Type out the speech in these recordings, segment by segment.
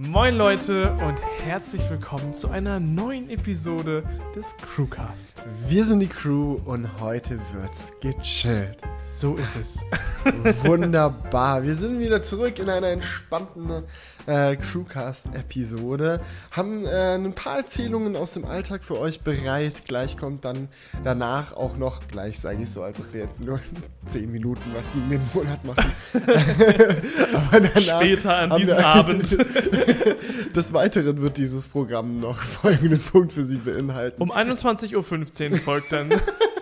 Moin Leute und herzlich willkommen zu einer neuen Episode des Crewcast. Wir sind die Crew und heute wird's gechillt. So ist es. Wunderbar. Wir sind wieder zurück in einer entspannten äh, Crewcast-Episode. Haben äh, ein paar Erzählungen aus dem Alltag für euch bereit. Gleich kommt dann danach auch noch, gleich sage ich so, als ob wir jetzt nur 10 Minuten was gegen den Monat machen. Aber danach Später an diesem Abend. Des Weiteren wird dieses Programm noch folgenden Punkt für Sie beinhalten. Um 21.15 Uhr folgt dann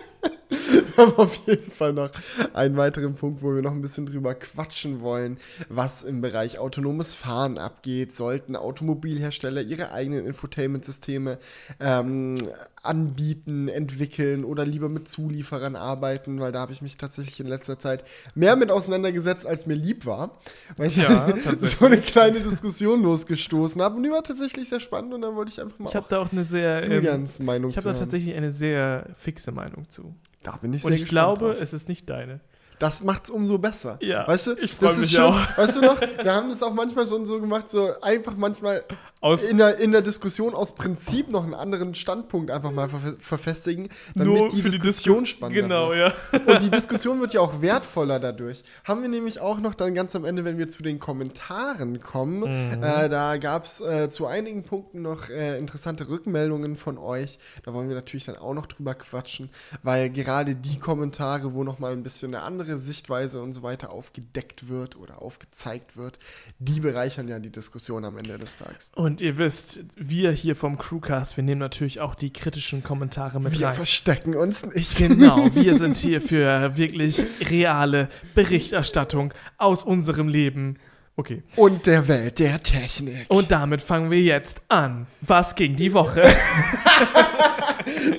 haben auf jeden Fall noch einen weiteren Punkt, wo wir noch ein bisschen drüber quatschen wollen, was im Bereich autonomes Fahren abgeht. Sollten Automobilhersteller ihre eigenen Infotainment-Systeme ähm, anbieten, entwickeln oder lieber mit Zulieferern arbeiten, weil da habe ich mich tatsächlich in letzter Zeit mehr mit auseinandergesetzt, als mir lieb war. Weil ich ja, so eine kleine Diskussion losgestoßen habe und die war tatsächlich sehr spannend und dann wollte ich einfach mal ich habe da auch eine sehr ähm, Meinung ich habe da tatsächlich eine sehr fixe Meinung zu. Da bin ich Und ich glaube, drauf. es ist nicht deine. Das macht es umso besser. Ja, weißt du, ich freue mich schon, auch. Weißt du noch, wir haben das auch manchmal schon so gemacht, so einfach manchmal aus in, der, in der Diskussion aus Prinzip noch einen anderen Standpunkt einfach mal ver verfestigen, damit die Diskussion die spannender Genau, wird. ja. Und die Diskussion wird ja auch wertvoller dadurch. Haben wir nämlich auch noch dann ganz am Ende, wenn wir zu den Kommentaren kommen, mhm. äh, da gab es äh, zu einigen Punkten noch äh, interessante Rückmeldungen von euch. Da wollen wir natürlich dann auch noch drüber quatschen, weil gerade die Kommentare, wo noch mal ein bisschen eine andere Sichtweise und so weiter aufgedeckt wird oder aufgezeigt wird, die bereichern ja die Diskussion am Ende des Tages. Und und ihr wisst, wir hier vom Crewcast, wir nehmen natürlich auch die kritischen Kommentare mit wir rein. Wir verstecken uns nicht. Genau, wir sind hier für wirklich reale Berichterstattung aus unserem Leben. Okay. Und der Welt der Technik. Und damit fangen wir jetzt an. Was ging die Woche?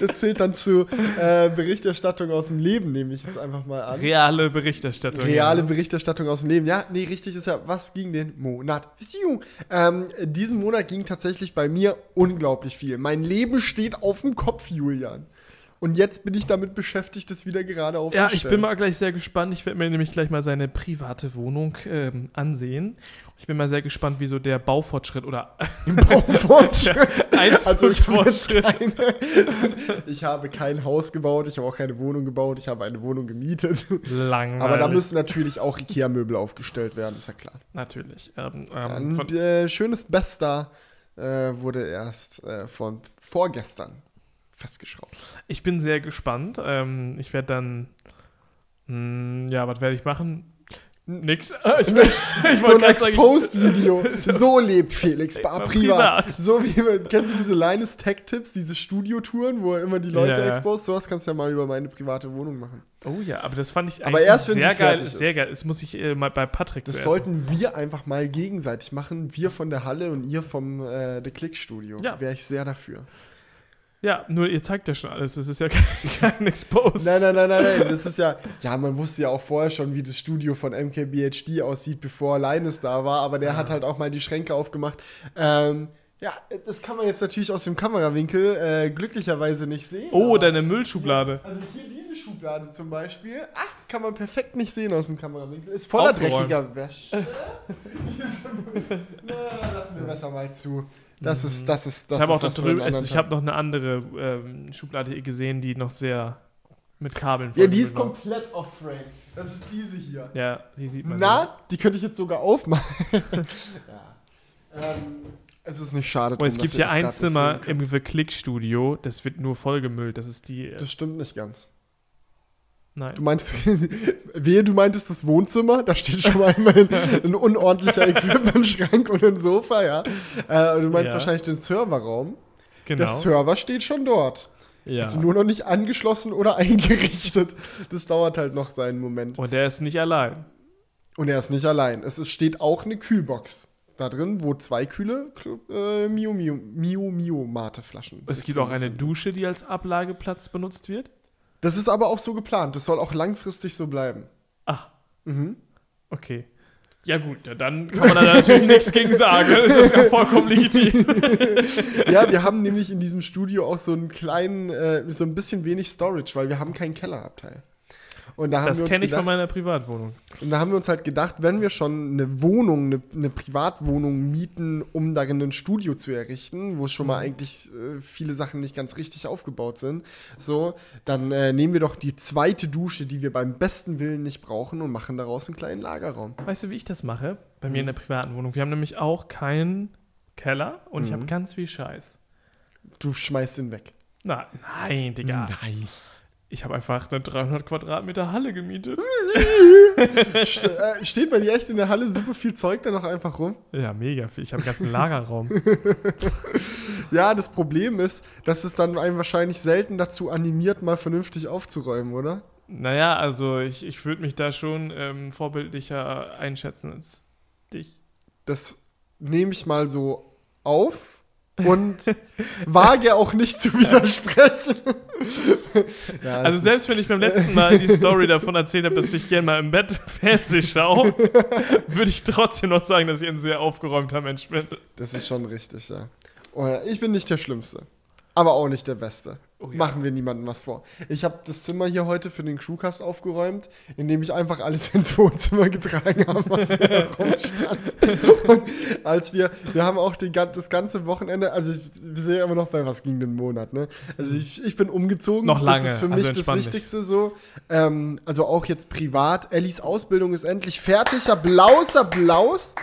das zählt dann zu äh, Berichterstattung aus dem Leben, nehme ich jetzt einfach mal an. Reale Berichterstattung. Reale ja. Berichterstattung aus dem Leben. Ja, nee, richtig ist ja, was ging den Monat? Ähm, diesen Monat ging tatsächlich bei mir unglaublich viel. Mein Leben steht auf dem Kopf, Julian. Und jetzt bin ich damit beschäftigt, das wieder gerade aufzustellen. Ja, ich bin mal gleich sehr gespannt. Ich werde mir nämlich gleich mal seine private Wohnung ähm, ansehen. Ich bin mal sehr gespannt, wie so der Baufortschritt oder Baufortschritt. also ich, keine, ich habe kein Haus gebaut, ich habe auch keine Wohnung gebaut, ich habe eine Wohnung gemietet. Langweilig. Aber da müssen natürlich auch Ikea-Möbel aufgestellt werden, ist ja klar. Natürlich. Ähm, ähm, Ein äh, schönes Besta äh, wurde erst äh, von vorgestern festgeschraubt. Ich bin sehr gespannt. Ähm, ich werde dann, mh, hm, ja, was werde ich machen? Nix. Ich, ich so ein Exposed-Video. so lebt Felix Bar privat. privat. So wie, kennst du diese Linus Tech Tips, diese Studiotouren, wo er immer die Leute ja. exposed? Sowas kannst du ja mal über meine private Wohnung machen. Oh ja, aber das fand ich aber erst, wenn sehr geil. Ist. Sehr geil. Das muss ich äh, mal bei Patrick Das sollten wir einfach mal gegenseitig machen. Wir von der Halle und ihr vom äh, The Click Studio. Ja. Wäre ich sehr dafür. Ja, nur ihr zeigt ja schon alles. Das ist ja kein, kein Expose. Nein, nein, nein, nein, nein. Das ist ja, ja, man wusste ja auch vorher schon, wie das Studio von MKBHD aussieht, bevor Linus da war. Aber der ja. hat halt auch mal die Schränke aufgemacht. Ähm, ja, das kann man jetzt natürlich aus dem Kamerawinkel äh, glücklicherweise nicht sehen. Oh, deine Müllschublade. Hier, also hier diese Schublade zum Beispiel, ah, kann man perfekt nicht sehen aus dem Kamerawinkel. Ist voller Aufgeräumt. dreckiger Wäsche. Na, lassen wir besser mal zu. Das ist, mhm. das ist, das ich habe auch das drüben, also ich habe noch eine andere ähm, Schublade gesehen, die noch sehr mit Kabeln Ja, die ist komplett off-frame. Das ist diese hier. Ja, die sieht man. Na, die könnte ich jetzt sogar aufmachen. ja. Ähm, es ist nicht schade. Drum, es gibt hier ein Zimmer im Click-Studio, das wird nur vollgemüllt. Das ist die. Das stimmt nicht ganz. Nein. Du meintest, wehe, du meintest das Wohnzimmer, da steht schon mal ein, ein unordentlicher Equipmentschrank und ein Sofa, ja. Äh, du meinst ja. wahrscheinlich den Serverraum. Genau. Der Server steht schon dort. Ja. Ist nur noch nicht angeschlossen oder eingerichtet. Das dauert halt noch seinen Moment. Und er ist nicht allein. Und er ist nicht allein. Es ist, steht auch eine Kühlbox da drin, wo zwei kühle äh, Mio Mio Mio Mio Mate Flaschen. Es gibt auch eine Dusche, die als Ablageplatz benutzt wird. Das ist aber auch so geplant. Das soll auch langfristig so bleiben. Ach. Mhm. Okay. Ja gut, dann kann man da natürlich nichts gegen sagen. Das ist ja vollkommen legitim. ja, wir haben nämlich in diesem Studio auch so einen kleinen, äh, so ein bisschen wenig Storage, weil wir haben keinen Kellerabteil. Und da haben das kenne ich von meiner Privatwohnung. Und da haben wir uns halt gedacht, wenn wir schon eine Wohnung, eine, eine Privatwohnung mieten, um darin ein Studio zu errichten, wo schon Mhm. mal eigentlich äh, viele Sachen nicht ganz richtig aufgebaut sind. So, dann äh, nehmen wir doch die zweite Dusche, die wir beim besten Willen nicht brauchen und machen daraus einen kleinen Lagerraum. Weißt du, wie ich das mache? Bei Mhm. mir in der privaten Wohnung. Wir haben nämlich auch keinen Keller und ich Mhm. habe ganz viel Scheiß. Du schmeißt ihn weg. Na, nein, Digga. Nein. Ich habe einfach eine 300 Quadratmeter Halle gemietet. Äh, steht bei dir echt in der Halle super viel Zeug da noch einfach rum? Ja, mega viel. Ich habe einen ganzen Lagerraum. Ja, das Problem ist, dass es dann einen wahrscheinlich selten dazu animiert, mal vernünftig aufzuräumen, oder? naja, also ich, ich würde mich da schon ähm, vorbildlicher einschätzen als dich. Das nehme ich mal so auf und wage auch nicht zu widersprechen. ja, Also selbst wenn ich beim letzten Mal die Story davon erzählt habe, dass ich gerne mal im Bett Fernseh schaue, würde ich trotzdem noch sagen, dass ich ein sehr aufgeräumter Mensch bin. das ist schon richtig, ja. Oh, ich bin nicht der Schlimmste, aber auch nicht der Beste. Oh ja. Machen wir niemandem was vor. Ich habe das Zimmer hier heute für den Crewcast aufgeräumt, indem ich einfach alles ins Wohnzimmer getragen habe, was hier rumstand. Und als wir, wir haben auch die, das ganze Wochenende, also ich, wir sehen immer noch bei was ging den Monat, ne? Also ich, ich bin umgezogen. Noch lange, Das ist für also mich das entspann dich. Wichtigste so. Ähm, also auch jetzt privat. Ellis Ausbildung ist endlich fertig. Applaus, Applaus.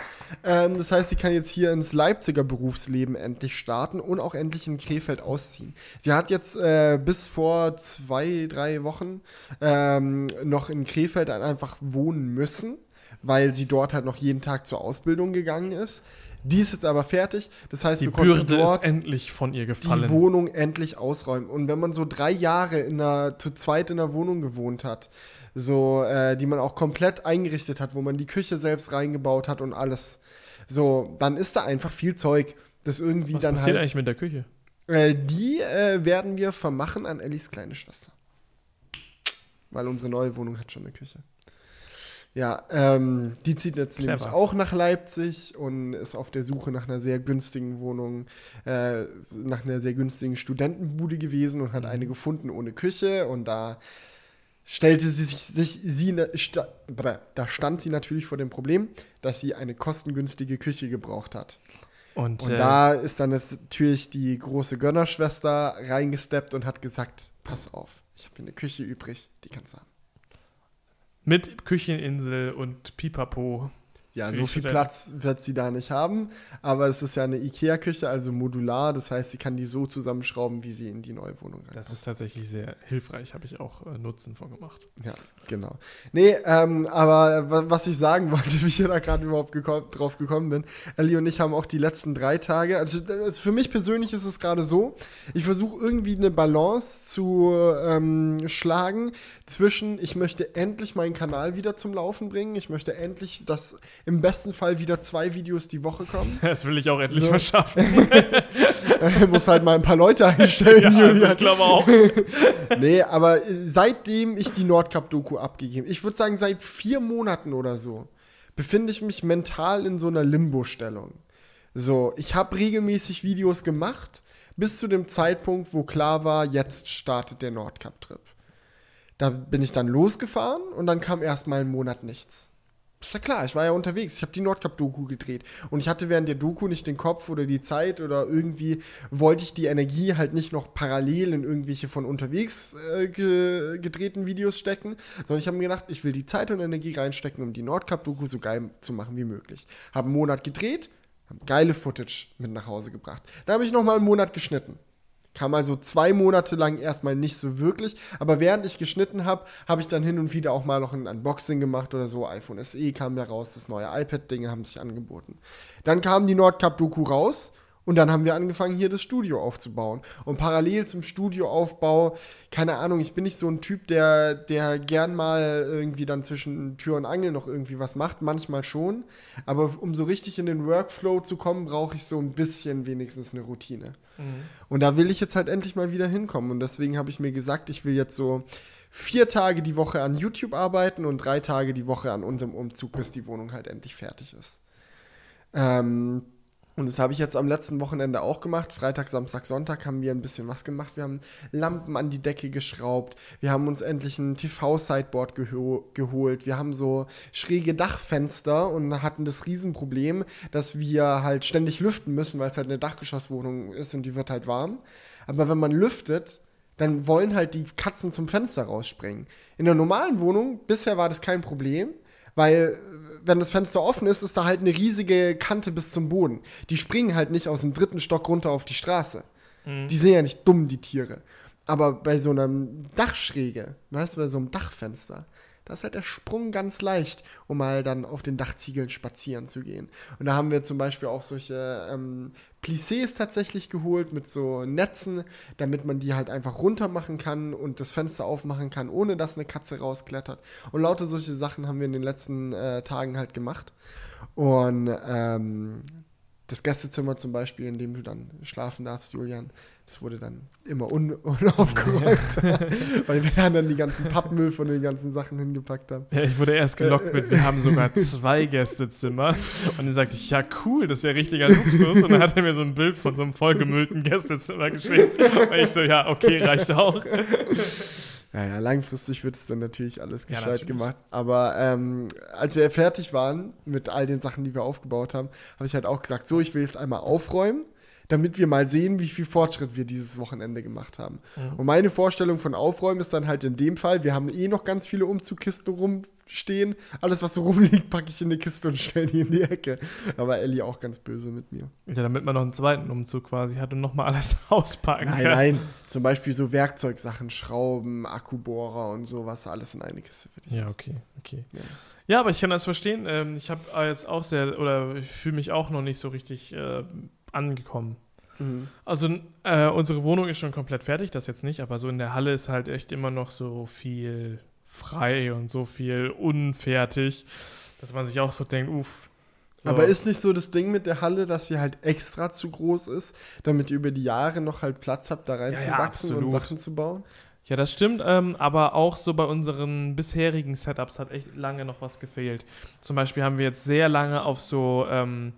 Ähm, das heißt, sie kann jetzt hier ins Leipziger Berufsleben endlich starten und auch endlich in Krefeld ausziehen. Sie hat jetzt äh, bis vor zwei, drei Wochen ähm, noch in Krefeld dann einfach wohnen müssen, weil sie dort halt noch jeden Tag zur Ausbildung gegangen ist. Die ist jetzt aber fertig. Das heißt, Die wir konnten Bürde dort endlich von ihr die gefallen. Wohnung endlich ausräumen. Und wenn man so drei Jahre in einer, zu zweit in einer Wohnung gewohnt hat, so, äh, die man auch komplett eingerichtet hat, wo man die Küche selbst reingebaut hat und alles, so, dann ist da einfach viel Zeug, das irgendwie Was dann passiert halt. eigentlich mit der Küche? Äh, die äh, werden wir vermachen an Ellis kleine Schwester. Weil unsere neue Wohnung hat schon eine Küche. Ja, ähm, die zieht jetzt nämlich Clever. auch nach Leipzig und ist auf der Suche nach einer sehr günstigen Wohnung, äh, nach einer sehr günstigen Studentenbude gewesen und hat Mhm. eine gefunden ohne Küche und da stellte sie sich, sich sie, sta, da stand sie natürlich vor dem Problem, dass sie eine kostengünstige Küche gebraucht hat. Und, Und äh, da ist dann natürlich die große Gönnerschwester reingesteppt und hat gesagt, pass auf, ich habe hier eine Küche übrig, die kannst du haben. mit Kücheninsel und Pipapo. Ja, so viel. Platz wird sie da nicht haben, aber es ist ja eine Ikea-Küche, also modular, das heißt, sie kann die so zusammenschrauben, wie sie in die neue Wohnung Das reinpasst. ist tatsächlich sehr hilfreich, habe ich auch äh, Nutzen von gemacht. Ja, genau. Nee, ähm, aber wa- was ich sagen wollte, wie ich da gerade überhaupt geko drauf gekommen bin, Ellie und ich haben auch die letzten drei Tage, also das, für mich persönlich ist es gerade so, ich versuche irgendwie eine Balance zu ähm, schlagen zwischen, ich möchte endlich meinen Kanal wieder zum Laufen bringen, ich möchte endlich, dass im besten Fall wieder zwei Videos die Woche kommen. Das will ich auch endlich So. verschaffen. äh, muss halt mal ein paar Leute einstellen, ja, also ich glaube auch. Nee, aber äh, seitdem ich die Nordcup-Doku abgegeben, ich würde sagen, seit vier Monaten oder so, befinde ich mich mental in so einer Limbo-Stellung. So, ich habe regelmäßig Videos gemacht, bis zu dem Zeitpunkt, wo klar war, jetzt startet der Nordcup-Trip. Da bin ich dann losgefahren und dann kam erstmal einen Monat nichts. Ist ja klar, ich war ja unterwegs. Ich habe die Nordcup-Doku gedreht. Und ich hatte während der Doku nicht den Kopf oder die Zeit oder irgendwie wollte ich die Energie halt nicht noch parallel in irgendwelche von unterwegs äh, ge gedrehten Videos stecken, sondern ich habe mir gedacht, ich will die Zeit und Energie reinstecken, um die Nordcup-Doku so geil zu machen wie möglich. Habe einen Monat gedreht, habe geile Footage mit nach Hause gebracht. Da habe ich noch mal einen Monat geschnitten. Kam also zwei Monate lang erstmal nicht so wirklich, aber während ich geschnitten habe, habe ich dann hin und wieder auch mal noch ein Unboxing gemacht oder so. iPhone SE kam ja raus, das neue iPad-Dinge haben sich angeboten. Dann kam die Nordcup-Doku raus und dann haben wir angefangen, hier das Studio aufzubauen. Und parallel zum Studioaufbau, keine Ahnung, ich bin nicht so ein Typ, der, der gern mal irgendwie dann zwischen Tür und Angel noch irgendwie was macht, manchmal schon. Aber um so richtig in den Workflow zu kommen, brauche ich so ein bisschen wenigstens eine Routine. Und da will ich jetzt halt endlich mal wieder hinkommen. Und deswegen habe ich mir gesagt, ich will jetzt so vier Tage die Woche an YouTube arbeiten und drei Tage die Woche an unserem Umzug, bis die Wohnung halt endlich fertig ist. Ähm, Und das habe ich jetzt am letzten Wochenende auch gemacht. Freitag, Samstag, Sonntag haben wir ein bisschen was gemacht. Wir haben Lampen an die Decke geschraubt. Wir haben uns endlich ein TV-Sideboard geho geholt. Wir haben so schräge Dachfenster und hatten das Riesenproblem, dass wir halt ständig lüften müssen, weil es halt eine Dachgeschosswohnung ist und die wird halt warm. Aber wenn man lüftet, dann wollen halt die Katzen zum Fenster rausspringen. In der normalen Wohnung, bisher war das kein Problem, weil wenn das Fenster offen ist, ist da halt eine riesige Kante bis zum Boden. Die springen halt nicht aus dem dritten Stock runter auf die Straße. Mhm. Die sind ja nicht dumm, die Tiere. Aber bei so einem Dachschräge, weißt du, bei so einem Dachfenster, da ist halt der Sprung ganz leicht, um mal dann auf den Dachziegeln spazieren zu gehen. Und da haben wir zum Beispiel auch solche ähm, Plissés tatsächlich geholt mit so Netzen, damit man die halt einfach runter machen kann und das Fenster aufmachen kann, ohne dass eine Katze rausklettert. Und lauter solche Sachen haben wir in den letzten äh, Tagen halt gemacht. Und ähm, das Gästezimmer zum Beispiel, in dem du dann schlafen darfst, Julian, das wurde dann immer un unaufgeräumt, weil wir dann die ganzen Pappmüll von den ganzen Sachen hingepackt haben. Ja, ich wurde erst gelockt mit, wir haben sogar zwei Gästezimmer. Und dann sagte ich, ja cool, das ist ja richtiger Luxus. Und dann hat er mir so ein Bild von so einem vollgemüllten Gästezimmer geschickt. Und ich so, ja, okay, reicht auch. Naja, langfristig wird es dann natürlich alles gescheit ja, natürlich. gemacht. Aber ähm, als wir fertig waren mit all den Sachen, die wir aufgebaut haben, habe ich halt auch gesagt, so, ich will jetzt einmal aufräumen, damit wir mal sehen, wie viel Fortschritt wir dieses Wochenende gemacht haben. Mhm. Und meine Vorstellung von Aufräumen ist dann halt in dem Fall, wir haben eh noch ganz viele Umzugkisten rum, stehen. Alles, was so rumliegt, packe ich in eine Kiste und stelle die in die Ecke. Aber Ellie auch ganz böse mit mir. Ja, damit man noch einen zweiten Umzug quasi hat und nochmal alles auspacken nein, kann. Nein, nein. Zum Beispiel so Werkzeugsachen, Schrauben, Akkubohrer und sowas, alles in eine Kiste für dich. Ja, okay, okay. Ja. ja. aber ich kann das verstehen. Ähm, ich habe jetzt auch sehr, oder ich fühle mich auch noch nicht so richtig äh, angekommen. Mhm. Also äh, unsere Wohnung ist schon komplett fertig, das jetzt nicht, aber so in der Halle ist halt echt immer noch so viel frei und so viel unfertig, dass man sich auch so denkt, uff. So. Aber ist nicht so das Ding mit der Halle, dass sie halt extra zu groß ist, damit ihr über die Jahre noch halt Platz habt, da reinzuwachsen ja, ja, und Sachen zu bauen? Ja, das stimmt, ähm, aber auch so bei unseren bisherigen Setups hat echt lange noch was gefehlt. Zum Beispiel haben wir jetzt sehr lange auf so ähm,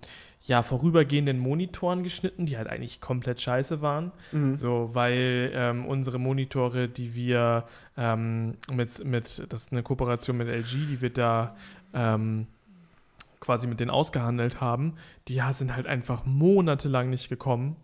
ja, vorübergehenden Monitoren geschnitten, die halt eigentlich komplett scheiße waren. Mhm. So, weil ähm, unsere Monitore, die wir ähm, mit, mit, das ist eine Kooperation mit LG, die wir da ähm, quasi mit denen ausgehandelt haben, die sind halt einfach monatelang nicht gekommen.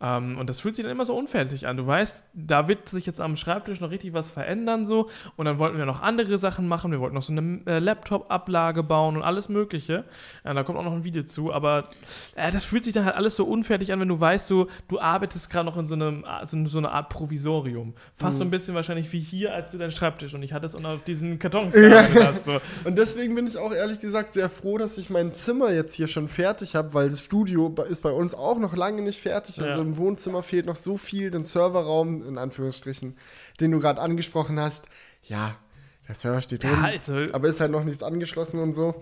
Ähm, und das fühlt sich dann immer so unfertig an. Du weißt, da wird sich jetzt am Schreibtisch noch richtig was verändern so. Und dann wollten wir noch andere Sachen machen. Wir wollten noch so eine äh, Laptop-Ablage bauen und alles Mögliche. Ja, da kommt auch noch ein Video zu. Aber äh, das fühlt sich dann halt alles so unfertig an, wenn du weißt, du, du arbeitest gerade noch in so, einem, so, so einer Art Provisorium. Fast mhm. so ein bisschen wahrscheinlich wie hier, als du deinen Schreibtisch und ich hatte es und auf diesen Kartons ja. hast. So. Und deswegen bin ich auch ehrlich gesagt sehr froh, dass ich mein Zimmer jetzt hier schon fertig habe, weil das Studio ist bei uns auch noch lange nicht fertig. Also ja. Im Wohnzimmer fehlt noch so viel, den Serverraum, in Anführungsstrichen, den du gerade angesprochen hast. Ja, der Server steht drin, also, aber ist halt noch nichts angeschlossen und so.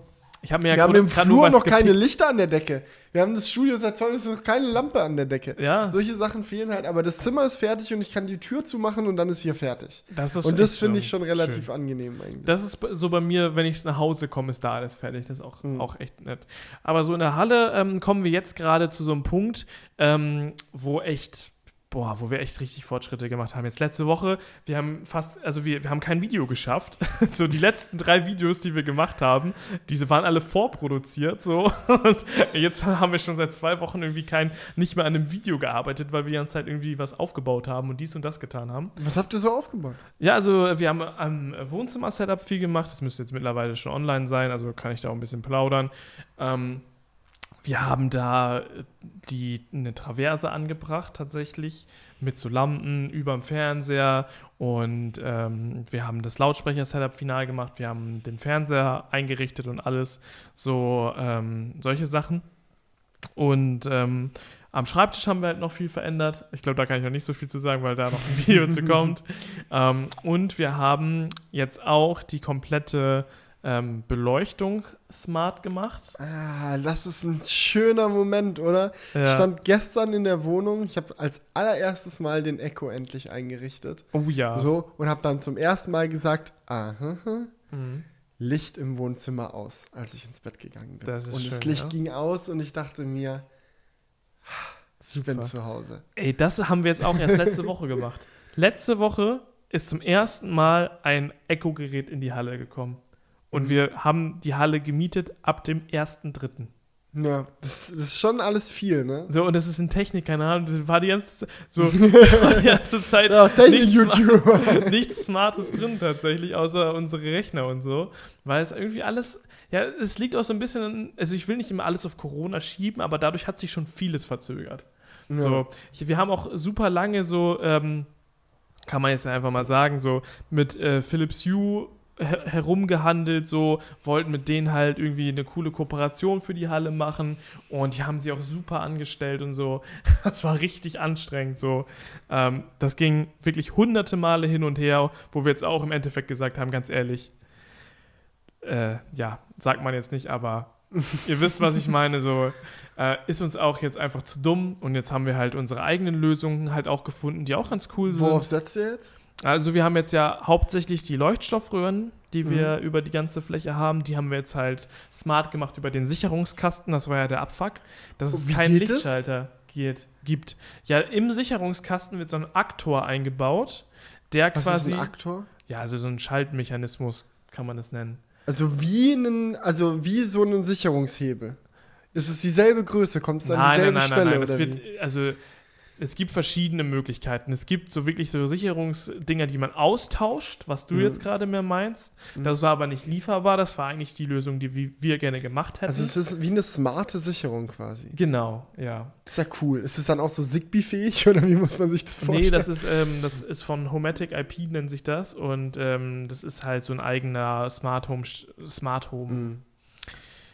Ich hab mir ja wir haben im Flur noch gepickt. keine Lichter an der Decke. Wir haben das Studio seit zwei ist noch keine Lampe an der Decke. Ja. Solche Sachen fehlen halt, aber das Zimmer ist fertig und ich kann die Tür zumachen und dann ist hier fertig. Das ist und das finde ich schon relativ schön. angenehm eigentlich. Das ist so bei mir, wenn ich nach Hause komme, ist da alles fertig. Das ist auch, mhm. auch echt nett. Aber so in der Halle ähm, kommen wir jetzt gerade zu so einem Punkt, ähm, wo echt boah, wo wir echt richtig Fortschritte gemacht haben. Jetzt letzte Woche, wir haben fast, also wir, wir haben kein Video geschafft. so die letzten drei Videos, die wir gemacht haben, diese waren alle vorproduziert, so. Und jetzt haben wir schon seit zwei Wochen irgendwie kein, nicht mehr an einem Video gearbeitet, weil wir die ganze Zeit irgendwie was aufgebaut haben und dies und das getan haben. Was habt ihr so aufgebaut? Ja, also wir haben am Wohnzimmer-Setup viel gemacht. Das müsste jetzt mittlerweile schon online sein, also kann ich da auch ein bisschen plaudern. Ähm, wir haben da äh, die, eine Traverse angebracht, tatsächlich, mit so Lampen über dem Fernseher. Und ähm, wir haben das Lautsprecher-Setup final gemacht. Wir haben den Fernseher eingerichtet und alles. So, ähm, solche Sachen. Und ähm, am Schreibtisch haben wir halt noch viel verändert. Ich glaube, da kann ich noch nicht so viel zu sagen, weil da noch ein Video zu kommt. Ähm, und wir haben jetzt auch die komplette ähm, Beleuchtung smart gemacht. Ah, das ist ein schöner Moment, oder? Ja. Ich stand gestern in der Wohnung, ich habe als allererstes Mal den Echo endlich eingerichtet. Oh ja. So, und habe dann zum ersten Mal gesagt, aha, mhm. Licht im Wohnzimmer aus, als ich ins Bett gegangen bin. Das und schön, das Licht ja? ging aus und ich dachte mir, Ich bin zu Hause. Ey, das haben wir jetzt auch erst letzte Woche gemacht. Letzte Woche ist zum ersten Mal ein Echo-Gerät in die Halle gekommen. Und wir haben die Halle gemietet ab dem 1.3. Ja, das, das ist schon alles viel, ne? So, und das ist ein Technikkanal und das war die ganze Zeit so die ganze Zeit Ja, nichts, Technik-YouTuber. nichts Smartes drin tatsächlich, außer unsere Rechner und so. Weil es irgendwie alles, ja, es liegt auch so ein bisschen, an- also ich will nicht immer alles auf Corona schieben, aber dadurch hat sich schon vieles verzögert. So, ich, wir haben auch super lange so, ähm, kann man jetzt einfach mal sagen, so mit äh, Philips Hue her herumgehandelt, so wollten mit denen halt irgendwie eine coole Kooperation für die Halle machen und die haben sie auch super angestellt und so. Das war richtig anstrengend so. Ähm, das ging wirklich hunderte Male hin und her, wo wir jetzt auch im Endeffekt gesagt haben, ganz ehrlich, äh, ja, sagt man jetzt nicht, aber ihr wisst, was ich meine, so äh, ist uns auch jetzt einfach zu dumm und jetzt haben wir halt unsere eigenen Lösungen halt auch gefunden, die auch ganz cool sind. Worauf setzt ihr jetzt? Also wir haben jetzt ja hauptsächlich die Leuchtstoffröhren, die wir Mhm. über die ganze Fläche haben. Die haben wir jetzt halt smart gemacht über den Sicherungskasten. Das war ja der Abfuck, dass es Wie keinen es? Lichtschalter geht, gibt. Ja, im Sicherungskasten wird so ein Aktor eingebaut, der Was quasi ist ein Aktor? ja, also so ein Schaltmechanismus kann man es nennen. Also wie einen, also wie so einen Sicherungshebel. Ist es dieselbe Größe? Kommt es an nein, nein, dieselbe nein, nein, Stelle nein, das oder wird also es gibt verschiedene Möglichkeiten. Es gibt so wirklich so Sicherungsdinger, die man austauscht, was du Mhm. jetzt gerade mehr meinst. Mhm. Das war aber nicht lieferbar. Das war eigentlich die Lösung, die wir- gerne gemacht hätten. Also es ist wie eine smarte Sicherung quasi. genau, ja. Das ist ja cool. Ist es dann auch so Zigbee-fähig oder wie muss man sich das vorstellen? Nee, das ist, ähm, das ist von Homatic IP, nennt sich das. Und ähm, das ist halt so ein eigener Smart Home. Smart Home. Mhm.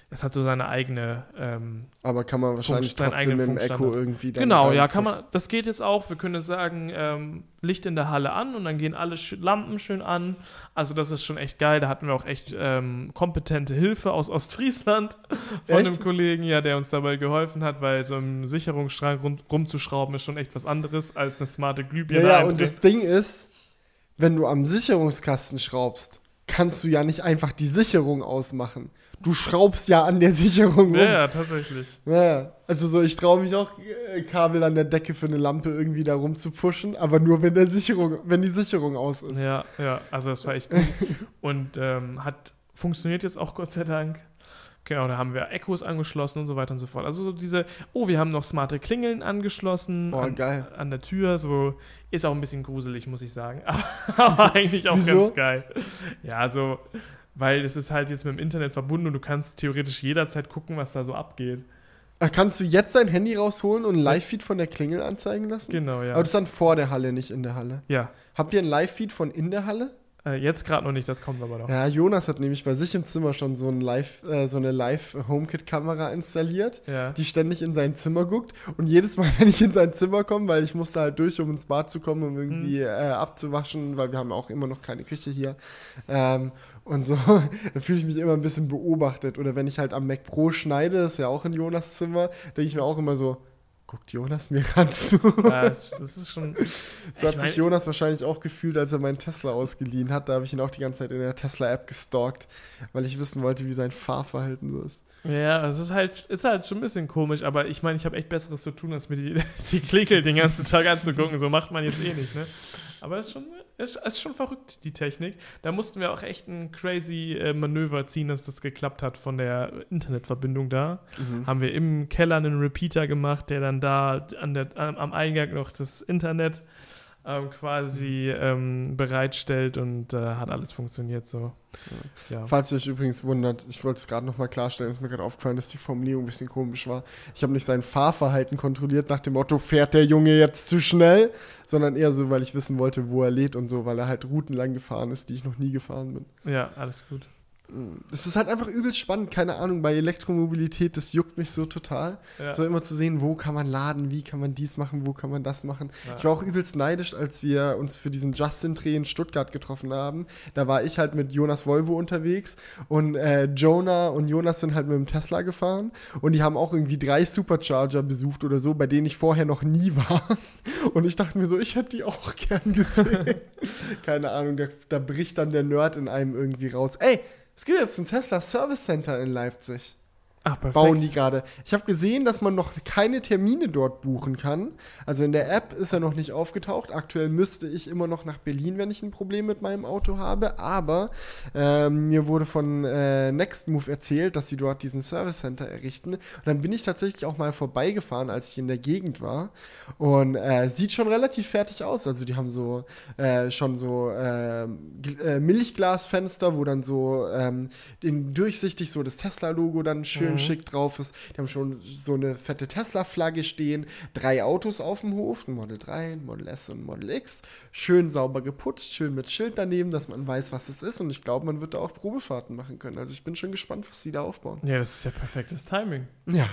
Das hat so seine eigene. Ähm, Aber kann man wahrscheinlich trotzdem mit dem Echo irgendwie dann genau, ja, kann man. Das geht jetzt auch. Wir können jetzt sagen, ähm, Licht in der Halle an und dann gehen alle Lampen schön an. Also, das ist schon echt geil. Da hatten wir auch echt ähm, kompetente Hilfe aus Ostfriesland von Echt? einem Kollegen, ja, der uns dabei geholfen hat, weil so im Sicherungsstrang rum, rumzuschrauben ist schon echt was anderes als eine smarte Glühbirne. Ja, ja, und das Ding ist, wenn du am Sicherungskasten schraubst, kannst du ja nicht einfach die Sicherung ausmachen. Du schraubst ja an der Sicherung. Ja, ja, tatsächlich. Ja, ja. Also so, ich traue mich auch, äh, Kabel an der Decke für eine Lampe irgendwie da rum zu pushen, aber nur wenn der Sicherung, wenn die Sicherung aus ist. Ja, ja, also das war echt gut. und ähm, hat funktioniert jetzt auch Gott sei Dank. Genau, da haben wir Echos angeschlossen und so weiter und so fort. Also so diese, oh, wir haben noch smarte Klingeln angeschlossen Oh, an, geil. an der Tür. So ist auch ein bisschen gruselig, muss ich sagen. Aber, aber eigentlich auch Wieso? ganz geil. Ja, so, weil es ist halt jetzt mit dem Internet verbunden und du kannst theoretisch jederzeit gucken, was da so abgeht. Ach, kannst du jetzt dein Handy rausholen und ein Live-Feed von der Klingel anzeigen lassen? Genau, ja. Aber das ist dann vor der Halle, nicht in der Halle. ja, Habt ihr ein Live-Feed von in der Halle? äh, jetzt gerade noch nicht, das kommt aber noch. Ja, Jonas hat nämlich bei sich im Zimmer schon so, ein Live, äh, so eine Live-HomeKit-Kamera installiert, Ja. die ständig in sein Zimmer guckt. Und jedes Mal, wenn ich in sein Zimmer komme, weil ich musste halt durch, um ins Bad zu kommen, um irgendwie äh, abzuwaschen, weil wir haben auch immer noch keine Küche hier. Ähm, und so, dann fühle ich mich immer ein bisschen beobachtet. Oder wenn ich halt am Mac Pro schneide, das ist ja auch in Jonas Zimmer, denke ich mir auch immer so, guckt Jonas mir gerade zu. Ja, das, ist schon. So hat Ich sich Jonas wahrscheinlich auch gefühlt, als er meinen Tesla ausgeliehen hat. Da habe ich ihn auch die ganze Zeit in der Tesla-App gestalkt, weil ich wissen wollte, wie sein Fahrverhalten so ist. Ja, es ist halt, ist halt schon ein bisschen komisch, aber ich meine, ich habe echt Besseres zu tun, als mir die, die Klickel den ganzen Tag anzugucken. So macht man jetzt eh nicht, ne? Aber es ist schon, ist, es ist schon verrückt, die Technik. Da mussten wir auch echt ein crazy äh, Manöver ziehen, dass das geklappt hat von der Internetverbindung da. Haben wir im Keller einen Repeater gemacht, der dann da an der, am Eingang noch das Internet ähm, quasi ähm, bereitstellt und äh, hat alles funktioniert so. Ja. Falls ihr euch übrigens wundert, ich wollte es gerade nochmal klarstellen, ist mir gerade aufgefallen, dass die Formulierung ein bisschen komisch war. Ich habe nicht sein Fahrverhalten kontrolliert nach dem Motto, fährt der Junge jetzt zu schnell, sondern eher so, weil ich wissen wollte, wo er lädt und so, weil er halt Routen lang gefahren ist, die ich noch nie gefahren bin. ja, alles gut. Es ist halt einfach übelst spannend, keine Ahnung, bei Elektromobilität, das juckt mich so total. Ja. So immer zu sehen, wo kann man laden, wie kann man dies machen, wo kann man das machen. Ja. Ich war auch übelst neidisch, als wir uns für diesen Justin-Dreh in Stuttgart getroffen haben. Da war ich halt mit Jonas Volvo unterwegs und äh, Jonah und Jonas sind halt mit dem Tesla gefahren und die haben auch irgendwie drei Supercharger besucht oder so, bei denen ich vorher noch nie war. Und ich dachte mir so, ich hätte die auch gern gesehen. Keine Ahnung, da, da bricht dann der Nerd in einem irgendwie raus. Ey, es gibt jetzt ein Tesla Service Center in Leipzig. Ach, bauen die gerade. Ich habe gesehen, dass man noch keine Termine dort buchen kann. Also in der App ist er noch nicht aufgetaucht. Aktuell müsste ich immer noch nach Berlin, wenn ich ein Problem mit meinem Auto habe. Aber ähm, mir wurde von äh, Nextmove erzählt, dass sie dort diesen Service Center errichten. Und dann bin ich tatsächlich auch mal vorbeigefahren, als ich in der Gegend war. Und äh, sieht schon relativ fertig aus. Also die haben so äh, schon so äh, Gl- äh, Milchglasfenster, wo dann so ähm, in, durchsichtig so das Tesla-Logo dann schön schick drauf ist. Die haben schon so eine fette Tesla-Flagge stehen, drei Autos auf dem Hof, ein Model 3, ein Model S und ein Model X. Schön sauber geputzt, schön mit Schild daneben, dass man weiß, was es ist. Und ich glaube, man wird da auch Probefahrten machen können. Also ich bin schon gespannt, was sie da aufbauen. Ja, das ist ja perfektes Timing. Ja,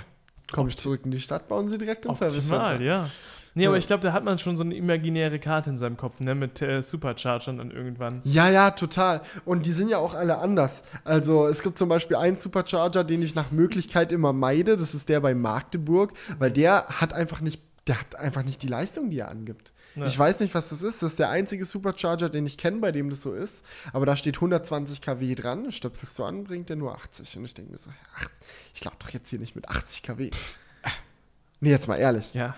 komme ich zurück in die Stadt, bauen sie direkt den Service Center. Ja. Nee, aber Ja. ich glaube, da hat man schon so eine imaginäre Karte in seinem Kopf, ne, mit äh, Superchargern dann irgendwann. Ja, ja, total. Und die sind ja auch alle anders. Also es gibt zum Beispiel einen Supercharger, den ich nach Möglichkeit immer meide. Das ist der bei Magdeburg, weil der hat einfach nicht, der hat einfach nicht die Leistung, die er angibt. Ja. Ich weiß nicht, was das ist. Das ist der einzige Supercharger, den ich kenne, bei dem das so ist. Aber da steht 120 kW dran. Stöpselst du an, bringt der nur 80. Und ich denke mir so, ach, ich lade doch jetzt hier nicht mit 80 kW. Nee, jetzt mal ehrlich. Ja.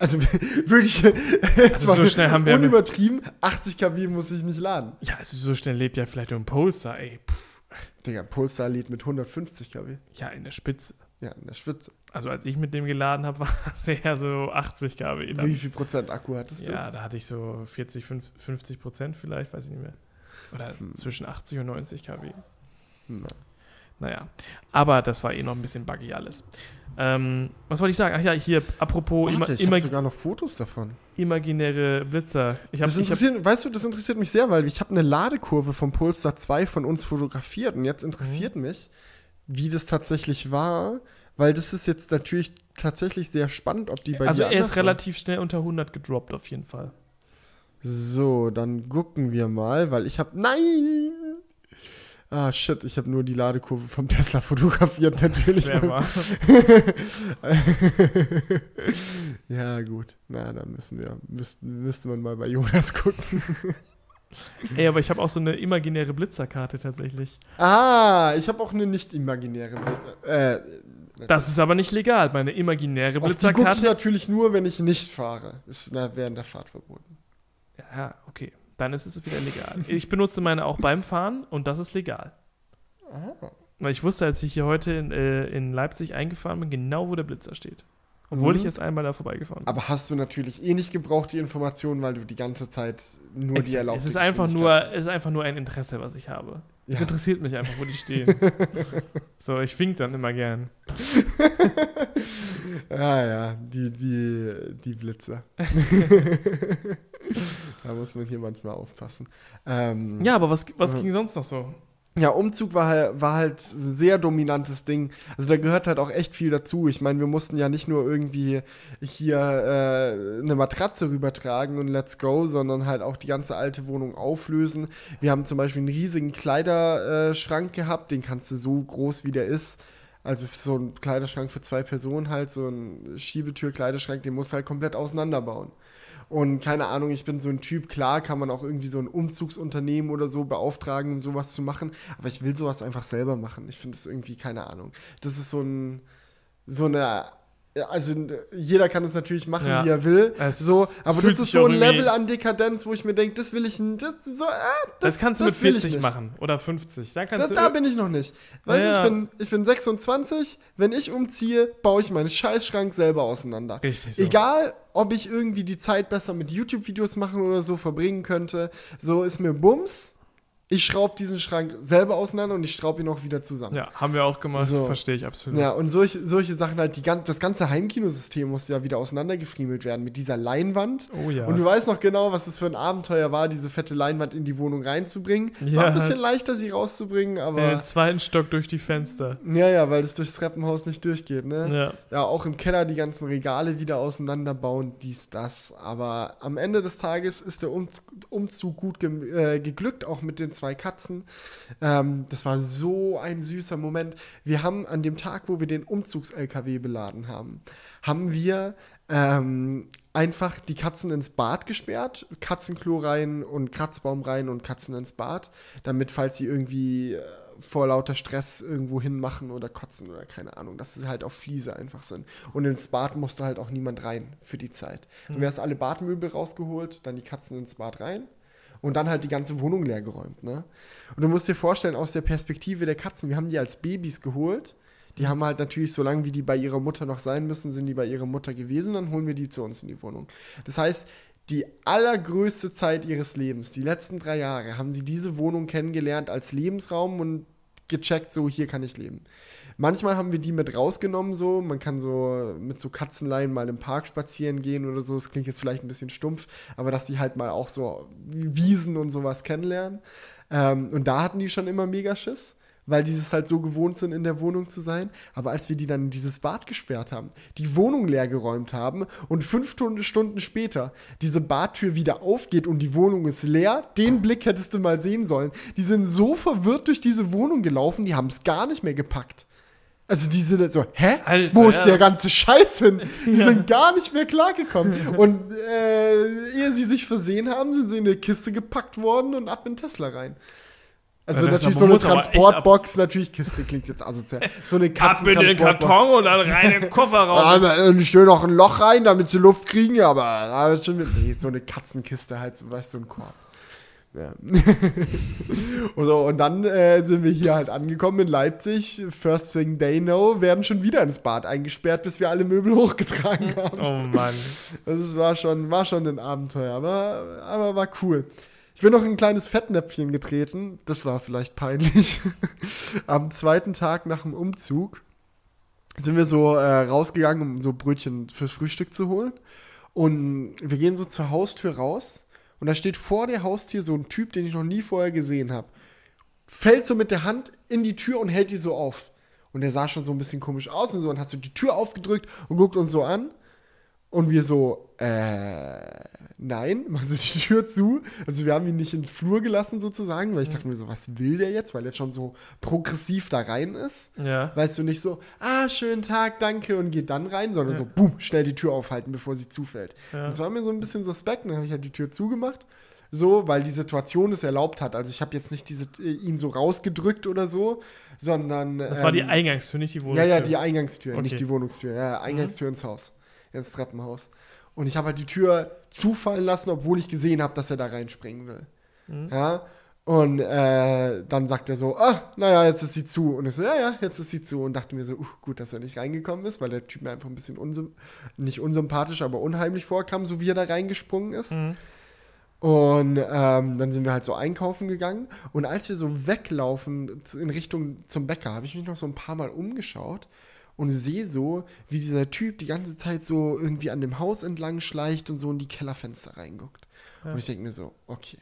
Also würde ich jetzt Also so schnell haben wir- unübertrieben, 80 kW muss ich nicht laden. Ja, also so schnell lädt ja vielleicht nur ein Poster, ey. Pff, Digga, Polestar lädt mit 150 kW. ja, in der Spitze. Ja, in der Spitze. Also als ich mit dem geladen habe, war es eher so 80 kW. Wie Dann. viel Prozent Akku hattest du? Ja, da hatte ich so 40, 50 Prozent vielleicht, weiß ich nicht mehr. Oder Hm. zwischen 80 und 90 kW. Na. Naja, aber das war eh noch ein bisschen buggy alles. Ähm, was wollte ich sagen? Ach ja, hier, apropos Warte, ich habe sogar noch Fotos davon. imaginäre Blitzer. Habe Das ich hab, interessiert, weißt du, das interessiert mich sehr, weil ich habe eine Ladekurve vom Polestar 2 von uns fotografiert und jetzt interessiert Mhm. mich, wie das tatsächlich war, weil das ist jetzt natürlich tatsächlich sehr spannend, ob die bei also er ist relativ schnell unter 100 gedroppt auf jeden Fall. So, dann gucken wir mal, weil ich habe Nein! Ah, shit, ich habe nur die Ladekurve vom Tesla fotografiert, natürlich. Ja, gut. Na, dann müssen wir, müsste, müsste man mal bei Jonas gucken. Ey, aber ich habe auch so eine imaginäre Blitzerkarte tatsächlich. Ah, ich habe auch eine nicht imaginäre. Äh, Das ist aber nicht legal. Meine imaginäre auf die gucke ich Blitzerkarte. natürlich nur, wenn ich nicht fahre. Ist na, während der Fahrt verboten. Ja, okay. Dann ist es wieder legal. Ich benutze meine auch beim Fahren und das ist legal. Ah. Weil ich wusste, als ich hier heute in, äh, in Leipzig eingefahren bin, genau wo der Blitzer steht. Obwohl Mhm. ich jetzt einmal da vorbeigefahren bin. Aber hast du natürlich eh nicht gebraucht, die Informationen, weil du die ganze Zeit nur die es ist einfach nur, Geschwindigkeit- es ist einfach nur ein Interesse, was ich habe. Es Ja. interessiert mich einfach, wo die stehen. so, ich wink dann immer gern. Ja, ja, die, die, die Blitzer. da muss man hier manchmal aufpassen. Ähm, Ja, aber was, was Mhm. ging sonst noch so? Ja, Umzug war halt, war halt ein sehr dominantes Ding. Also da gehört halt auch echt viel dazu. Ich meine, wir mussten ja nicht nur irgendwie hier äh, eine Matratze rübertragen und let's go, sondern halt auch die ganze alte Wohnung auflösen. Wir haben zum Beispiel einen riesigen Kleiderschrank gehabt, den kannst du so groß wie der ist. Also so ein Kleiderschrank für zwei Personen halt, so ein Schiebetür-Kleiderschrank, den musst du halt komplett auseinanderbauen. Und keine Ahnung, ich bin so ein Typ, klar kann man auch irgendwie so ein Umzugsunternehmen oder so beauftragen, um sowas zu machen, aber ich will sowas einfach selber machen. Ich finde es irgendwie, keine Ahnung. Das ist so ein, so eine, also jeder kann es natürlich machen, Ja. wie er will, Es so, aber das ist so ein Level an Dekadenz, wo ich mir denke, das will ich, das, so, ah, Das, das, kannst du das mit will ich 40 nicht. machen oder 50. Da kannst Da, du da bin ich noch nicht. Weißt Ja. du, ich bin, ich bin 26, wenn ich umziehe, baue ich meinen Scheißschrank selber auseinander. Richtig so. Egal, ob ich irgendwie die Zeit besser mit YouTube-Videos machen oder so verbringen könnte, so ist mir Bums. Ich schraube diesen Schrank selber auseinander und ich schraube ihn auch wieder zusammen. Ja, haben wir auch gemacht, So. verstehe ich absolut. Ja, und solche, solche Sachen halt, die, das ganze Heimkinosystem musste ja wieder auseinandergefriemelt werden mit dieser Leinwand. Oh ja. Und du weißt noch genau, was es für ein Abenteuer war, diese fette Leinwand in die Wohnung reinzubringen. Es war Ja. ein bisschen leichter, sie rauszubringen, In aber. den zweiten Stock durch die Fenster. Ja, ja, weil das durchs Treppenhaus nicht durchgeht, ne? Ja. Ja, auch im Keller die ganzen Regale wieder auseinanderbauen, dies, das. Aber am Ende des Tages ist der um Umzug gut ge äh, geglückt, auch mit den zwei Katzen. Ähm, das war so ein süßer Moment. Wir haben an dem Tag, wo wir den Umzugs-LKW beladen haben, haben wir ähm, einfach die Katzen ins Bad gesperrt, Katzenklo rein und Kratzbaum rein und Katzen ins Bad, damit, falls sie irgendwie äh, vor lauter Stress irgendwo hinmachen oder kotzen oder keine Ahnung, dass sie halt auf Fliese einfach sind. Und ins Bad musste halt auch niemand rein für die Zeit. Mhm. wärst alle Badmöbel rausgeholt, dann die Katzen ins Bad rein und dann halt die ganze Wohnung leer geräumt. Ne? Und du musst dir vorstellen, aus der Perspektive der Katzen, wir haben die als Babys geholt. Die haben halt natürlich, so lange wie die bei ihrer Mutter noch sein müssen, sind die bei ihrer Mutter gewesen, dann holen wir die zu uns in die Wohnung. Das heißt, die allergrößte Zeit ihres Lebens, die letzten drei Jahre, haben sie diese Wohnung kennengelernt als Lebensraum und gecheckt, so hier kann ich leben. Manchmal haben wir die mit rausgenommen, so. Man kann so mit so Katzenleien mal im Park spazieren gehen oder so. Das klingt jetzt vielleicht ein bisschen stumpf, aber dass die halt mal auch so Wiesen und sowas kennenlernen. Ähm, und da hatten die schon immer mega Schiss, weil die es halt so gewohnt sind, in der Wohnung zu sein. Aber als wir die dann in dieses Bad gesperrt haben, die Wohnung leer geräumt haben und fünf Stunden, später diese Badtür wieder aufgeht und die Wohnung ist leer, den Blick hättest du mal sehen sollen. Die sind so verwirrt durch diese Wohnung gelaufen, die haben es gar nicht mehr gepackt. Also die sind jetzt so, hä? Alter, Wo ist ja. der ganze Scheiß hin? Die Ja. sind gar nicht mehr klargekommen. Und äh, ehe sie sich versehen haben, sind sie in eine Kiste gepackt worden und ab in Tesla rein. Also Ja, das natürlich so eine Transportbox, natürlich Kiste klingt jetzt asozial. So eine Ab in den Katzentransportbox. Karton und dann rein in den Kofferraum. Aber äh, schön noch ein Loch rein, damit sie Luft kriegen, aber, aber schon mit, nee, so eine Katzenkiste halt, so, weißt du, so ein Korb. Ja. und, so, und dann äh, sind wir hier halt angekommen in Leipzig. First thing they know, werden schon wieder ins Bad eingesperrt, bis wir alle Möbel hochgetragen haben. Oh Mann. Das war schon, war schon ein Abenteuer, aber, aber war cool. Ich bin noch in ein kleines Fettnäpfchen getreten. Das war vielleicht peinlich. Am zweiten Tag nach dem Umzug sind wir so äh, rausgegangen, um so Brötchen fürs Frühstück zu holen. Und wir gehen so zur Haustür raus. Und da steht vor der Haustür so ein Typ, den ich noch nie vorher gesehen habe. Fällt so mit der Hand in die Tür und hält die so auf. Und der sah schon so ein bisschen komisch aus und so und hat so die Tür aufgedrückt und guckt uns so an. Und wir so, äh, nein, machen so die Tür zu. Also wir haben ihn nicht in den Flur gelassen sozusagen, weil ich dachte mir so, was will der jetzt, weil er schon so progressiv da rein ist. Ja. Weißt du, nicht so, ah, schönen Tag, danke und geht dann rein, sondern Ja. so, boom, schnell die Tür aufhalten, bevor sie zufällt. Ja. Das war mir so ein bisschen suspekt, dann habe ich halt die Tür zugemacht. So, weil die Situation es erlaubt hat. Also ich habe jetzt nicht diese, äh, ihn so rausgedrückt oder so, sondern. Das war die ähm, Eingangstür, nicht die Wohnung. ja, ja, die Eingangstür, Okay. nicht die Wohnungstür. Ja, Eingangstür ins Haus, ins Treppenhaus. Und ich habe halt die Tür zufallen lassen, obwohl ich gesehen habe, dass er da reinspringen will. Mhm. Ja. Und äh, dann sagt er so, ah, naja, jetzt ist sie zu. Und ich so, ja, ja, jetzt ist sie zu. Und dachte mir so, uh, gut, dass er nicht reingekommen ist, weil der Typ mir einfach ein bisschen unsym nicht unsympathisch, aber unheimlich vorkam, so wie er da reingesprungen ist. Mhm. Und ähm, dann sind wir halt so einkaufen gegangen. Und als wir so weglaufen in Richtung zum Bäcker, habe ich mich noch so ein paar Mal umgeschaut und sehe so, wie dieser Typ die ganze Zeit so irgendwie an dem Haus entlang schleicht und so in die Kellerfenster reinguckt. Ja. Und ich denke mir so, okay.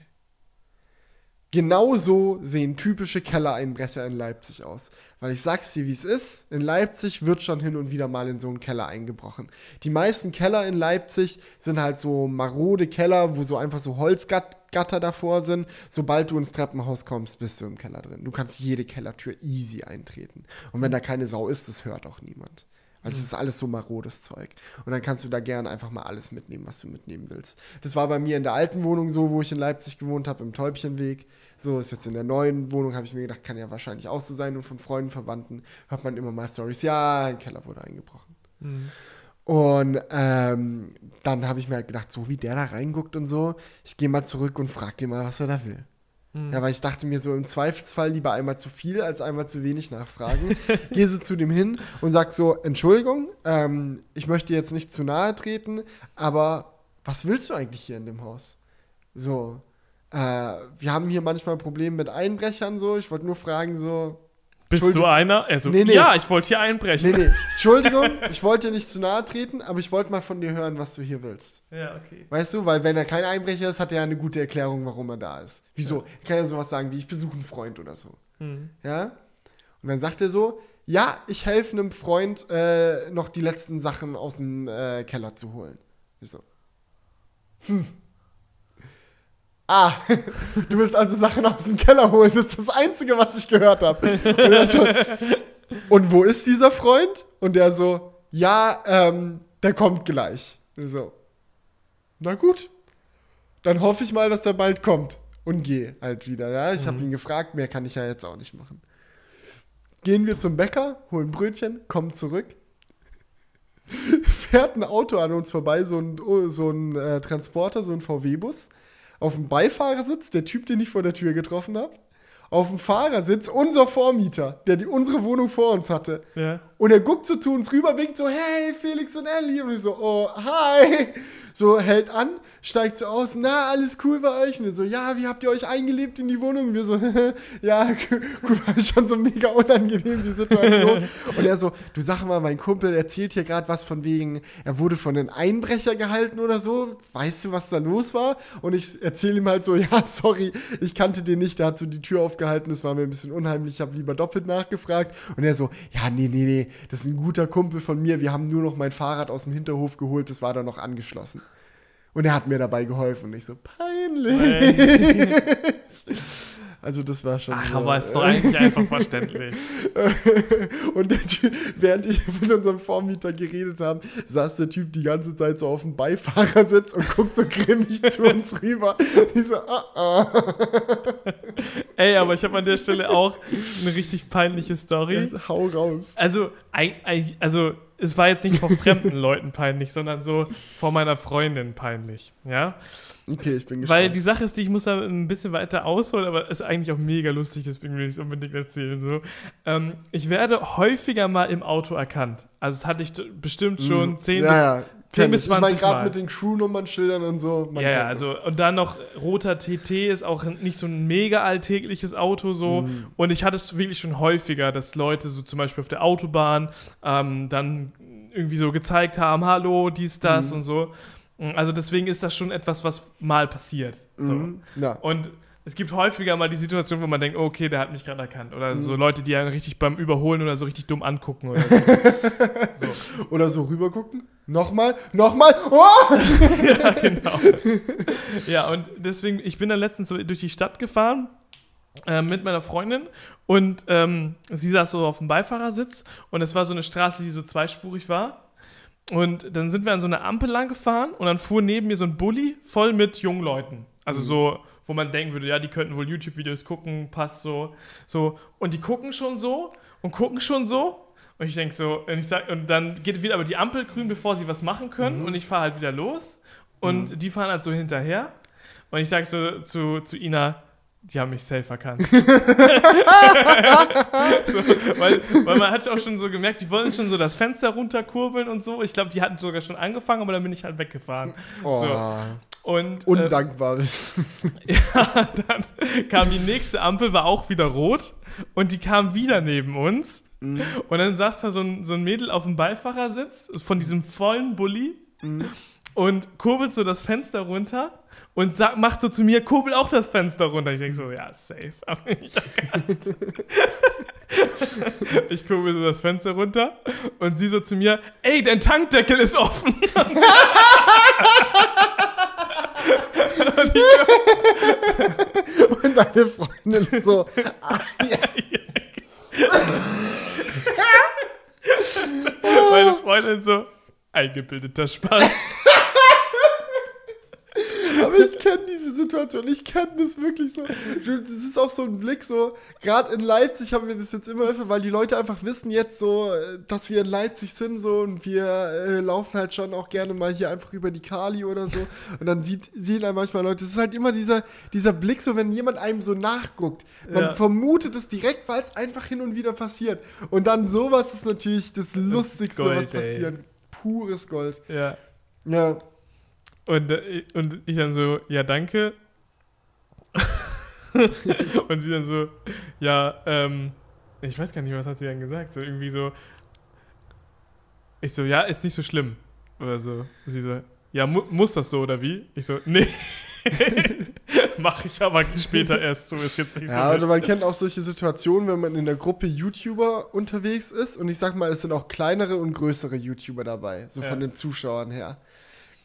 Genau so sehen typische Kellereinbrecher in Leipzig aus. Weil ich sag's dir, wie es ist. In Leipzig wird schon hin und wieder mal in so einen Keller eingebrochen. Die meisten Keller in Leipzig sind halt so marode Keller, wo so einfach so Holzgatter davor sind. Sobald du ins Treppenhaus kommst, bist du im Keller drin. Du kannst jede Kellertür easy eintreten. Und wenn da keine Sau ist, das hört auch niemand. Also es ist alles so marodes Zeug. Und dann kannst du da gerne einfach mal alles mitnehmen, was du mitnehmen willst. Das war bei mir in der alten Wohnung so, wo ich in Leipzig gewohnt habe, im Täubchenweg. So ist jetzt in der neuen Wohnung, habe ich mir gedacht, kann ja wahrscheinlich auch so sein. Und von Freunden, Verwandten hört man immer mal Stories. Ja, ein Keller wurde eingebrochen. Mhm. Und ähm, dann habe ich mir halt gedacht, so wie der da reinguckt und so, ich gehe mal zurück und frag den mal, was er da will. Mhm. Ja, weil ich dachte mir so, im Zweifelsfall lieber einmal zu viel als einmal zu wenig nachfragen. Gehe so zu dem hin und sag so, Entschuldigung, ähm, ich möchte jetzt nicht zu nahe treten, aber was willst du eigentlich hier in dem Haus? So, äh, wir haben hier manchmal Probleme mit Einbrechern, so, ich wollte nur fragen, so, Bist du einer? Also, Nee, nee. ja, ich wollte hier einbrechen. nee, nee, Entschuldigung, ich wollte dir nicht zu nahe treten, aber ich wollte mal von dir hören, was du hier willst. Ja, okay. Weißt du, weil wenn er kein Einbrecher ist, hat er ja eine gute Erklärung, warum er da ist. Wieso? Er kann ja sowas sagen wie, ich besuche einen Freund oder so. Mhm. Ja? Und dann sagt er so, ja, ich helfe einem Freund, äh, noch die letzten Sachen aus dem äh, Keller zu holen. Ich so, hm. Ah, du willst also Sachen aus dem Keller holen. Das ist das Einzige, was ich gehört habe. Und, er so, und wo ist dieser Freund? Und der so, ja, ähm, der kommt gleich. Und ich so, na gut, dann hoffe ich mal, dass er bald kommt. Und gehe halt wieder, ja. Ich habe ihn gefragt, mehr kann ich ja jetzt auch nicht machen. Gehen wir zum Bäcker, holen Brötchen, kommen zurück. Fährt ein Auto an uns vorbei, so ein, oh, so ein äh, Transporter, so ein VW-Bus. Auf dem Beifahrersitz, der Typ, den ich vor der Tür getroffen habe. Auf dem Fahrersitz unser Vormieter, der die, unsere Wohnung vor uns hatte. Ja. Und er guckt so zu uns rüber, winkt so, hey, Felix und Ellie. Und ich so, oh, hi. So, hält an, steigt so aus, na, alles cool bei euch? Und wir so, ja, wie habt ihr euch eingelebt in die Wohnung? Und wir so, ja, war schon so mega unangenehm, die Situation. Und er so, du sag mal, mein Kumpel erzählt hier gerade was von wegen, er wurde von einem Einbrecher gehalten oder so. Weißt du, was da los war? Und ich erzähle ihm halt so, ja, sorry, ich kannte den nicht, der hat so die Tür aufgehalten, das war mir ein bisschen unheimlich, ich habe lieber doppelt nachgefragt. Und er so, ja, nee, nee, nee, das ist ein guter Kumpel von mir, wir haben nur noch mein Fahrrad aus dem Hinterhof geholt, das war da noch angeschlossen. Und er hat mir dabei geholfen. Und ich so, peinlich. Also das war schon. Ach, so, aber ist doch eigentlich einfach verständlich. und der Typ, während ich mit unserem Vormieter geredet habe, saß der Typ die ganze Zeit so auf dem Beifahrersitz und guckt so grimmig zu uns rüber. Ich so, ah, ah. Ey, aber ich habe an der Stelle auch eine richtig peinliche Story. Hau raus. Also, also es war jetzt nicht vor fremden Leuten peinlich, sondern so vor meiner Freundin peinlich, ja? Okay, ich bin gespannt. Weil die Sache ist, die ich muss da ein bisschen weiter ausholen, aber ist eigentlich auch mega lustig, deswegen will ich es unbedingt erzählen. So. Ähm, ich werde häufiger mal im Auto erkannt. Also das hatte ich bestimmt schon 10 Mhm. ja, ja, 10 kenn bis ich. Ich meine, 20 gerade mit den Crew-Nummernschildern und so. ja, ja, kennt das. also und dann noch roter TT ist auch nicht so ein mega alltägliches Auto so Mhm. und ich hatte es wirklich schon häufiger, dass Leute so zum Beispiel auf der Autobahn ähm, dann irgendwie so gezeigt haben, hallo, dies, das Mhm. und so. Also deswegen ist das schon etwas, was mal passiert. So. Mhm. Ja. Und es gibt häufiger mal die Situation, wo man denkt, okay, der hat mich gerade erkannt. Oder so Mhm. Leute, die einen richtig beim Überholen oder so richtig dumm angucken oder so. so. Oder so rübergucken. Nochmal, nochmal. Oh! Ja, genau. ja, und deswegen, ich bin dann letztens so durch die Stadt gefahren äh, mit meiner Freundin und ähm, sie saß so auf dem Beifahrersitz und es war so eine Straße, die so zweispurig war. Und dann sind wir an so einer Ampel lang gefahren und dann fuhr neben mir so ein Bulli voll mit jungen Leuten. Also so, wo man denken würde, ja, die könnten wohl YouTube-Videos gucken, passt so. so. Und die gucken schon so und gucken schon so. Und ich denke so, und, ich sag, und dann geht wieder aber die Ampel grün, bevor sie was machen können. Und ich fahre halt wieder los. Und die fahren halt so hinterher. Und ich sage so zu, zu Ina, die haben mich safe erkannt. so, weil, weil man hat auch schon so gemerkt, die wollten schon so das Fenster runterkurbeln und so. Ich glaube, die hatten sogar schon angefangen, aber dann bin ich halt weggefahren. oh. Und äh, Undankbares. ja, dann kam die nächste Ampel, war auch wieder rot und die kam wieder neben uns. Mhm. Und dann saß da so ein, so ein Mädel auf dem Beifahrersitz von diesem vollen Bulli Mhm. und kurbelt so das Fenster runter und sagt, macht so zu mir, kurbel auch das Fenster runter. Ich denke so, ja, safe, ich kurbel so das Fenster runter und sie so zu mir, ey, dein Tankdeckel ist offen. Und deine Freundin so. Ah, ja. Meine Freundin so, eingebildeter Spaß. Aber ich kenne diese Situation, ich kenne das wirklich so. Das ist auch so ein Blick, so, gerade in Leipzig haben wir das jetzt immer öfter, weil die Leute einfach wissen jetzt so, dass wir in Leipzig sind so und wir äh, laufen halt schon auch gerne mal hier einfach über die Kali oder so und dann sieht, sehen dann manchmal Leute, es ist halt immer dieser, dieser Blick, so wenn jemand einem so nachguckt. Man Ja. vermutet es direkt, weil es einfach hin und wieder passiert. Und dann sowas ist natürlich das Lustigste, Gold, was ey. passiert. Pures Gold. Ja. Ja. Und, äh, und ich dann so, ja, danke. und sie dann so, ja, ähm, ich weiß gar nicht, was hat sie dann gesagt? So irgendwie so, ich so, ja, ist nicht so schlimm. Oder so. Und sie so, ja, mu muss das so oder wie? Ich so, nee. Mach ich aber später erst so, ist jetzt nicht Ja, so. oder man kennt auch solche Situationen, wenn man in der Gruppe YouTuber unterwegs ist und ich sag mal, es sind auch kleinere und größere YouTuber dabei, so Ja. von den Zuschauern her.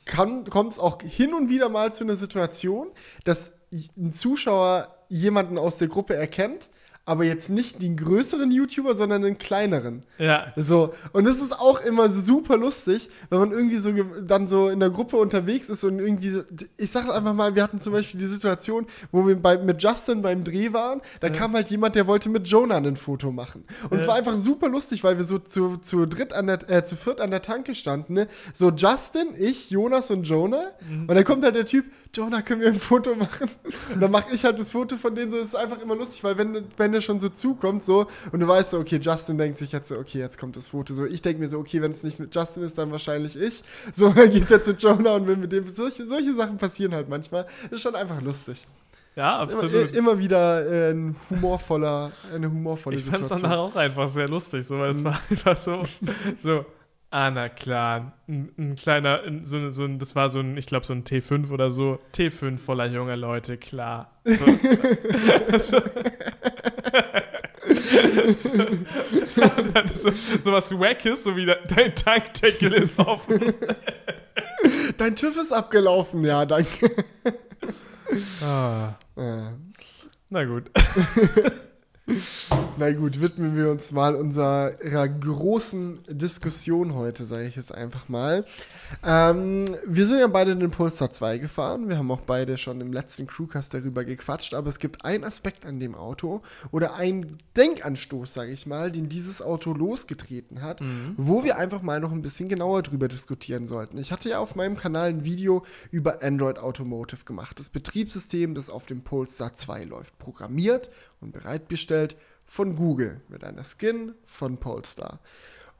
Kommt es auch hin und wieder mal zu einer Situation, dass ein Zuschauer jemanden aus der Gruppe erkennt, aber jetzt nicht den größeren YouTuber, sondern den kleineren. Ja. So, und das ist auch immer super lustig, wenn man irgendwie so dann so in der Gruppe unterwegs ist und irgendwie so, ich sag einfach mal, wir hatten zum Beispiel die Situation, wo wir bei, mit Justin beim Dreh waren, da kam halt jemand, der wollte mit Jonah ein Foto machen. Und es Ja. war einfach super lustig, weil wir so zu, zu dritt an der, äh, zu viert an der Tanke standen, ne? So Justin, ich, Jonas und Jonah. Und dann kommt halt der Typ, Jonah, können wir ein Foto machen? Und dann mache ich halt das Foto von denen so, es ist einfach immer lustig, weil wenn, wenn der schon so zukommt, so, und du weißt so, okay, Justin denkt sich jetzt so, okay, jetzt kommt das Foto. So, ich denke mir so, okay, wenn es nicht mit Justin ist, dann wahrscheinlich ich. So, dann geht er zu Jonah und will mit dem, solche, solche Sachen passieren halt manchmal. Ist schon einfach lustig. Ja, Immer, absolut. immer wieder äh, ein humorvoller, eine humorvolle Ich fand es Situation. danach auch einfach sehr lustig, so, weil es Mhm. war einfach so, so, ah, na klar, ein, ein kleiner, ein- so, so ein, das war so ein, ich glaube, so ein T5 oder so, T5 voller junger Leute, klar. So. so. So, so was Wackes, so wie de- dein Tankdeckel ist offen. Dein TÜV ist abgelaufen, ja, danke. Ah, Äh, na gut. na gut, widmen wir uns mal unserer großen Diskussion heute, sage ich jetzt einfach mal. Ähm, wir sind ja beide den Polestar 2 gefahren. Wir haben auch beide schon im letzten Crewcast darüber gequatscht. Aber es gibt einen Aspekt an dem Auto oder einen Denkanstoß, sage ich mal, den dieses Auto losgetreten hat, wo wir einfach mal noch ein bisschen genauer drüber diskutieren sollten. Ich hatte ja auf meinem Kanal ein Video über Android Automotive gemacht. Das Betriebssystem, das auf dem Polestar 2 läuft, programmiert und bereitgestellt von Google mit einer Skin von Polestar.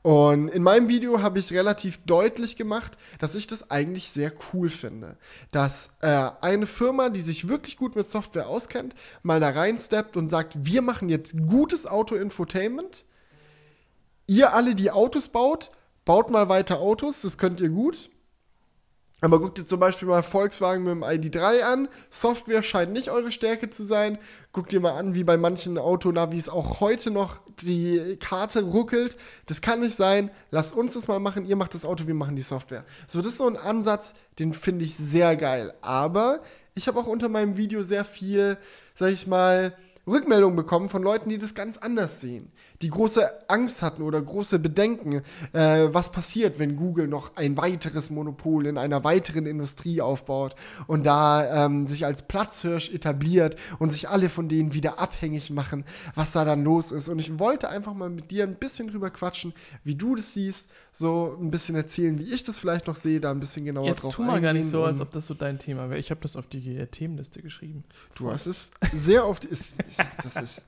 Und in meinem Video habe ich relativ deutlich gemacht, dass ich das eigentlich sehr cool finde. Dass äh, eine Firma, die sich wirklich gut mit Software auskennt, mal da reinsteppt und sagt, wir machen jetzt gutes Auto-Infotainment. Ihr alle, die Autos baut, baut mal weiter Autos, das könnt ihr gut. Aber guckt ihr zum Beispiel mal Volkswagen mit dem ID3 an. Software scheint nicht eure Stärke zu sein. Guckt ihr mal an, wie bei manchen Autonavis auch heute noch die Karte ruckelt. Das kann nicht sein. Lasst uns das mal machen. Ihr macht das Auto, wir machen die Software. So, das ist so ein Ansatz, den finde ich sehr geil. Aber ich habe auch unter meinem Video sehr viel, sag ich mal, Rückmeldungen bekommen von Leuten, die das ganz anders sehen, die große Angst hatten oder große Bedenken, äh, was passiert, wenn Google noch ein weiteres Monopol in einer weiteren Industrie aufbaut und da ähm, sich als Platzhirsch etabliert und sich alle von denen wieder abhängig machen, was da dann los ist. Und ich wollte einfach mal mit dir ein bisschen drüber quatschen, wie du das siehst, so ein bisschen erzählen, wie ich das vielleicht noch sehe, da ein bisschen genauer Jetzt drauf tu mal gar nicht so, als ob das so dein Thema wäre. Ich habe das auf die Themenliste geschrieben. Du hast es sehr oft. Ist, das ist,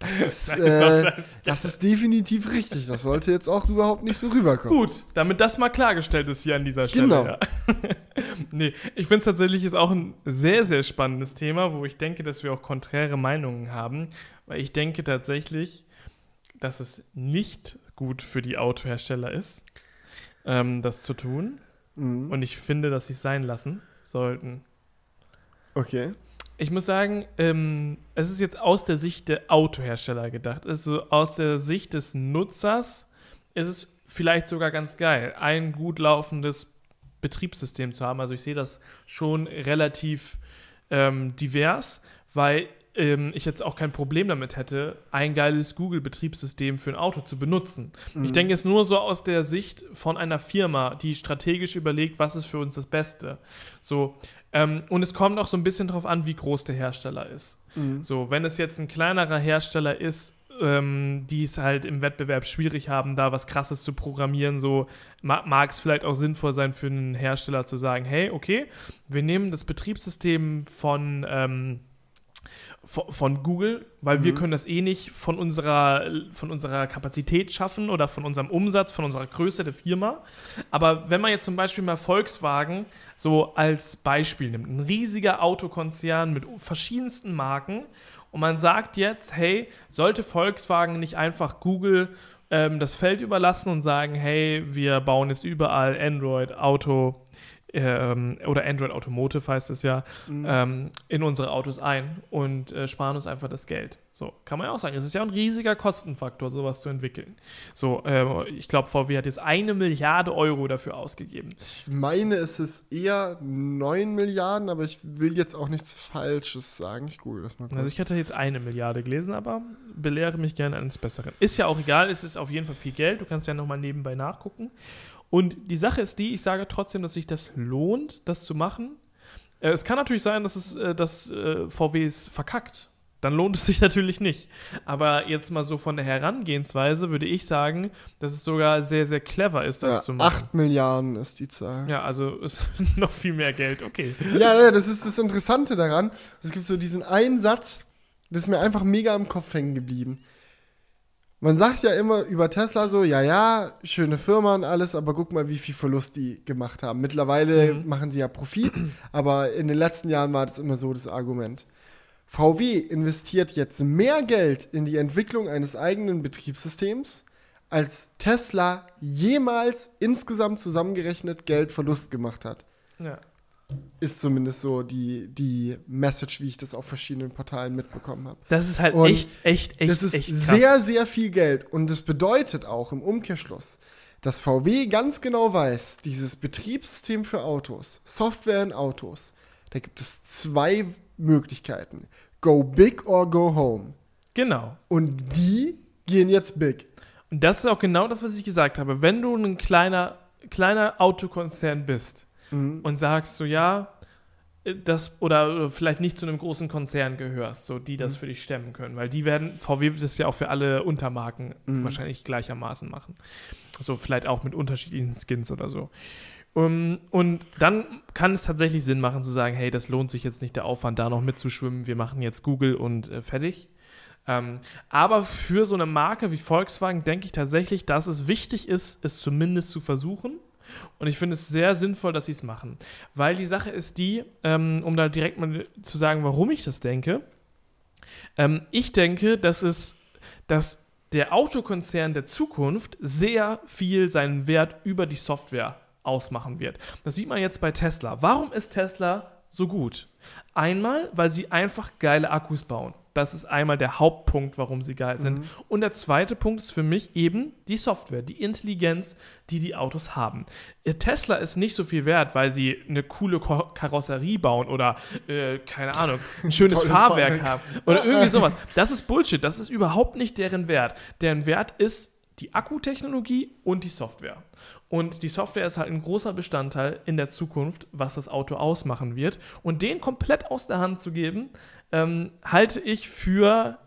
das ist, äh, das- das ist definitiv richtig. Das sollte jetzt auch überhaupt nicht so rüberkommen. Gut, damit das mal klargestellt ist hier an dieser Stelle. Genau. Ja. nee, ich finde es tatsächlich ist auch ein sehr, sehr spannendes Thema, wo ich denke, dass wir auch konträre Meinungen haben, weil ich denke tatsächlich, dass es nicht gut für die Autohersteller ist, ähm, das zu tun. Mhm. Und ich finde, dass sie es sein lassen sollten. Okay. Ich muss sagen, ähm, es ist jetzt aus der Sicht der Autohersteller gedacht. Also aus der Sicht des Nutzers ist es vielleicht sogar ganz geil, ein gut laufendes Betriebssystem zu haben. Also ich sehe das schon relativ ähm, divers, weil ähm, ich jetzt auch kein Problem damit hätte, ein geiles Google-Betriebssystem für ein Auto zu benutzen. Ich denke jetzt nur so aus der Sicht von einer Firma, die strategisch überlegt, was ist für uns das Beste. So, ähm, und es kommt auch so ein bisschen drauf an, wie groß der Hersteller ist. Mhm. So, wenn es jetzt ein kleinerer Hersteller ist, ähm, die es halt im Wettbewerb schwierig haben, da was Krasses zu programmieren, so ma mag es vielleicht auch sinnvoll sein für einen Hersteller zu sagen, hey, okay, wir nehmen das Betriebssystem von ähm, von, Google, weil wir Mhm. können das eh nicht von unserer, von unserer Kapazität schaffen oder von unserem Umsatz, von unserer Größe der Firma. Aber wenn man jetzt zum Beispiel mal Volkswagen so als Beispiel nimmt, ein riesiger Autokonzern mit verschiedensten Marken und man sagt jetzt, hey, sollte Volkswagen nicht einfach Google ähm, das Feld überlassen und sagen, hey, wir bauen jetzt überall Android, Auto, ähm, oder Android Automotive heißt es ja, Mhm. ähm, in unsere Autos ein und äh, sparen uns einfach das Geld. So, kann man ja auch sagen. Es ist ja ein riesiger Kostenfaktor, sowas zu entwickeln. So, äh, ich glaube, VW hat jetzt eine Milliarde Euro dafür ausgegeben. Ich meine, es ist eher 9 Milliarden, aber ich will jetzt auch nichts Falsches sagen. Ich google das mal kurz. Also ich hatte jetzt eine Milliarde gelesen, aber belehre mich gerne eines Besseren. Ist ja auch egal, es ist auf jeden Fall viel Geld. Du kannst ja nochmal nebenbei nachgucken. Und die Sache ist die, ich sage trotzdem, dass sich das lohnt, das zu machen. Äh, es kann natürlich sein, dass, es, äh, dass äh, VW es verkackt. Dann lohnt es sich natürlich nicht. Aber jetzt mal so von der Herangehensweise würde ich sagen, dass es sogar sehr, sehr clever ist, das ja, zu machen. 8 Milliarden ist die Zahl. Ja, also ist noch viel mehr Geld. Okay. Ja, ja, das ist das Interessante daran. Es gibt so diesen einen Satz, das ist mir einfach mega im Kopf hängen geblieben. Man sagt ja immer über Tesla so, ja, ja, schöne Firma und alles, aber guck mal, wie viel Verlust die gemacht haben. Mittlerweile Mhm. machen sie ja Profit, aber in den letzten Jahren war das immer so das Argument. VW investiert jetzt mehr Geld in die Entwicklung eines eigenen Betriebssystems, als Tesla jemals insgesamt zusammengerechnet Geldverlust gemacht hat Ja. Ist zumindest so die, die Message, wie ich das auf verschiedenen Portalen mitbekommen habe. Das ist halt Und echt, echt, echt, Das ist echt sehr, sehr viel Geld und das bedeutet auch im Umkehrschluss, dass VW ganz genau weiß, dieses Betriebssystem für Autos, Software in Autos, da gibt es zwei Möglichkeiten. Go big or go home. Genau. Und die gehen jetzt big. Und das ist auch genau das, was ich gesagt habe. Wenn du ein kleiner, kleiner Autokonzern bist Mhm. und sagst so, ja, äh, das oder vielleicht nicht zu einem großen Konzern gehörst, so die Mhm. das für dich stemmen können, weil die werden, VW wird das ja auch für alle Untermarken Mhm. wahrscheinlich gleichermaßen machen. So vielleicht auch mit unterschiedlichen Skins oder so. Um, und dann kann es tatsächlich Sinn machen zu sagen, hey, das lohnt sich jetzt nicht der Aufwand, da noch mitzuschwimmen. Wir machen jetzt Google und äh, fertig. Ähm, aber für so eine Marke wie Volkswagen denke ich tatsächlich, dass es wichtig ist, es zumindest zu versuchen. Und ich finde es sehr sinnvoll, dass sie es machen. Weil die Sache ist die, ähm, um da direkt mal zu sagen, warum ich das denke. Ähm, ich denke, dass es, dass der Autokonzern der Zukunft sehr viel seinen Wert über die Software ausmachen wird. Das sieht man jetzt bei Tesla. Warum ist Tesla so gut? Einmal, weil sie einfach geile Akkus bauen. Das ist einmal der Hauptpunkt, warum sie geil sind. Und der zweite Punkt ist für mich eben die Software, die Intelligenz, die die Autos haben. Ihr Tesla ist nicht so viel wert, weil sie eine coole Karosserie bauen oder, äh, keine Ahnung, ein schönes Fahrwerk. haben oder irgendwie sowas. Das ist Bullshit. Das ist überhaupt nicht deren Wert. Deren Wert ist die Akkutechnologie und die Software. Und die Software ist halt ein großer Bestandteil in der Zukunft, was das Auto ausmachen wird. Und den komplett aus der Hand zu geben, ähm, halte ich für,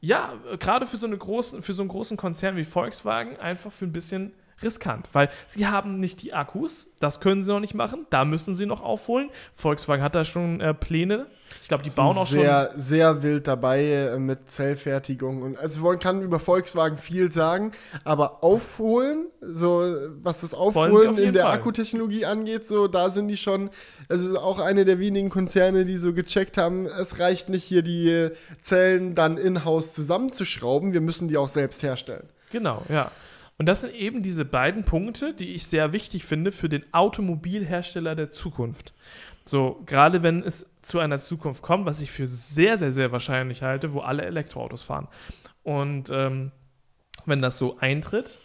ja, gerade für so, eine großen, für so einen großen Konzern wie Volkswagen einfach für ein bisschen riskant, weil sie haben nicht die Akkus, das können sie noch nicht machen, da müssen sie noch aufholen. Volkswagen hat da schon äh, Pläne. Ich glaube, die bauen auch schon. sehr, sehr wild dabei äh, mit Zellfertigung. Und also man kann über Volkswagen viel sagen, aber aufholen, so was das Aufholen auf in der Fall. Akkutechnologie angeht, so da sind die schon, es ist auch eine der wenigen Konzerne, die so gecheckt haben, es reicht nicht hier die äh, Zellen dann in-house zusammenzuschrauben, wir müssen die auch selbst herstellen. Genau, ja. Und das sind eben diese beiden Punkte, die ich sehr wichtig finde für den Automobilhersteller der Zukunft. So, gerade wenn es zu einer Zukunft kommt, was ich für sehr, sehr, sehr wahrscheinlich halte, wo alle Elektroautos fahren. Und ähm, wenn das so eintritt,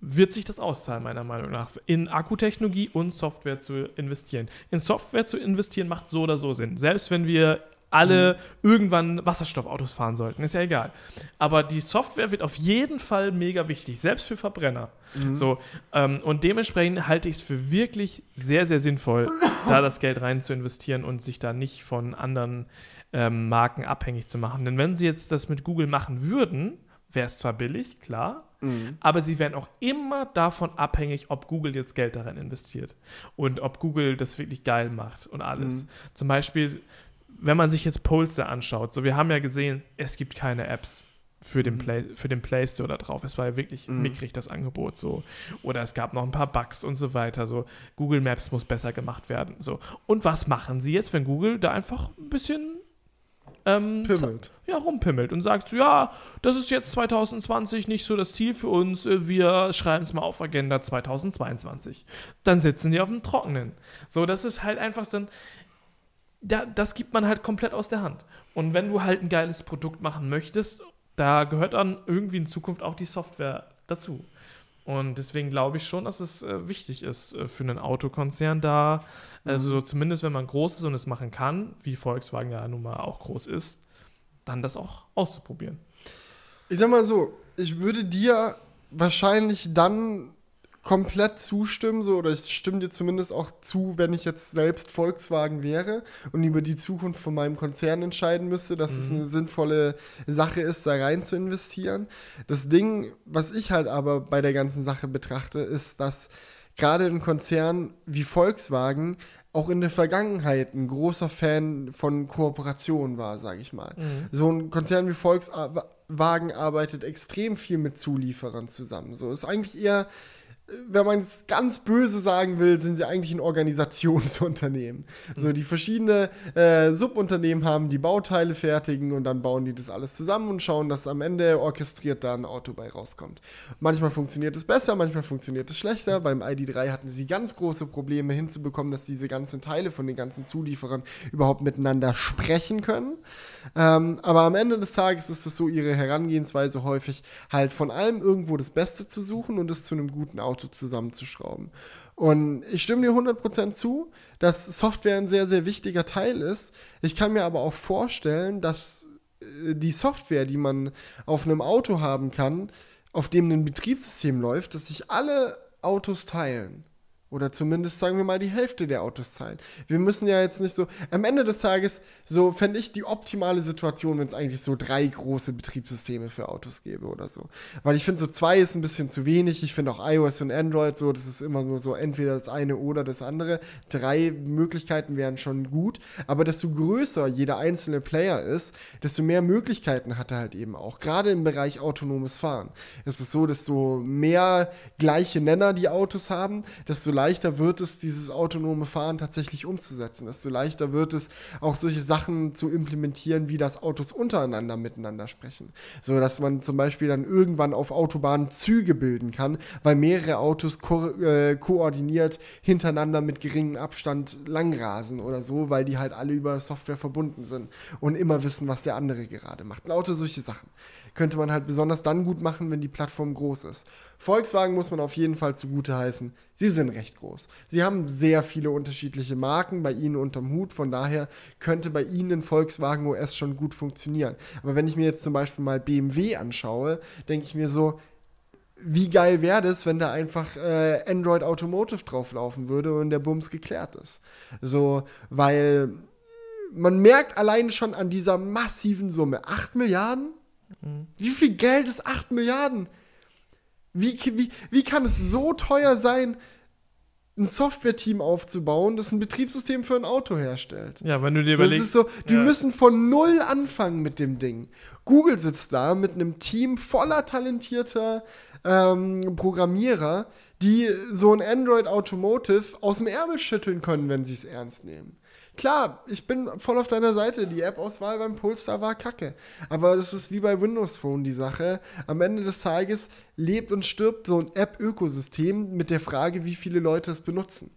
wird sich das auszahlen, meiner Meinung nach, in Akkutechnologie und Software zu investieren. In Software zu investieren macht so oder so Sinn. Selbst wenn wir alle irgendwann Wasserstoffautos fahren sollten, ist ja egal. Aber die Software wird auf jeden Fall mega wichtig, selbst für Verbrenner. So, ähm, und dementsprechend halte ich es für wirklich sehr, sehr sinnvoll, da das Geld rein zu investieren und sich da nicht von anderen ähm, Marken abhängig zu machen. Denn wenn sie jetzt das mit Google machen würden, wäre es zwar billig, klar, aber sie wären auch immer davon abhängig, ob Google jetzt Geld darin investiert und ob Google das wirklich geil macht und alles. Zum Beispiel, wenn man sich jetzt Polster anschaut, so wir haben ja gesehen, es gibt keine Apps für den, Play, für den Play Store da drauf. Es war ja wirklich mickrig, das Angebot so. Oder es gab noch ein paar Bugs und so weiter. So, Google Maps muss besser gemacht werden. So. Und was machen sie jetzt, wenn Google da einfach ein bisschen ähm, Pimmelt. ja, rumpimmelt und sagt so, ja, das ist jetzt 2020 nicht so das Ziel für uns, äh, wir schreiben es mal auf Agenda 2022. Dann sitzen die auf dem Trockenen. So, das ist halt einfach dann, da, das gibt man halt komplett aus der Hand. Und wenn du halt ein geiles Produkt machen möchtest, da gehört dann irgendwie in Zukunft auch die Software dazu. Und deswegen glaube ich schon, dass es äh, wichtig ist äh, für einen Autokonzern da, also zumindest wenn man groß ist und es machen kann, wie Volkswagen ja nun mal auch groß ist, dann das auch auszuprobieren. Ich sag mal so, ich würde dir wahrscheinlich dann komplett zustimmen, so, oder ich stimme dir zumindest auch zu, wenn ich jetzt selbst Volkswagen wäre und über die Zukunft von meinem Konzern entscheiden müsste, dass es eine sinnvolle Sache ist, da rein zu investieren. Das Ding, was ich halt aber bei der ganzen Sache betrachte, ist, dass gerade ein Konzern wie Volkswagen auch in der Vergangenheit ein großer Fan von Kooperationen war, sage ich mal. So ein Konzern wie Volkswagen arbeitet extrem viel mit Zulieferern zusammen. So ist eigentlich eher, wenn man es ganz böse sagen will, sind sie eigentlich ein Organisationsunternehmen. So, die verschiedene äh, Subunternehmen haben, die Bauteile fertigen und dann bauen die das alles zusammen und schauen, dass am Ende orchestriert da ein Auto bei rauskommt. Manchmal funktioniert es besser, manchmal funktioniert es schlechter. Beim ID3 hatten sie ganz große Probleme hinzubekommen, dass diese ganzen Teile von den ganzen Zulieferern überhaupt miteinander sprechen können. Ähm, aber am Ende des Tages ist es so ihre Herangehensweise häufig, halt von allem irgendwo das Beste zu suchen und es zu einem guten Auto zusammenzuschrauben. Und ich stimme dir 100% zu, dass Software ein sehr, sehr wichtiger Teil ist. Ich kann mir aber auch vorstellen, dass äh, die Software, die man auf einem Auto haben kann, auf dem ein Betriebssystem läuft, dass sich alle Autos teilen. Oder zumindest sagen wir mal die Hälfte der Autos teilen. Wir müssen ja jetzt nicht so. Am Ende des Tages, so fände ich die optimale Situation, wenn es eigentlich so drei große Betriebssysteme für Autos gäbe oder so. Weil ich finde, so zwei ist ein bisschen zu wenig. Ich finde auch iOS und Android so, das ist immer nur so entweder das eine oder das andere. Drei Möglichkeiten wären schon gut. Aber desto größer jeder einzelne Player ist, desto mehr Möglichkeiten hat er halt eben auch. Gerade im Bereich autonomes Fahren. Es ist so, desto mehr gleiche Nenner die Autos haben, desto leichter wird es, dieses autonome Fahren tatsächlich umzusetzen. Desto leichter wird es, auch solche Sachen zu implementieren, wie das Autos untereinander miteinander sprechen. So dass man zum Beispiel dann irgendwann auf Autobahnen Züge bilden kann, weil mehrere Autos ko äh, koordiniert hintereinander mit geringem Abstand langrasen oder so, weil die halt alle über Software verbunden sind und immer wissen, was der andere gerade macht. Lauter solche Sachen könnte man halt besonders dann gut machen, wenn die Plattform groß ist. Volkswagen muss man auf jeden Fall zugute heißen. Sie sind recht groß. Sie haben sehr viele unterschiedliche Marken bei ihnen unterm Hut. Von daher könnte bei ihnen Volkswagen OS schon gut funktionieren. Aber wenn ich mir jetzt zum Beispiel mal BMW anschaue, denke ich mir so, wie geil wäre das, wenn da einfach äh, Android Automotive drauflaufen würde und der Bums geklärt ist. So, weil man merkt allein schon an dieser massiven Summe, 8 Milliarden? Wie viel Geld ist 8 Milliarden? Wie, wie, wie kann es so teuer sein, ein Software-Team aufzubauen, das ein Betriebssystem für ein Auto herstellt? Ja, wenn du dir So, es überlegst. ist so, die ja. müssen von null anfangen mit dem Ding. Google sitzt da mit einem Team voller talentierter ähm, Programmierer, die so ein Android Automotive aus dem Ärmel schütteln können, wenn sie es ernst nehmen. Klar, ich bin voll auf deiner Seite. Die App-Auswahl beim Polestar war kacke. Aber das ist wie bei Windows Phone die Sache. Am Ende des Tages lebt und stirbt so ein App-Ökosystem mit der Frage, wie viele Leute es benutzen.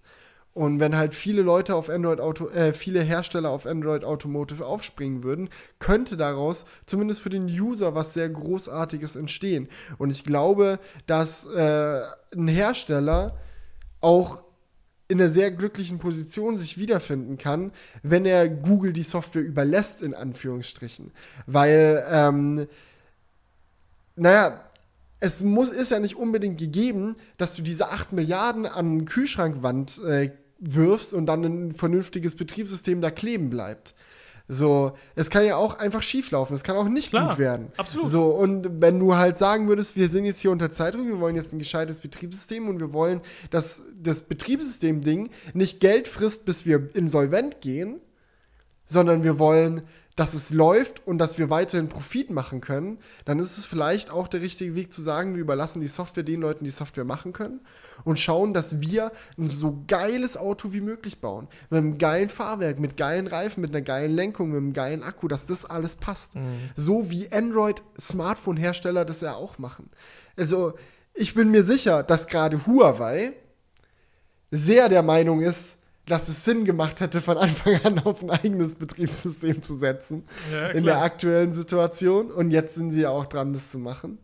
Und wenn halt viele Leute auf Android Auto, äh, viele Hersteller auf Android Automotive aufspringen würden, könnte daraus zumindest für den User was sehr Großartiges entstehen. Und ich glaube, dass äh, ein Hersteller auch in einer sehr glücklichen Position sich wiederfinden kann, wenn er Google die Software überlässt, in Anführungsstrichen. Weil, ähm, naja, es muss, ist ja nicht unbedingt gegeben, dass du diese 8 Milliarden an Kühlschrankwand äh, wirfst und dann ein vernünftiges Betriebssystem da kleben bleibt. So, es kann ja auch einfach schieflaufen, es kann auch nicht Klar, gut werden. absolut. So, und wenn du halt sagen würdest, wir sind jetzt hier unter Zeitdruck, wir wollen jetzt ein gescheites Betriebssystem und wir wollen, dass das Betriebssystem-Ding nicht Geld frisst, bis wir insolvent gehen, sondern wir wollen, dass es läuft und dass wir weiterhin Profit machen können, dann ist es vielleicht auch der richtige Weg zu sagen, wir überlassen die Software den Leuten, die Software machen können und schauen, dass wir ein so geiles Auto wie möglich bauen. Mit einem geilen Fahrwerk, mit geilen Reifen, mit einer geilen Lenkung, mit einem geilen Akku, dass das alles passt. Mhm. So wie Android-Smartphone-Hersteller das ja auch machen. Also, ich bin mir sicher, dass gerade Huawei sehr der Meinung ist, dass es Sinn gemacht hätte, von Anfang an auf ein eigenes Betriebssystem zu setzen Ja, in der aktuellen Situation. Und jetzt sind sie ja auch dran, das zu machen.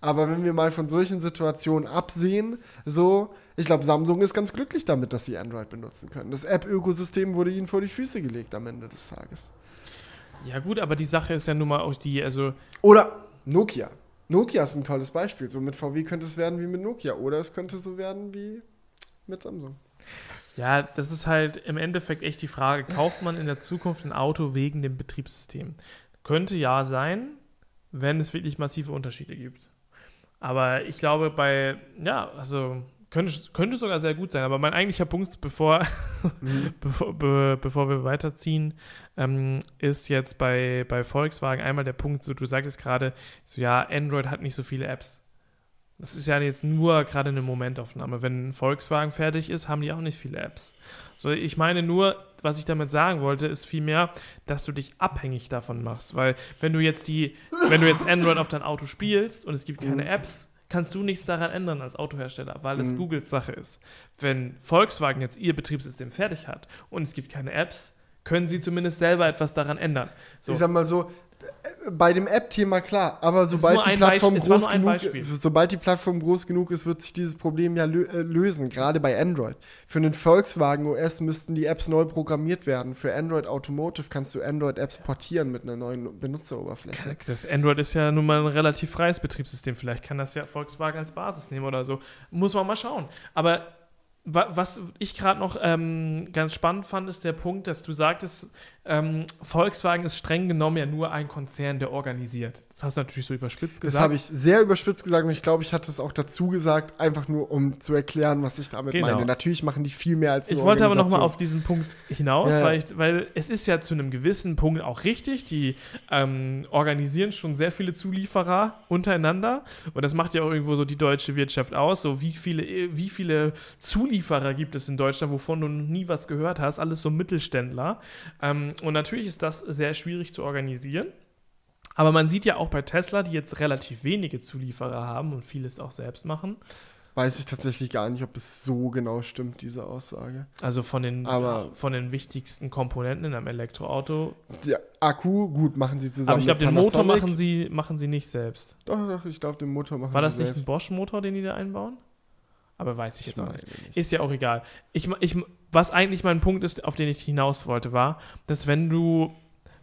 Aber wenn wir mal von solchen Situationen absehen, so, ich glaube, Samsung ist ganz glücklich damit, dass sie Android benutzen können. Das App-Ökosystem wurde ihnen vor die Füße gelegt am Ende des Tages. Ja, gut, aber die Sache ist ja nun mal auch die, also Oder Nokia. Nokia ist ein tolles Beispiel. So mit VW könnte es werden wie mit Nokia. Oder es könnte so werden wie mit Samsung. Ja, das ist halt im Endeffekt echt die Frage, kauft man in der Zukunft ein Auto wegen dem Betriebssystem? Könnte ja sein, wenn es wirklich massive Unterschiede gibt. Aber ich glaube, bei, ja, also könnte, könnte sogar sehr gut sein. Aber mein eigentlicher Punkt, bevor, bevor, be, bevor wir weiterziehen, ähm, ist jetzt bei, bei Volkswagen einmal der Punkt, so du sagtest gerade, so ja, Android hat nicht so viele Apps. Das ist ja jetzt nur gerade eine Momentaufnahme. Wenn Volkswagen fertig ist, haben die auch nicht viele Apps. So, ich meine nur, was ich damit sagen wollte, ist vielmehr, dass du dich abhängig davon machst. Weil wenn du jetzt die, wenn du jetzt Android auf dein Auto spielst und es gibt keine Mhm. Apps, kannst du nichts daran ändern als Autohersteller, weil es Mhm. Googles Sache ist. Wenn Volkswagen jetzt ihr Betriebssystem fertig hat und es gibt keine Apps, können sie zumindest selber etwas daran ändern. So. Ich sag mal so, bei dem App-Thema klar, aber sobald die Plattform groß genug, Beispiel. sobald die Plattform groß genug ist, wird sich dieses Problem ja lö äh, lösen, gerade bei Android. Für einen Volkswagen OS müssten die Apps neu programmiert werden. Für Android Automotive kannst du Android-Apps portieren mit einer neuen Benutzeroberfläche. Das Android ist ja nun mal ein relativ freies Betriebssystem. Vielleicht kann das ja Volkswagen als Basis nehmen oder so. Muss man mal schauen. Aber wa was ich gerade noch ähm, ganz spannend fand, ist der Punkt, dass du sagtest, ähm, Volkswagen ist streng genommen ja nur ein Konzern, der organisiert. Das hast du natürlich so überspitzt Das gesagt. habe ich sehr überspitzt gesagt und ich glaube, ich hatte es auch dazu gesagt, einfach nur um zu erklären, was ich damit Genau. meine. Natürlich machen die viel mehr als Ich eine wollte aber noch mal Organisation. auf diesen Punkt hinaus, Ja, ja. weil, ich, weil es ist ja zu einem gewissen Punkt auch richtig. Die ähm, organisieren schon sehr viele Zulieferer untereinander und das macht ja auch irgendwo so die deutsche Wirtschaft aus. So wie viele, wie viele Zulieferer gibt es in Deutschland, wovon du noch nie was gehört hast? Alles so Mittelständler. Ähm, und natürlich ist das sehr schwierig zu organisieren. Aber man sieht ja auch bei Tesla, die jetzt relativ wenige Zulieferer haben und vieles auch selbst machen. Weiß ich tatsächlich gar nicht, ob es so genau stimmt, diese Aussage. Also von den, Aber- von den wichtigsten Komponenten in einem Elektroauto Der Akku, gut, machen sie zusammen. Aber ich glaube, den Motor machen sie, machen sie nicht selbst. Doch, doch, ich glaube, den Motor machen War sie das nicht ein selbst. Bosch-Motor, den die da einbauen? Aber weiß ich jetzt auch nicht. nicht. Ist ja auch egal. Ich, ich, was eigentlich mein Punkt ist, auf den ich hinaus wollte, war, dass wenn du,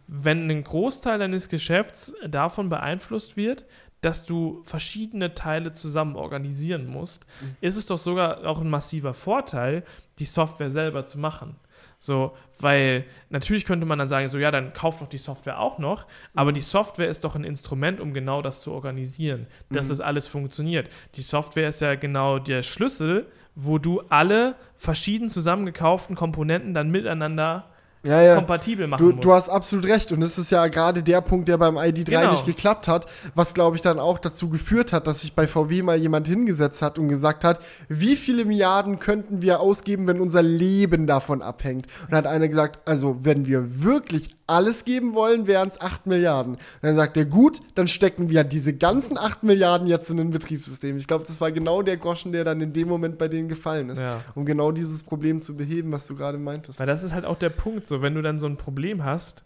wenn ein Großteil deines Geschäfts davon beeinflusst wird, dass du verschiedene Teile zusammen organisieren musst, Mhm. ist es doch sogar auch ein massiver Vorteil, die Software selber zu machen. So, weil natürlich könnte man dann sagen, so ja, dann kauf doch die Software auch noch, aber die Software ist doch ein Instrument, um genau das zu organisieren, dass Mhm. das alles funktioniert. Die Software ist ja genau der Schlüssel, wo du alle verschieden zusammengekauften Komponenten dann miteinander Ja, ja. kompatibel machen Du, musst. du hast absolut recht. Und das ist ja gerade der Punkt, der beim ID3 Genau. nicht geklappt hat, was, glaube ich, dann auch dazu geführt hat, dass sich bei VW mal jemand hingesetzt hat und gesagt hat, wie viele Milliarden könnten wir ausgeben, wenn unser Leben davon abhängt? Und hat einer gesagt, also wenn wir wirklich alles geben wollen, wären es 8 Milliarden. Und dann sagt er, gut, dann stecken wir diese ganzen 8 Milliarden jetzt in ein Betriebssystem. Ich glaube, das war genau der Groschen, der dann in dem Moment bei denen gefallen ist, Ja. um genau dieses Problem zu beheben, was du gerade meintest. Weil das ist halt auch der Punkt, so wenn du dann so ein Problem hast,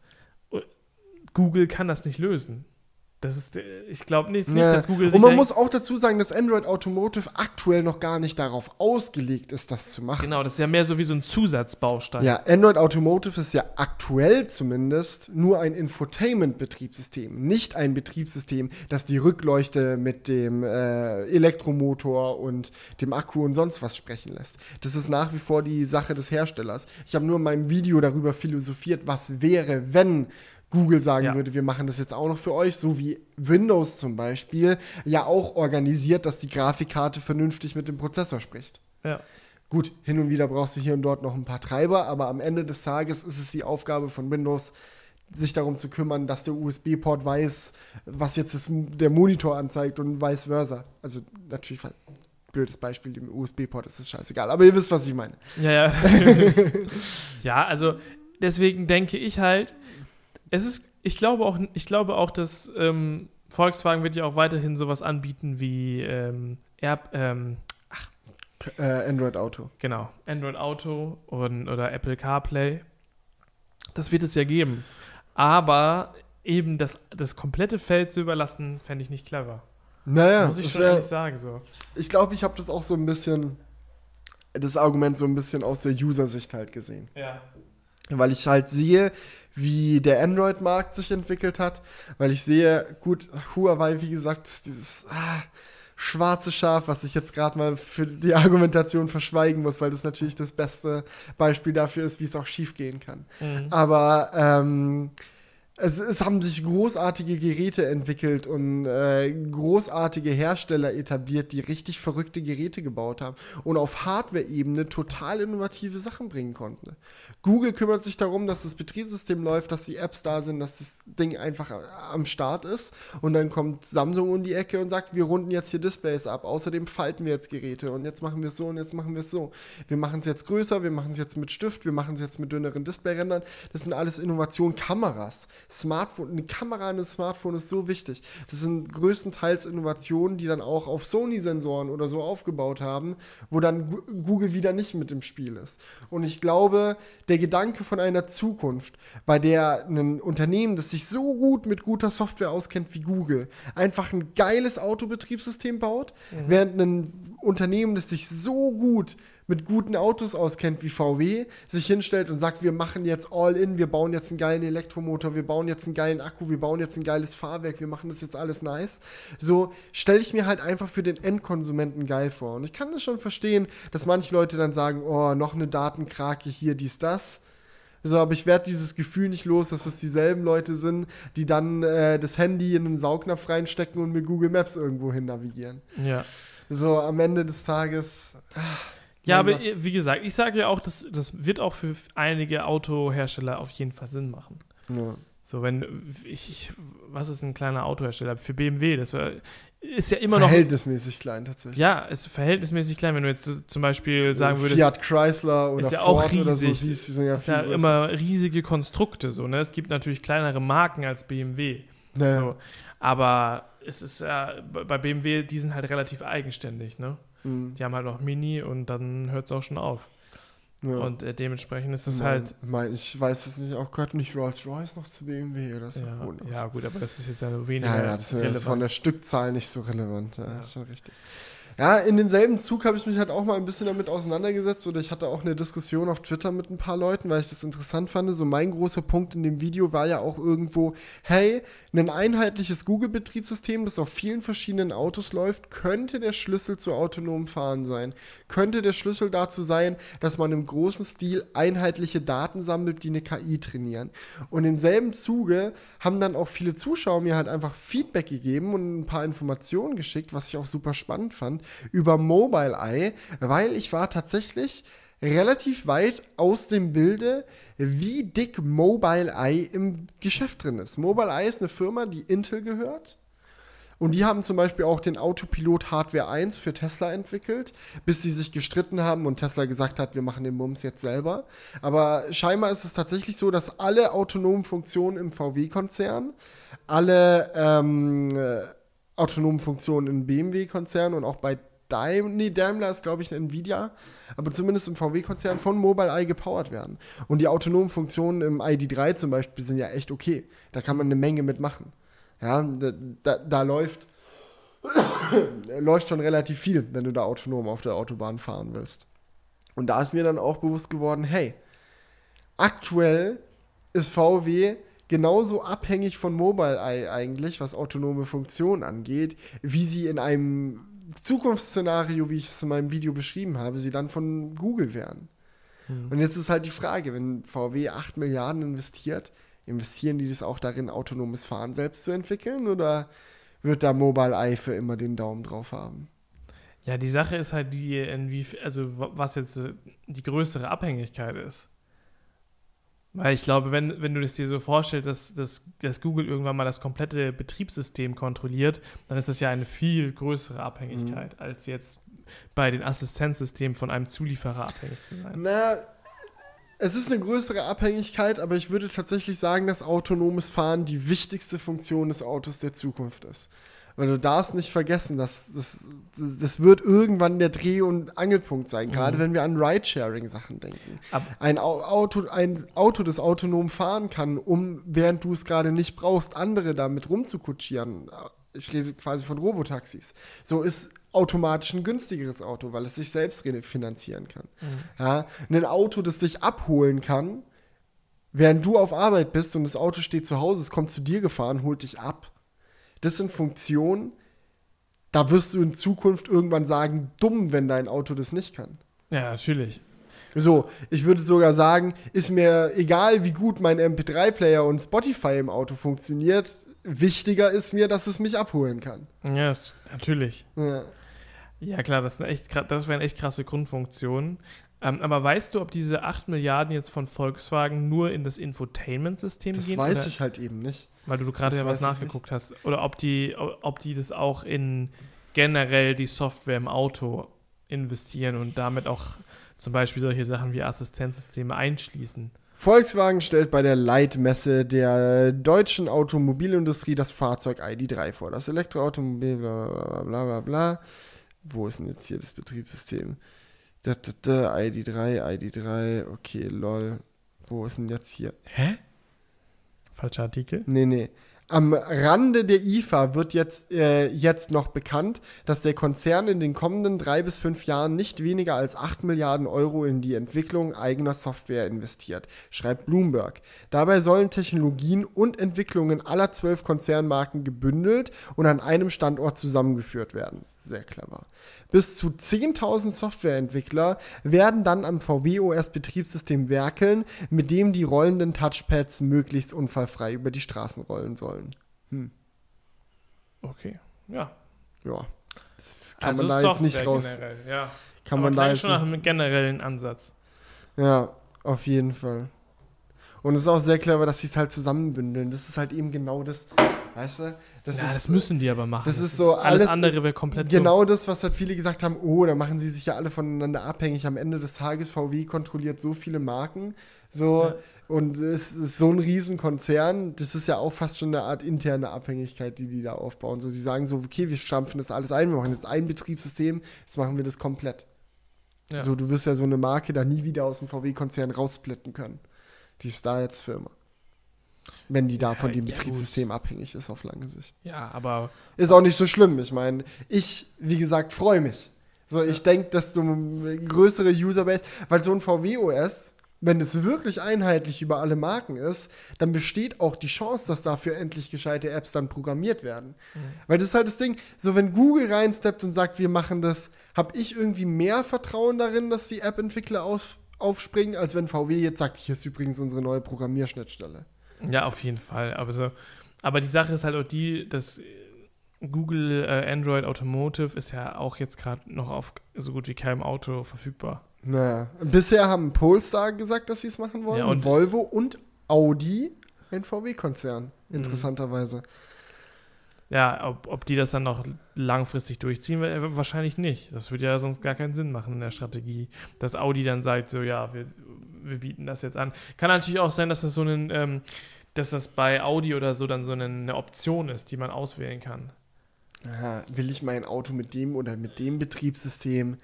uh, Google kann das nicht lösen. Das ist, äh, ich glaube nicht, nicht, Ja. dass Google sich Und man muss auch dazu sagen, dass Android Automotive aktuell noch gar nicht darauf ausgelegt ist, das zu machen. Genau, das ist ja mehr so wie so ein Zusatzbaustein. Ja, Android Automotive ist ja aktuell zumindest nur ein Infotainment-Betriebssystem, nicht ein Betriebssystem, das die Rückleuchte mit dem äh, Elektromotor und dem Akku und sonst was sprechen lässt. Das ist nach wie vor die Sache des Herstellers. Ich habe nur in meinem Video darüber philosophiert, was wäre, wenn Google sagen Ja. würde, wir machen das jetzt auch noch für euch, so wie Windows zum Beispiel ja auch organisiert, dass die Grafikkarte vernünftig mit dem Prozessor spricht. Ja. Gut, hin und wieder brauchst du hier und dort noch ein paar Treiber, aber am Ende des Tages ist es die Aufgabe von Windows, sich darum zu kümmern, dass der USB-Port weiß, was jetzt das, der Monitor anzeigt und vice versa. Also natürlich blödes Beispiel, dem USB-Port ist es scheißegal, aber ihr wisst, was ich meine. Ja, ja. ja, also deswegen denke ich halt, es ist, ich glaube auch, ich glaube auch, dass ähm, Volkswagen wird ja auch weiterhin sowas anbieten wie ähm, Air, ähm, ach, äh, Android Auto. Genau, Android Auto und, oder Apple CarPlay. Das wird es ja geben. Aber eben das, das komplette Feld zu überlassen, fände ich nicht clever. Naja, muss ich schon ehrlich sagen. So. Ich glaube, ich habe das auch so ein bisschen, das Argument so ein bisschen aus der User-Sicht halt gesehen. Ja. Weil ich halt sehe, wie der Android-Markt sich entwickelt hat, weil ich sehe, gut, Huawei, wie gesagt, dieses ah, schwarze Schaf, was ich jetzt gerade mal für die Argumentation verschweigen muss, weil das natürlich das beste Beispiel dafür ist, wie es auch schief gehen kann. Mhm. Aber ähm, es, es, haben sich großartige Geräte entwickelt und äh, großartige Hersteller etabliert, die richtig verrückte Geräte gebaut haben und auf Hardware-Ebene total innovative Sachen bringen konnten. Google kümmert sich darum, dass das Betriebssystem läuft, dass die Apps da sind, dass das Ding einfach am Start ist und dann kommt Samsung um die Ecke und sagt, wir runden jetzt hier Displays ab, außerdem falten wir jetzt Geräte und jetzt machen wir es so und jetzt machen wir es so. Wir machen es jetzt größer, wir machen es jetzt mit Stift, wir machen es jetzt mit dünneren Displayrändern. Das sind alles Innovationen, Kameras Smartphone, eine Kamera in einem Smartphone ist so wichtig. Das sind größtenteils Innovationen, die dann auch auf Sony-Sensoren oder so aufgebaut haben, wo dann Google wieder nicht mit im Spiel ist. Und ich glaube, der Gedanke von einer Zukunft, bei der ein Unternehmen, das sich so gut mit guter Software auskennt wie Google, einfach ein geiles Autobetriebssystem baut, mhm. während ein Unternehmen, das sich so gut mit guten Autos auskennt wie VW, sich hinstellt und sagt, wir machen jetzt all in, wir bauen jetzt einen geilen Elektromotor, wir bauen jetzt einen geilen Akku, wir bauen jetzt ein geiles Fahrwerk, wir machen das jetzt alles nice. So stelle ich mir halt einfach für den Endkonsumenten geil vor. Und ich kann das schon verstehen, dass manche Leute dann sagen, oh, noch eine Datenkrake hier, dies, das. So, aber ich werde dieses Gefühl nicht los, dass es dieselben Leute sind, die dann äh, das Handy in einen Saugnapf reinstecken und mit Google Maps irgendwo hin navigieren. Ja. So, am Ende des Tages. Ach, ja, aber wie gesagt, ich sage ja auch, das, das wird auch für einige Autohersteller auf jeden Fall Sinn machen. Ja. So, wenn ich, ich, was ist ein kleiner Autohersteller? Für BMW, das war, ist ja immer noch. Verhältnismäßig klein tatsächlich. Ja, ist verhältnismäßig klein, wenn du jetzt zum Beispiel sagen würdest. Fiat Chrysler oder ja Ford riesig, oder so siehst, die sind ja, ist ja immer riesige Konstrukte. So, ne? Es gibt natürlich kleinere Marken als BMW. Naja. So, aber es ist ja, bei BMW, die sind halt relativ eigenständig, ne? Mhm. Die haben halt noch Mini und dann hört es auch schon auf. Ja. Und äh, dementsprechend ist es halt. Mein, ich weiß es nicht, auch gerade nicht Rolls-Royce noch zu BMW oder so. Ja, ja, gut, aber das ist jetzt ja weniger. Ja, ja, das ist von der Stückzahl nicht so relevant. Ja, ja. ist schon richtig. Ja, in demselben Zug habe ich mich halt auch mal ein bisschen damit auseinandergesetzt oder ich hatte auch eine Diskussion auf Twitter mit ein paar Leuten, weil ich das interessant fand. So mein großer Punkt in dem Video war ja auch irgendwo, hey, ein einheitliches Google-Betriebssystem, das auf vielen verschiedenen Autos läuft, könnte der Schlüssel zu autonomem Fahren sein. Könnte der Schlüssel dazu sein, dass man im großen Stil einheitliche Daten sammelt, die eine KI trainieren. Und im selben Zuge haben dann auch viele Zuschauer mir halt einfach Feedback gegeben und ein paar Informationen geschickt, was ich auch super spannend fand über Mobileye, weil ich war tatsächlich relativ weit aus dem Bilde, wie dick Mobileye im Geschäft drin ist. Mobileye ist eine Firma, die Intel gehört. Und die haben zum Beispiel auch den Autopilot Hardware 1 für Tesla entwickelt, bis sie sich gestritten haben und Tesla gesagt hat, wir machen den Mums jetzt selber. Aber scheinbar ist es tatsächlich so, dass alle autonomen Funktionen im VW-Konzern, alle ähm, autonomen Funktionen im BMW-Konzern und auch bei Daimler, nee, Daimler ist, glaube ich, ein Nvidia, aber zumindest im VW-Konzern von Mobileye gepowert werden. Und die autonomen Funktionen im ID3 zum Beispiel sind ja echt okay. Da kann man eine Menge mitmachen. Ja, da, da, da läuft, läuft schon relativ viel, wenn du da autonom auf der Autobahn fahren willst. Und da ist mir dann auch bewusst geworden, hey, aktuell ist VW genauso abhängig von Mobileye eigentlich, was autonome Funktionen angeht, wie sie in einem Zukunftsszenario, wie ich es in meinem Video beschrieben habe, sie dann von Google wären. Mhm. Und jetzt ist halt die Frage, wenn VW 8 Milliarden investiert, investieren die das auch darin, autonomes Fahren selbst zu entwickeln oder wird da Mobileye für immer den Daumen drauf haben? Ja, die Sache ist halt die, also was jetzt die größere Abhängigkeit ist. Weil ich glaube, wenn, wenn du das dir so vorstellst, dass, dass, dass Google irgendwann mal das komplette Betriebssystem kontrolliert, dann ist das ja eine viel größere Abhängigkeit, Mhm. als jetzt bei den Assistenzsystemen von einem Zulieferer abhängig zu sein. Na, es ist eine größere Abhängigkeit, aber ich würde tatsächlich sagen, dass autonomes Fahren die wichtigste Funktion des Autos der Zukunft ist. Weil du darfst nicht vergessen, dass das, das, das wird irgendwann der Dreh- und Angelpunkt sein, gerade Mhm. wenn wir an Ridesharing-Sachen denken. Ab- Ein Au- Auto, ein Auto, das autonom fahren kann, um, während du es gerade nicht brauchst, andere damit rumzukutschieren. Ich rede quasi von Robotaxis. So ist automatisch ein günstigeres Auto, weil es sich selbst refinanzieren kann. Ja, ein Auto, das dich abholen kann, während du auf Arbeit bist und das Auto steht zu Hause, es kommt zu dir gefahren, holt dich ab. Das sind Funktionen, da wirst du in Zukunft irgendwann sagen, dumm, wenn dein Auto das nicht kann. Ja, natürlich. So, ich würde sogar sagen, ist mir egal, wie gut mein MP3-Player und Spotify im Auto funktioniert, wichtiger ist mir, dass es mich abholen kann. Ja, natürlich. Ja. Ja, klar, das, sind echt, das wären echt krasse Grundfunktionen. Ähm, aber weißt du, ob diese 8 Milliarden jetzt von Volkswagen nur in das Infotainment-System Das gehen? weiß oder, ich halt eben nicht. Weil du gerade das ja was nachgeguckt hast. Oder ob die, ob die das auch in generell die Software im Auto investieren und damit auch zum Beispiel solche Sachen wie Assistenzsysteme einschließen. Volkswagen stellt bei der Leitmesse der deutschen Automobilindustrie das Fahrzeug ID3 vor. Das Elektroautomobil, bla bla bla bla bla. Wo ist denn jetzt hier das Betriebssystem? Da, da, da, ID3, ID3, okay, lol. Wo ist denn jetzt hier? Hä? Falscher Artikel. Nee, nee. Am Rande der IFA wird jetzt, äh, jetzt noch bekannt, dass der Konzern in den kommenden drei bis fünf Jahren nicht weniger als 8 Milliarden Euro in die Entwicklung eigener Software investiert, schreibt Bloomberg. Dabei sollen Technologien und Entwicklungen aller zwölf Konzernmarken gebündelt und an einem Standort zusammengeführt werden. Sehr clever. Bis zu 10.000 Softwareentwickler werden dann am VW OS Betriebssystem werkeln, mit dem die rollenden Touchpads möglichst unfallfrei über die Straßen rollen sollen. Okay. Ja. Ja. Das kann also man da jetzt Software nicht raus. generell, ja. Kann Aber man da jetzt schon nach einem generellen Ansatz. Ja, auf jeden Fall. Und es ist auch sehr clever, dass sie es halt zusammenbündeln. Das ist halt eben genau das, weißt du? Das ja, ist, das müssen die aber machen. das ist so alles, alles- andere wäre komplett Genau das, was halt viele gesagt haben, oh, da machen sie sich ja alle voneinander abhängig. Am Ende des Tages, VW kontrolliert so viele Marken, so, Ja. und es ist so ein Riesenkonzern, das ist ja auch fast schon eine Art interne Abhängigkeit, die die da aufbauen. So, sie sagen so, okay, wir stampfen das alles ein, wir machen jetzt ein Betriebssystem, jetzt machen wir das komplett. Ja. So, du wirst ja so eine Marke da nie wieder aus dem VW-Konzern raussplitten können. Die ist da jetzt Firma. Wenn die da Ja, von dem ja, Betriebssystem abhängig ist auf lange Sicht. Ja, aber Ist auch nicht so schlimm. Ich meine, ich, wie gesagt, freue mich. So, ich denke, dass du eine größere Userbase, weil so ein VW-OS, wenn es wirklich einheitlich über alle Marken ist, dann besteht auch die Chance, dass dafür endlich gescheite Apps dann programmiert werden. Weil das ist halt das Ding, so wenn Google reinsteppt und sagt, wir machen das, habe ich irgendwie mehr Vertrauen darin, dass die App-Entwickler auf, aufspringen, als wenn VW jetzt sagt, hier ist übrigens unsere neue Programmierschnittstelle. Ja, auf jeden Fall. Aber, so, aber die Sache ist halt auch die, dass Google äh, Android Automotive ist ja auch jetzt gerade noch auf so gut wie keinem Auto verfügbar. Naja, bisher haben Polestar gesagt, dass sie es machen wollen. Ja, und- Volvo und Audi, ein VW-Konzern, interessanterweise. Ja, ob, ob die das dann noch langfristig durchziehen, äh, wahrscheinlich nicht. Das würde ja sonst gar keinen Sinn machen in der Strategie, dass Audi dann sagt, so ja, wir, wir bieten das jetzt an. Kann natürlich auch sein, dass das so ein, ähm, dass das bei Audi oder so dann so eine, eine Option ist, die man auswählen kann. Aha, will ich mein Auto mit dem oder mit dem Betriebssystem?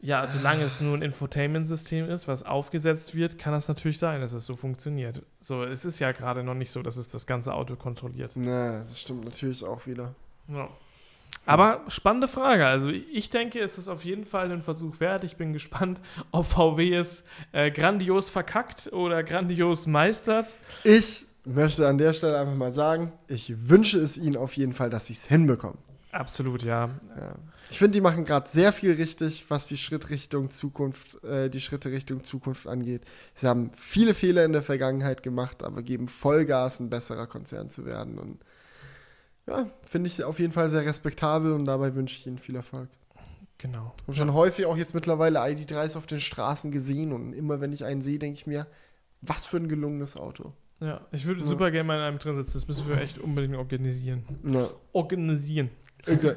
Ja, solange es nur ein Infotainment-System ist, was aufgesetzt wird, kann das natürlich sein, dass es so funktioniert. So, es ist ja gerade noch nicht so, dass es das ganze Auto kontrolliert. Na, das stimmt natürlich auch wieder. Ja. Aber spannende Frage. Also ich denke, es ist auf jeden Fall ein Versuch wert. Ich bin gespannt, ob VW es äh, grandios verkackt oder grandios meistert. Ich möchte an der Stelle einfach mal sagen, ich wünsche es ihnen auf jeden Fall, dass sie es hinbekommen. Absolut, ja. Ja. Ich finde, die machen gerade sehr viel richtig, was die Schrittrichtung Zukunft, äh, die Schritte Richtung Zukunft angeht. Sie haben viele Fehler in der Vergangenheit gemacht, aber geben Vollgas, ein besserer Konzern zu werden. Und ja, finde ich auf jeden Fall sehr respektabel und dabei wünsche ich ihnen viel Erfolg. Genau. Ich habe schon häufig auch jetzt mittlerweile ID3s auf den Straßen gesehen und immer wenn ich einen sehe, denke ich mir, Was für ein gelungenes Auto. Ja, ich würde Ja. super gerne mal in einem drin sitzen. Das müssen wir echt unbedingt organisieren. Ja. Organisieren. Okay.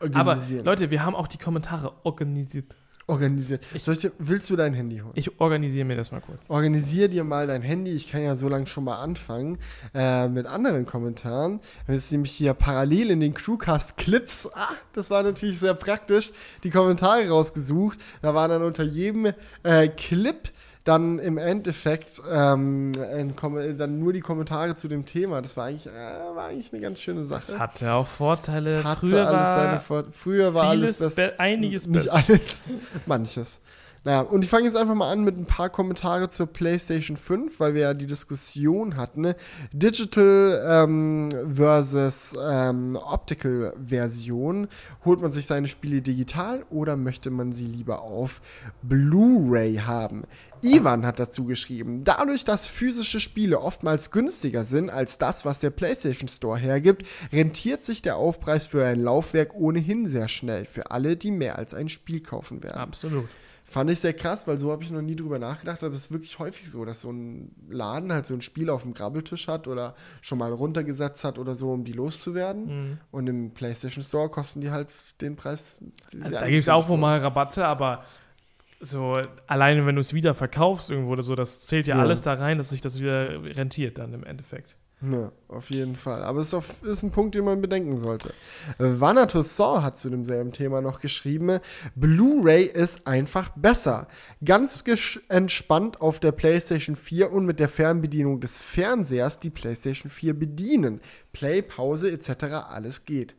Aber Organisieren. Leute, wir haben auch die Kommentare organisiert. Organisiert. Soll ich dir, willst du dein Handy holen? Ich organisiere mir das mal kurz. Organisier dir mal dein Handy. Ich kann ja so lange schon mal anfangen äh, mit anderen Kommentaren. Das ist nämlich hier parallel in den Crewcast Clips. Ah, das war natürlich sehr praktisch. Die Kommentare rausgesucht. Da waren dann unter jedem äh, Clip dann im Endeffekt ähm, dann nur die Kommentare zu dem Thema. Das war eigentlich, äh, war eigentlich eine ganz schöne Sache. Das hatte auch Vorteile. Das hatte Früher alles seine war Vor Früher war alles besser. be einiges Nicht besser. alles, manches. Naja, und ich fange jetzt einfach mal an mit ein paar Kommentare zur PlayStation 5, weil wir ja die Diskussion hatten. Ne? Digital ähm, versus ähm, Optical Version. Holt man sich seine Spiele digital oder möchte man sie lieber auf Blu-ray haben? Ivan hat dazu geschrieben, dadurch, dass physische Spiele oftmals günstiger sind als das, was der PlayStation Store hergibt, rentiert sich der Aufpreis für ein Laufwerk ohnehin sehr schnell für alle, die mehr als ein Spiel kaufen werden. Absolut. Fand ich sehr krass, weil so habe ich noch nie drüber nachgedacht, aber es ist wirklich häufig so, dass so ein Laden halt so ein Spiel auf dem Grabbeltisch hat oder schon mal runtergesetzt hat oder so, um die loszuwerden. Mhm. Und im PlayStation Store kosten die halt den Preis. Also da gibt es auch wohl mal Rabatte, aber so alleine wenn du es wieder verkaufst irgendwo oder so, das zählt ja, Ja. alles da rein, dass sich das wieder rentiert dann im Endeffekt. Ja, auf jeden Fall. Aber es ist, ist ein Punkt, den man bedenken sollte. Vanatus Saw hat zu demselben Thema noch geschrieben, Blu-ray ist einfach besser. Ganz entspannt auf der PlayStation 4 und mit der Fernbedienung des Fernsehers die PlayStation 4 bedienen. Play, Pause etc. alles geht.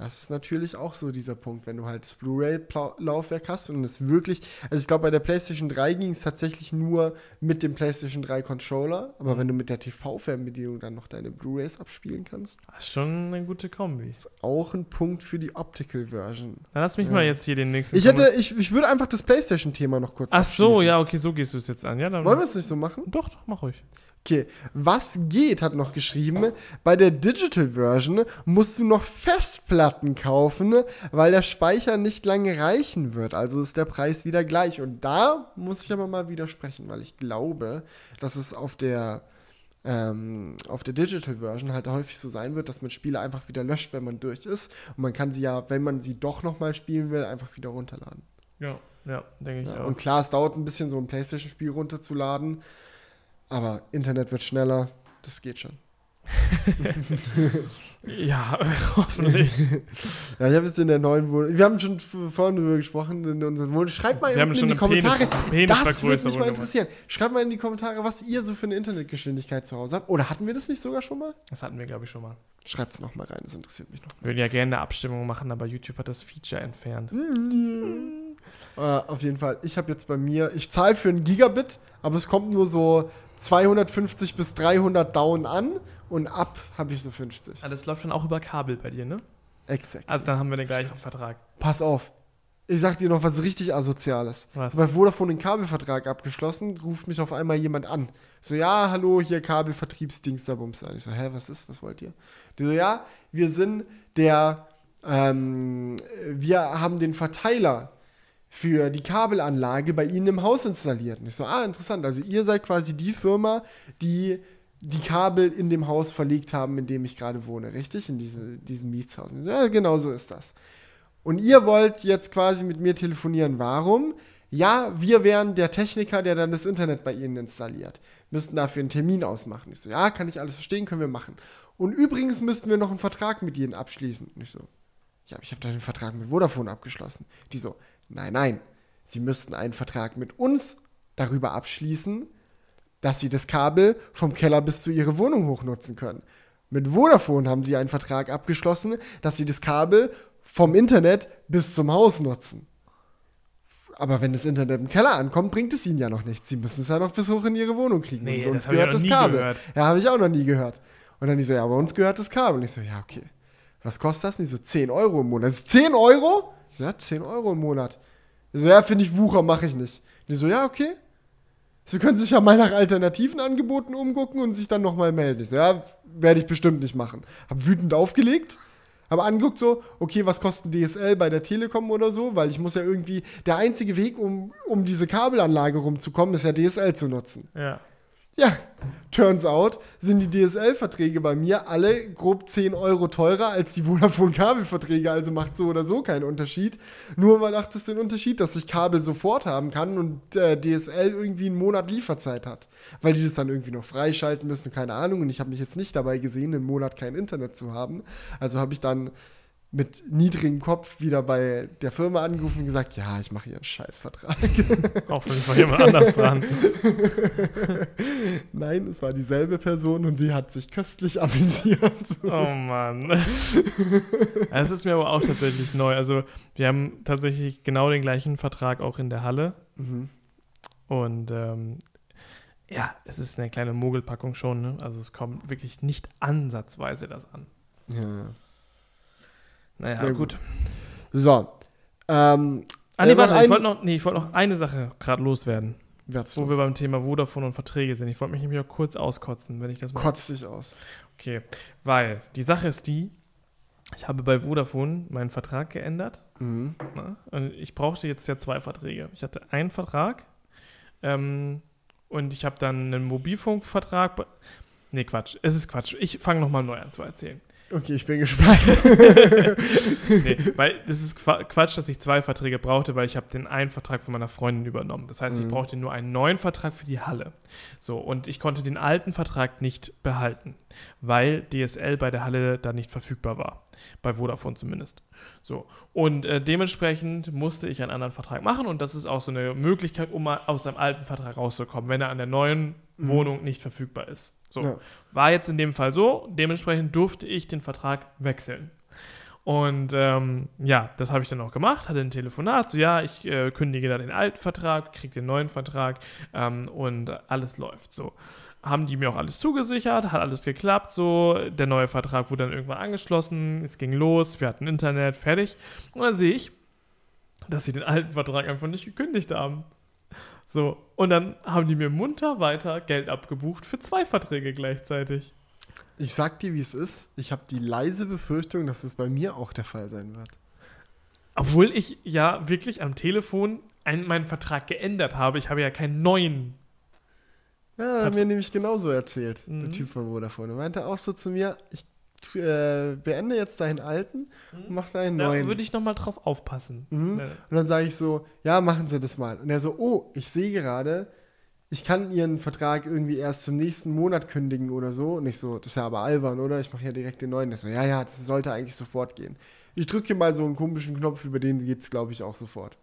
Das ist natürlich auch so dieser Punkt, wenn du halt das Blu-ray-Laufwerk hast und es wirklich, also ich glaube, bei der PlayStation 3 ging es tatsächlich nur mit dem PlayStation 3 Controller, aber wenn du mit der TV-Fernbedienung dann noch deine Blu-rays abspielen kannst, Das ist schon eine gute Kombi. ist auch ein Punkt für die Optical Version. Dann lass mich Ja. mal jetzt hier den nächsten. Ich hätte, ich, ich würde einfach das PlayStation-Thema noch kurz Ach so, ja, okay, so gehst du es jetzt an. Ja. Wollen wir es nicht so machen? Doch, doch, mach ruhig. Okay, was geht, hat noch geschrieben, bei der Digital Version musst du noch Festplatten kaufen, weil der Speicher nicht lange reichen wird. Also ist der Preis wieder gleich. Und da muss ich aber mal widersprechen, weil ich glaube, dass es auf der, ähm, auf der Digital Version halt häufig so sein wird, dass man Spiele einfach wieder löscht, wenn man durch ist. Und man kann sie ja, wenn man sie doch nochmal spielen will, einfach wieder runterladen. Ja, ja, denke ich Ja, auch. und klar, es dauert ein bisschen, so ein PlayStation-Spiel runterzuladen, aber Internet wird schneller, das geht schon. ja, hoffentlich. Ja, ich habe jetzt in der neuen Wohnung, wir haben schon vorhin drüber gesprochen, in unseren Wohnungen. Schreibt mal Wir haben unten schon in die Kommentare, Penis- das würde mich mal interessieren. Schreibt mal in die Kommentare, was ihr so für eine Internetgeschwindigkeit zu Hause habt. Oder hatten wir das nicht sogar schon mal? Das hatten wir, glaube ich, schon mal. Schreibt es nochmal rein, das interessiert mich noch. Wir würden ja gerne eine Abstimmung machen, aber YouTube hat das Feature entfernt. Äh, auf jeden Fall, ich habe jetzt bei mir, ich zahle für einen Gigabit, aber es kommt nur so 250 bis 300 Down an und ab habe ich so 50. Ah, das läuft dann auch über Kabel bei dir, ne? Exakt. Also dann haben wir den gleichen Vertrag. Pass auf. Ich sag dir noch was richtig Asoziales. Was? Bei Vodafone einen Kabelvertrag abgeschlossen, ruft mich auf einmal jemand an. So, ja, hallo, hier Kabelvertriebsdings da Bums. Ich so, hä, was ist, was wollt ihr? Die so, ja, wir sind der, ähm, wir haben den Verteiler für die Kabelanlage bei Ihnen im Haus installiert. Und ich so, ah, interessant. Also ihr seid quasi die Firma, die die Kabel in dem Haus verlegt haben, in dem ich gerade wohne, richtig? In diese, diesem Mietshaus. So, ja, genau so ist das. Und ihr wollt jetzt quasi mit mir telefonieren. Warum? Ja, wir wären der Techniker, der dann das Internet bei Ihnen installiert. Müssten dafür einen Termin ausmachen. Ich so, ja, kann ich alles verstehen, können wir machen. Und übrigens müssten wir noch einen Vertrag mit Ihnen abschließen. Und ich so, ja, ich habe doch den Vertrag mit Vodafone abgeschlossen. Die so, nein, nein, Sie müssten einen Vertrag mit uns darüber abschließen, dass Sie das Kabel vom Keller bis zu Ihrer Wohnung hochnutzen können. Mit Vodafone haben Sie einen Vertrag abgeschlossen, dass Sie das Kabel vom Internet bis zum Haus nutzen. Aber wenn das Internet im Keller ankommt, bringt es Ihnen ja noch nichts. Sie müssen es ja noch bis hoch in Ihre Wohnung kriegen. Nee, Und das hab ich noch nie gehört. Ja, habe ich auch noch nie gehört. Und dann die so, ja, bei uns gehört das Kabel. Und ich so, ja, okay. Was kostet das? Und die so, 10 Euro im Monat. Das ist 10 Euro? Ich so, ja, 10 Euro im Monat. Ich so, ja, finde ich Wucher, mache ich nicht. Die so, ja, okay. Sie können sich ja mal nach alternativen Angeboten umgucken und sich dann nochmal melden. Ich so, ja, werde ich bestimmt nicht machen. Hab wütend aufgelegt, habe angeguckt so, okay, was kostet DSL bei der Telekom oder so, weil ich muss ja irgendwie, der einzige Weg, um, um diese Kabelanlage rumzukommen, ist ja DSL zu nutzen. Ja. Ja, turns out sind die DSL-Verträge bei mir alle grob 10 Euro teurer als die Vodafone-Kabelverträge, also macht so oder so keinen Unterschied. Nur macht es den Unterschied, dass ich Kabel sofort haben kann und äh, DSL irgendwie einen Monat Lieferzeit hat. Weil die das dann irgendwie noch freischalten müssen, keine Ahnung. Und ich habe mich jetzt nicht dabei gesehen, einen Monat kein Internet zu haben. Also habe ich dann mit niedrigem Kopf wieder bei der Firma angerufen und gesagt, ja, ich mache hier einen Scheißvertrag. Hoffentlich war jemand anders dran. Nein, es war dieselbe Person und sie hat sich köstlich amüsiert. Oh Mann. Es ist mir aber auch tatsächlich neu. Also wir haben tatsächlich genau den gleichen Vertrag auch in der Halle. Mhm. Und ähm, ja, es ist eine kleine Mogelpackung schon. Ne? Also es kommt wirklich nicht ansatzweise das an. Ja. Naja, Ja, gut. So. Ähm, Ah, nee, Äh, warte, ich wollte noch, nee, ich wollte noch eine Sache gerade loswerden, Wär's wo wir beim Thema Vodafone und Verträge sind. Ich wollte mich nämlich noch kurz auskotzen, wenn ich das mal. Kotz dich aus. Okay, weil die Sache ist die, ich habe bei Vodafone meinen Vertrag geändert. Mhm. Ne? Und ich brauchte jetzt ja zwei Verträge. Ich hatte einen Vertrag ähm, und ich habe dann einen Mobilfunkvertrag. Nee, Quatsch. Es ist Quatsch. Ich fange nochmal neu an zu erzählen. Okay, ich bin gespannt. nee, weil das ist Qua- Quatsch, dass ich zwei Verträge brauchte, weil ich habe den einen Vertrag von meiner Freundin übernommen. Das heißt, ich Mhm. brauchte nur einen neuen Vertrag für die Halle. So, und ich konnte den alten Vertrag nicht behalten, weil DSL bei der Halle da nicht verfügbar war. Bei Vodafone zumindest. So, und äh, dementsprechend musste ich einen anderen Vertrag machen und das ist auch so eine Möglichkeit, um mal aus seinem alten Vertrag rauszukommen, wenn er an der neuen. Wohnung nicht verfügbar ist. So, Ja. war jetzt in dem Fall so, dementsprechend durfte ich den Vertrag wechseln. Und ähm, ja, das habe ich dann auch gemacht, hatte ein Telefonat, so ja, ich äh, kündige da den alten Vertrag, kriege den neuen Vertrag ähm, und alles läuft so. Haben die mir auch alles zugesichert, hat alles geklappt, so. Der neue Vertrag wurde dann irgendwann angeschlossen, es ging los, wir hatten Internet, fertig. Und dann sehe ich, dass sie den alten Vertrag einfach nicht gekündigt haben. So, und dann haben die mir munter weiter Geld abgebucht für zwei Verträge gleichzeitig. Ich sag dir, wie es ist. Ich habe die leise Befürchtung, dass es bei mir auch der Fall sein wird. Obwohl ich ja wirklich am Telefon einen, meinen Vertrag geändert habe. Ich habe ja keinen neuen. Ja, hat Hat- mir nämlich genauso erzählt, der Mhm. Typ von Vodafone. Er meinte auch so zu mir, ich äh, beende jetzt deinen alten und mach deinen Da neuen. würde ich nochmal drauf aufpassen. Mhm. Und dann sage ich so, ja, machen Sie das mal. Und er so, oh, ich sehe gerade, ich kann Ihren Vertrag irgendwie erst zum nächsten Monat kündigen oder so. Und ich so, das ist ja aber albern, oder? Ich mache ja direkt den neuen. Er so, ja, ja, das sollte eigentlich sofort gehen. Ich drücke hier mal so einen komischen Knopf, über den geht es, glaube ich, auch sofort.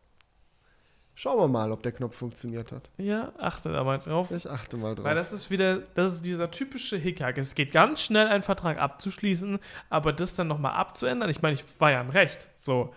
Schauen wir mal, ob der Knopf funktioniert hat. Ja, achte da mal drauf. Ich achte mal drauf. Weil das ist wieder, das ist dieser typische Hickhack. Es geht ganz schnell, einen Vertrag abzuschließen, aber das dann nochmal abzuändern. Ich meine, ich war ja im Recht. So,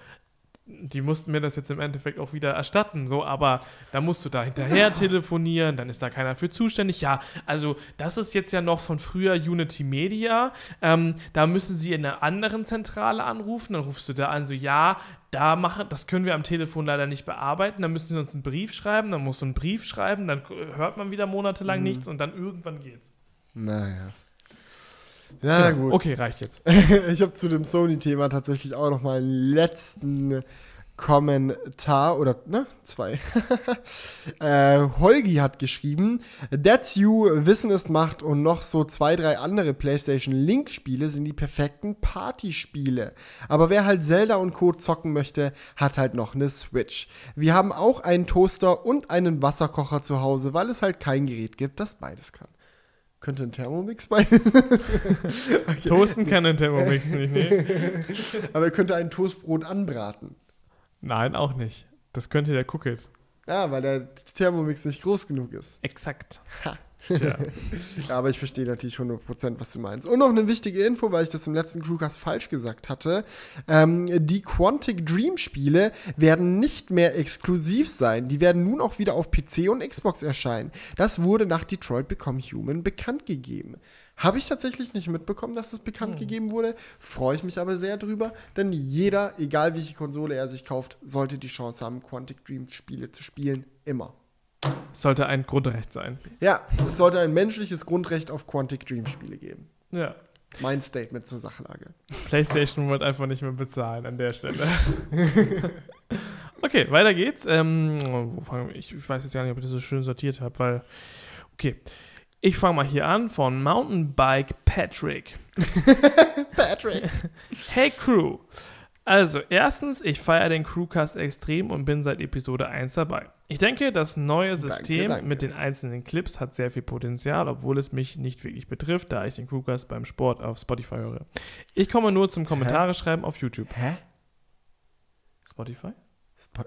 die mussten mir das jetzt im Endeffekt auch wieder erstatten. So, aber da musst du da hinterher telefonieren, dann ist da keiner für zuständig. Ja, also das ist jetzt ja noch von früher Unity Media. Ähm, da müssen sie in einer anderen Zentrale anrufen. Dann rufst du da an, so ja, da machen, das können wir am Telefon leider nicht bearbeiten. Dann müssen sie uns einen Brief schreiben, dann musst du einen Brief schreiben, dann hört man wieder monatelang Mhm. nichts und dann irgendwann geht's. naja. Ja, Genau. gut. Okay, reicht jetzt. ich habe zu dem Sony-Thema tatsächlich auch noch mal einen letzten Kommentar oder ne zwei. äh, Holgi hat geschrieben, That's You, Wissen ist Macht und noch so zwei drei andere PlayStation Link Spiele sind die perfekten Partyspiele. Aber wer halt Zelda und Co zocken möchte, hat halt noch eine Switch. Wir haben auch einen Toaster und einen Wasserkocher zu Hause, weil es halt kein Gerät gibt, das beides kann. Könnte ein Thermomix bei. okay. Toasten kann ein Thermomix nicht, nee. Aber er könnte ein Toastbrot anbraten. Nein, auch nicht. Das könnte der Cookit. Ja, weil der Thermomix nicht groß genug ist. Exakt. Ha. Tja. Ja, aber ich verstehe natürlich 100%, was du meinst. Und noch eine wichtige Info, weil ich das im letzten Crewcast falsch gesagt hatte. Ähm, die Quantic Dream Spiele werden nicht mehr exklusiv sein. Die werden nun auch wieder auf PC und Xbox erscheinen. Das wurde nach Detroit Become Human bekannt gegeben. Habe ich tatsächlich nicht mitbekommen, dass das bekannt Hm. gegeben wurde. Freue ich mich aber sehr drüber, denn jeder, egal welche Konsole er sich kauft, sollte die Chance haben, Quantic Dream Spiele zu spielen. Immer. Sollte ein Grundrecht sein. Ja, es sollte ein menschliches Grundrecht auf Quantic Dream Spiele geben. Ja. Mein Statement zur Sachlage. PlayStation wollte einfach nicht mehr bezahlen an der Stelle. okay, weiter geht's. Ähm, wo fangen wir? Ich, ich weiß jetzt gar nicht, ob ich das so schön sortiert habe, weil. Okay. Ich fange mal hier an von Mountainbike Patrick. Patrick. Hey Crew. Also, erstens, ich feiere den Crewcast extrem und bin seit Episode 1 dabei. Ich denke, das neue System danke. mit den einzelnen Clips hat sehr viel Potenzial, obwohl es mich nicht wirklich betrifft, da ich den Crewcast beim Sport auf Spotify höre. Ich komme nur zum Kommentare schreiben auf YouTube. Hä? Spotify? Spo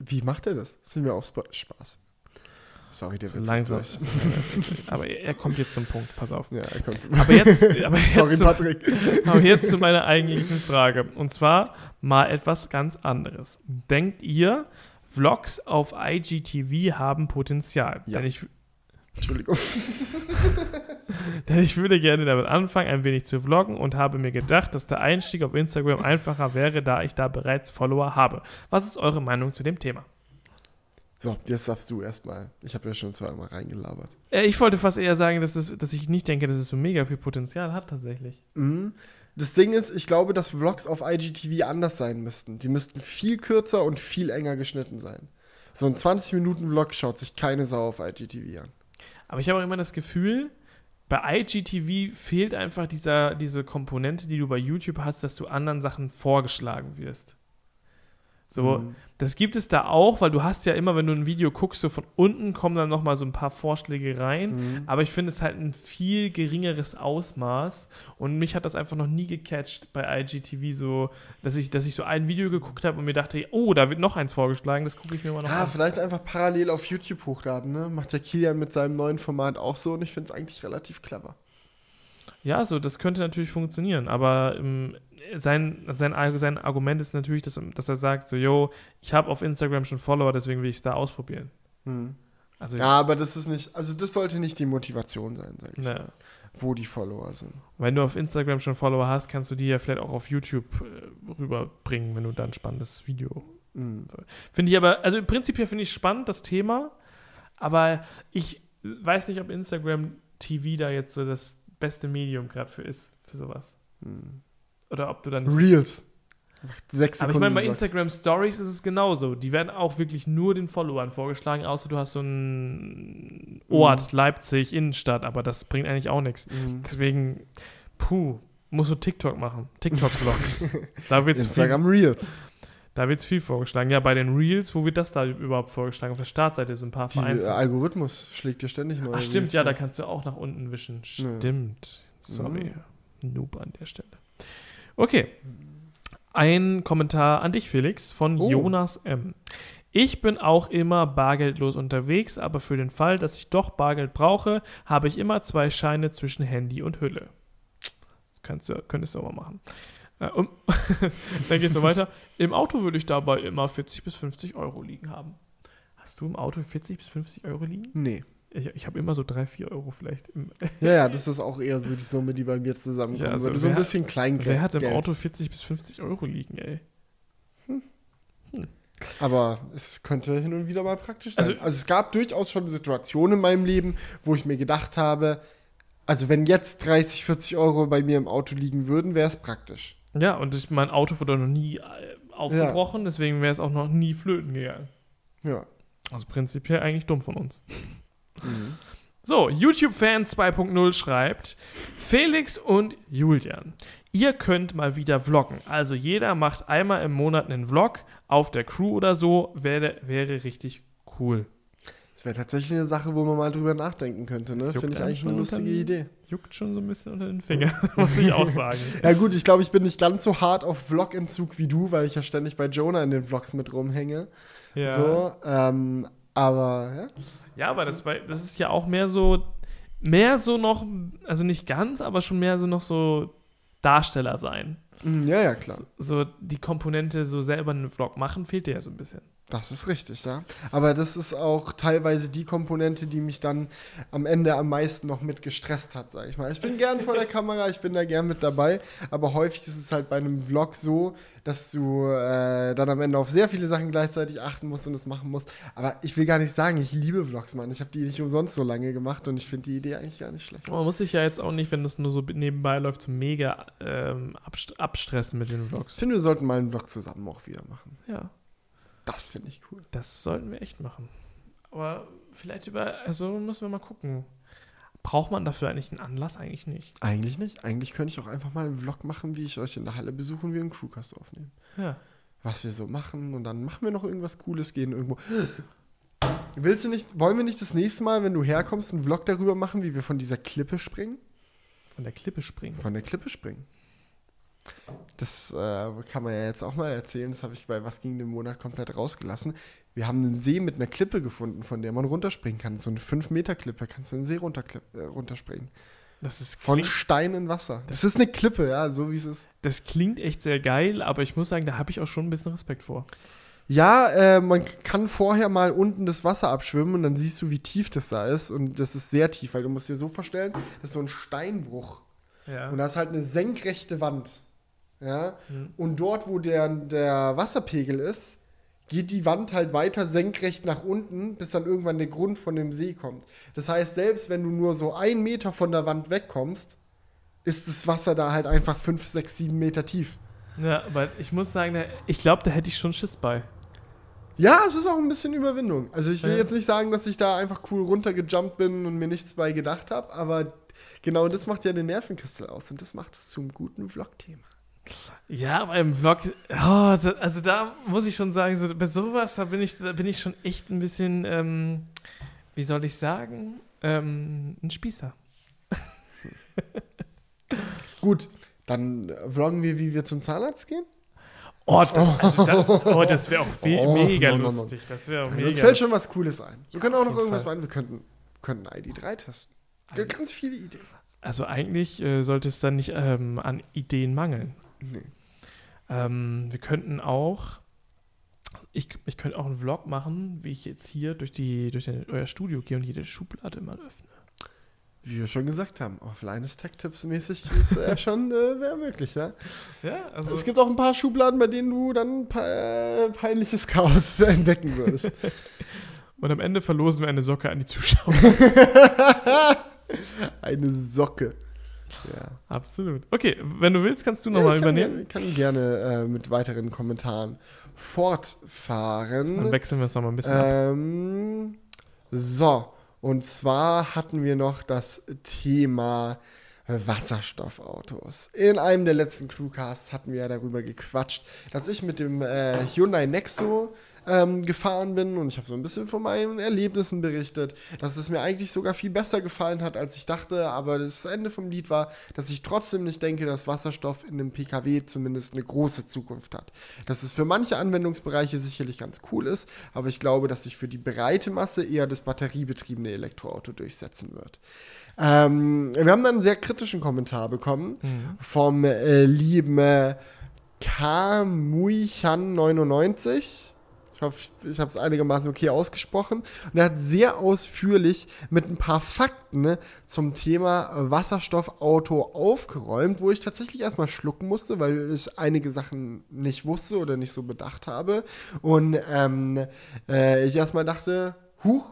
Wie macht er das? Sind wir auf Spot? Spaß. Sorry, der So Witz langsam. ist durch. Aber er kommt jetzt zum Punkt, pass auf. Ja, er kommt. Aber jetzt, aber jetzt, Sorry, zu, Patrick. aber jetzt zu meiner eigentlichen Frage. Und zwar mal etwas ganz anderes. Denkt ihr, Vlogs auf IGTV haben Potenzial? Ja. Denn, ich, Entschuldigung. denn ich würde gerne damit anfangen, ein wenig zu vloggen und habe mir gedacht, dass der Einstieg auf Instagram einfacher wäre, da ich da bereits Follower habe. Was ist eure Meinung zu dem Thema? So, jetzt darfst du erstmal. Ich habe ja schon zweimal reingelabert. Äh, Ich wollte fast eher sagen, dass, es, dass ich nicht denke, dass es so mega viel Potenzial hat tatsächlich. Mhm. Das Ding ist, ich glaube, dass Vlogs auf IGTV anders sein müssten. Die müssten viel kürzer und viel enger geschnitten sein. So ein 20-Minuten-Vlog schaut sich keine Sau auf IGTV an. Aber ich habe auch immer das Gefühl, bei IGTV fehlt einfach dieser, diese Komponente, die du bei YouTube hast, dass du anderen Sachen vorgeschlagen wirst. So, Mhm. Das gibt es da auch, weil du hast ja immer, wenn du ein Video guckst, so von unten kommen dann nochmal so ein paar Vorschläge rein. Mhm. Aber ich finde es halt ein viel geringeres Ausmaß und mich hat das einfach noch nie gecatcht bei IGTV so, dass ich, dass ich so ein Video geguckt habe und mir dachte, oh, da wird noch eins vorgeschlagen, das gucke ich mir mal noch Ja, an. vielleicht einfach parallel auf YouTube hochladen, ne? Macht der Kilian mit seinem neuen Format auch so und ich finde es eigentlich relativ clever. Ja, so, das könnte natürlich funktionieren, aber ähm, sein, sein, sein Argument ist natürlich, dass, dass er sagt, so, yo, ich habe auf Instagram schon Follower, deswegen will ich es da ausprobieren. Mhm. Also, Ja, aber das ist nicht, also das sollte nicht die Motivation sein, sag ich. ne, Wo die Follower sind. wenn du auf Instagram schon Follower hast, kannst du die ja vielleicht auch auf YouTube äh, rüberbringen, wenn du da ein spannendes Video. Mhm. Finde ich aber, also prinzipiell finde ich spannend, das Thema, aber ich weiß nicht, ob Instagram TV da jetzt so das beste Medium gerade für ist, für sowas. Mhm. Oder ob du dann Reels. Macht Sechs Aber ich Sekunden. meine, bei. Instagram Stories ist es genauso. Die werden auch wirklich nur den Followern vorgeschlagen, außer du hast so einen Ort, Leipzig, Innenstadt, aber das bringt eigentlich auch nichts. Mhm. Deswegen, puh, musst du TikTok machen. TikTok-Vlogs. da wird es viel, Instagram Reels. da wird's viel vorgeschlagen. Ja, bei den Reels, wo wird das da überhaupt vorgeschlagen? Auf der Startseite so ein paar Dieser vereinzelt. Algorithmus schlägt dir ständig neue Ach stimmt, Reels ja, da vor. kannst du auch nach unten wischen. Ja. Stimmt. Sorry. Mhm. Noob an der Stelle. Okay. Ein Kommentar an dich, Felix, von Oh. Jonas M. Ich bin auch immer bargeldlos unterwegs, aber für den Fall, dass ich doch Bargeld brauche, habe ich immer zwei Scheine zwischen Handy und Hülle. Das kannst du, könntest du auch mal machen. Äh, um, dann geht's so weiter. Im Auto würde ich dabei immer 40 bis 50 Euro liegen haben. Hast du im Auto 40 bis 50 Euro liegen? Nee. Ich, ich habe immer so 3, 4 Euro vielleicht. Im, Ja, ja, das ist auch eher so die Summe, die bei mir zusammenkommt. Ja, also so ein bisschen Kleingeld. wer hat im Auto 40 bis 50 Euro liegen, ey? Aber es könnte hin und wieder mal praktisch sein. Also- Also, es gab durchaus schon Situationen in meinem Leben, wo ich mir gedacht habe, also wenn jetzt 30, 40 Euro bei mir im Auto liegen würden, wäre es praktisch. Ja, und ich, mein Auto wurde noch nie äh, aufgebrochen, deswegen wäre es auch noch nie flöten gegangen. Ja. Also prinzipiell eigentlich dumm von uns. So, YouTube-Fan 2.0 schreibt: Felix und Julian, ihr könnt mal wieder vloggen. Also jeder macht einmal im Monat einen Vlog auf der Crew oder so. Wäre, wäre richtig cool. Das wäre tatsächlich eine Sache, wo man mal drüber nachdenken könnte. Ne? Finde ich eigentlich schon eine lustige Idee. Juckt schon so ein bisschen unter den Fingern, muss ich auch sagen. Ja gut, ich glaube, ich bin nicht ganz so hart auf Vlog-Entzug wie du, weil ich ja ständig bei Jonah in den Vlogs mit rumhänge. Ja. So, ähm, aber ja. Ja, aber das, das ist ja auch mehr so, mehr so noch, also nicht ganz, aber schon mehr so noch so Darsteller sein. Mhm, ja, ja, klar. So die Komponente, so selber einen Vlog machen, fehlt dir ja so ein bisschen. Das ist richtig, ja. Aber das ist auch teilweise die Komponente, die mich dann am Ende am meisten noch mit gestresst hat, sag ich mal. Ich bin gern vor der Kamera, ich bin da gern mit dabei, aber häufig ist es halt bei einem Vlog so, dass du äh, dann am Ende auf sehr viele Sachen gleichzeitig achten musst und es machen musst. Aber ich will gar nicht sagen, ich liebe Vlogs, Mann. Ich habe die nicht umsonst so lange gemacht und ich finde die Idee eigentlich gar nicht schlecht. Man muss sich ja jetzt auch nicht, wenn das nur so nebenbei läuft, so mega ähm, abst abstressen mit den Ich Vlogs. finde, wir sollten mal einen Vlog zusammen auch wieder machen. Ja, Das finde ich cool. das sollten wir echt machen. Aber vielleicht über, also müssen wir mal gucken. Braucht man dafür eigentlich einen Anlass? Eigentlich nicht. Eigentlich nicht. Eigentlich könnte ich auch einfach mal einen Vlog machen, wie ich euch in der Halle besuche und wir einen Crewcast aufnehmen. Ja. Was wir so machen und dann machen wir noch irgendwas Cooles, gehen irgendwo. Willst du nicht, wollen wir nicht das nächste Mal, wenn du herkommst, einen Vlog darüber machen, wie wir von dieser Klippe springen? Von der Klippe springen. Von der Klippe springen. Das äh, kann man ja jetzt auch mal erzählen. Das habe ich bei Was ging den Monat komplett rausgelassen. Wir haben einen See mit einer Klippe gefunden, von der man runterspringen kann. So eine 5-Meter-Klippe. Kannst du in den See runter, äh, runterspringen. Das ist Von Stein in Wasser. Das ist eine Klippe, ja, so wie es ist. das klingt echt sehr geil, aber ich muss sagen, da habe ich auch schon ein bisschen Respekt vor. Ja, äh, man kann vorher mal unten das Wasser abschwimmen und dann siehst du, wie tief das da ist. Und das ist sehr tief, weil du musst dir so vorstellen, das ist so ein Steinbruch. Ja. Und da ist halt eine senkrechte Wand. Ja. Mhm. Und dort, wo der, der Wasserpegel ist, geht die Wand halt weiter senkrecht nach unten, bis dann irgendwann der Grund von dem See kommt. Das heißt, selbst wenn du nur so einen Meter von der Wand wegkommst, ist das Wasser da halt einfach fünf, sechs, sieben Meter tief. ja, aber ich muss sagen, ich glaube, da hätte ich schon Schiss bei. Ja, es ist auch ein bisschen Überwindung. Also ich will Ja. jetzt nicht sagen, dass ich da einfach cool runtergejumpt bin und mir nichts bei gedacht habe, aber genau das macht ja den Nervenkristal aus und das macht es zum guten Vlog-Thema. Ja, aber im Vlog, oh, also da muss ich schon sagen, so, bei sowas, da bin ich, da bin ich schon echt ein bisschen, ähm, wie soll ich sagen, ähm, ein Spießer. Gut, dann vloggen wir, wie wir zum Zahnarzt gehen. Oh, da, also da, oh das wäre auch Oh, mega no. lustig. Das wäre auch Uns mega fällt schon was Cooles ein. Wir können auch noch irgendwas machen. Wir könnten, könnten ID3 testen. G- Ganz viele Ideen. Also eigentlich äh, sollte es dann nicht ähm, an Ideen mangeln. Nee. Ähm, wir könnten auch, ich, ich könnte auch einen Vlog machen, wie ich jetzt hier durch, die, durch den, euer Studio gehe und jede Schublade mal öffne. Wie wir schon gesagt haben, offline ist Tech-Tipps mäßig ist äh, schon äh, wäre möglich, ja. Ja, also Es gibt auch ein paar Schubladen, bei denen du dann äh, peinliches Chaos entdecken würdest. und am Ende verlosen wir eine Socke an die Zuschauer. Eine Socke. Ja. Absolut. Okay, wenn du willst, kannst du Ja, nochmal ich kann, übernehmen. gerne- kann gerne äh, mit weiteren Kommentaren fortfahren. Dann wechseln wir es nochmal ein bisschen ab. Ähm, so, und zwar hatten wir noch das Thema Wasserstoffautos. In einem der letzten Crewcasts hatten wir ja darüber gequatscht, dass ich mit dem äh, Hyundai Nexo ähm, gefahren bin und ich habe so ein bisschen von meinen Erlebnissen berichtet, dass es mir eigentlich sogar viel besser gefallen hat, als ich dachte, aber das Ende vom Lied war, dass ich trotzdem nicht denke, dass Wasserstoff in einem PKW zumindest eine große Zukunft hat. Dass es für manche Anwendungsbereiche sicherlich ganz cool ist, aber ich glaube, dass sich für die breite Masse eher das batteriebetriebene Elektroauto durchsetzen wird. Ähm, wir haben dann einen sehr kritischen Kommentar bekommen Mhm. vom äh, lieben äh, Kamuichan99. Ich hoffe, ich, habe es einigermaßen okay ausgesprochen. Und er hat sehr ausführlich mit ein paar Fakten ne, zum Thema Wasserstoffauto aufgeräumt, wo ich tatsächlich erstmal schlucken musste, weil ich einige Sachen nicht wusste oder nicht so bedacht habe. Und ähm, äh, ich erstmal dachte, huch,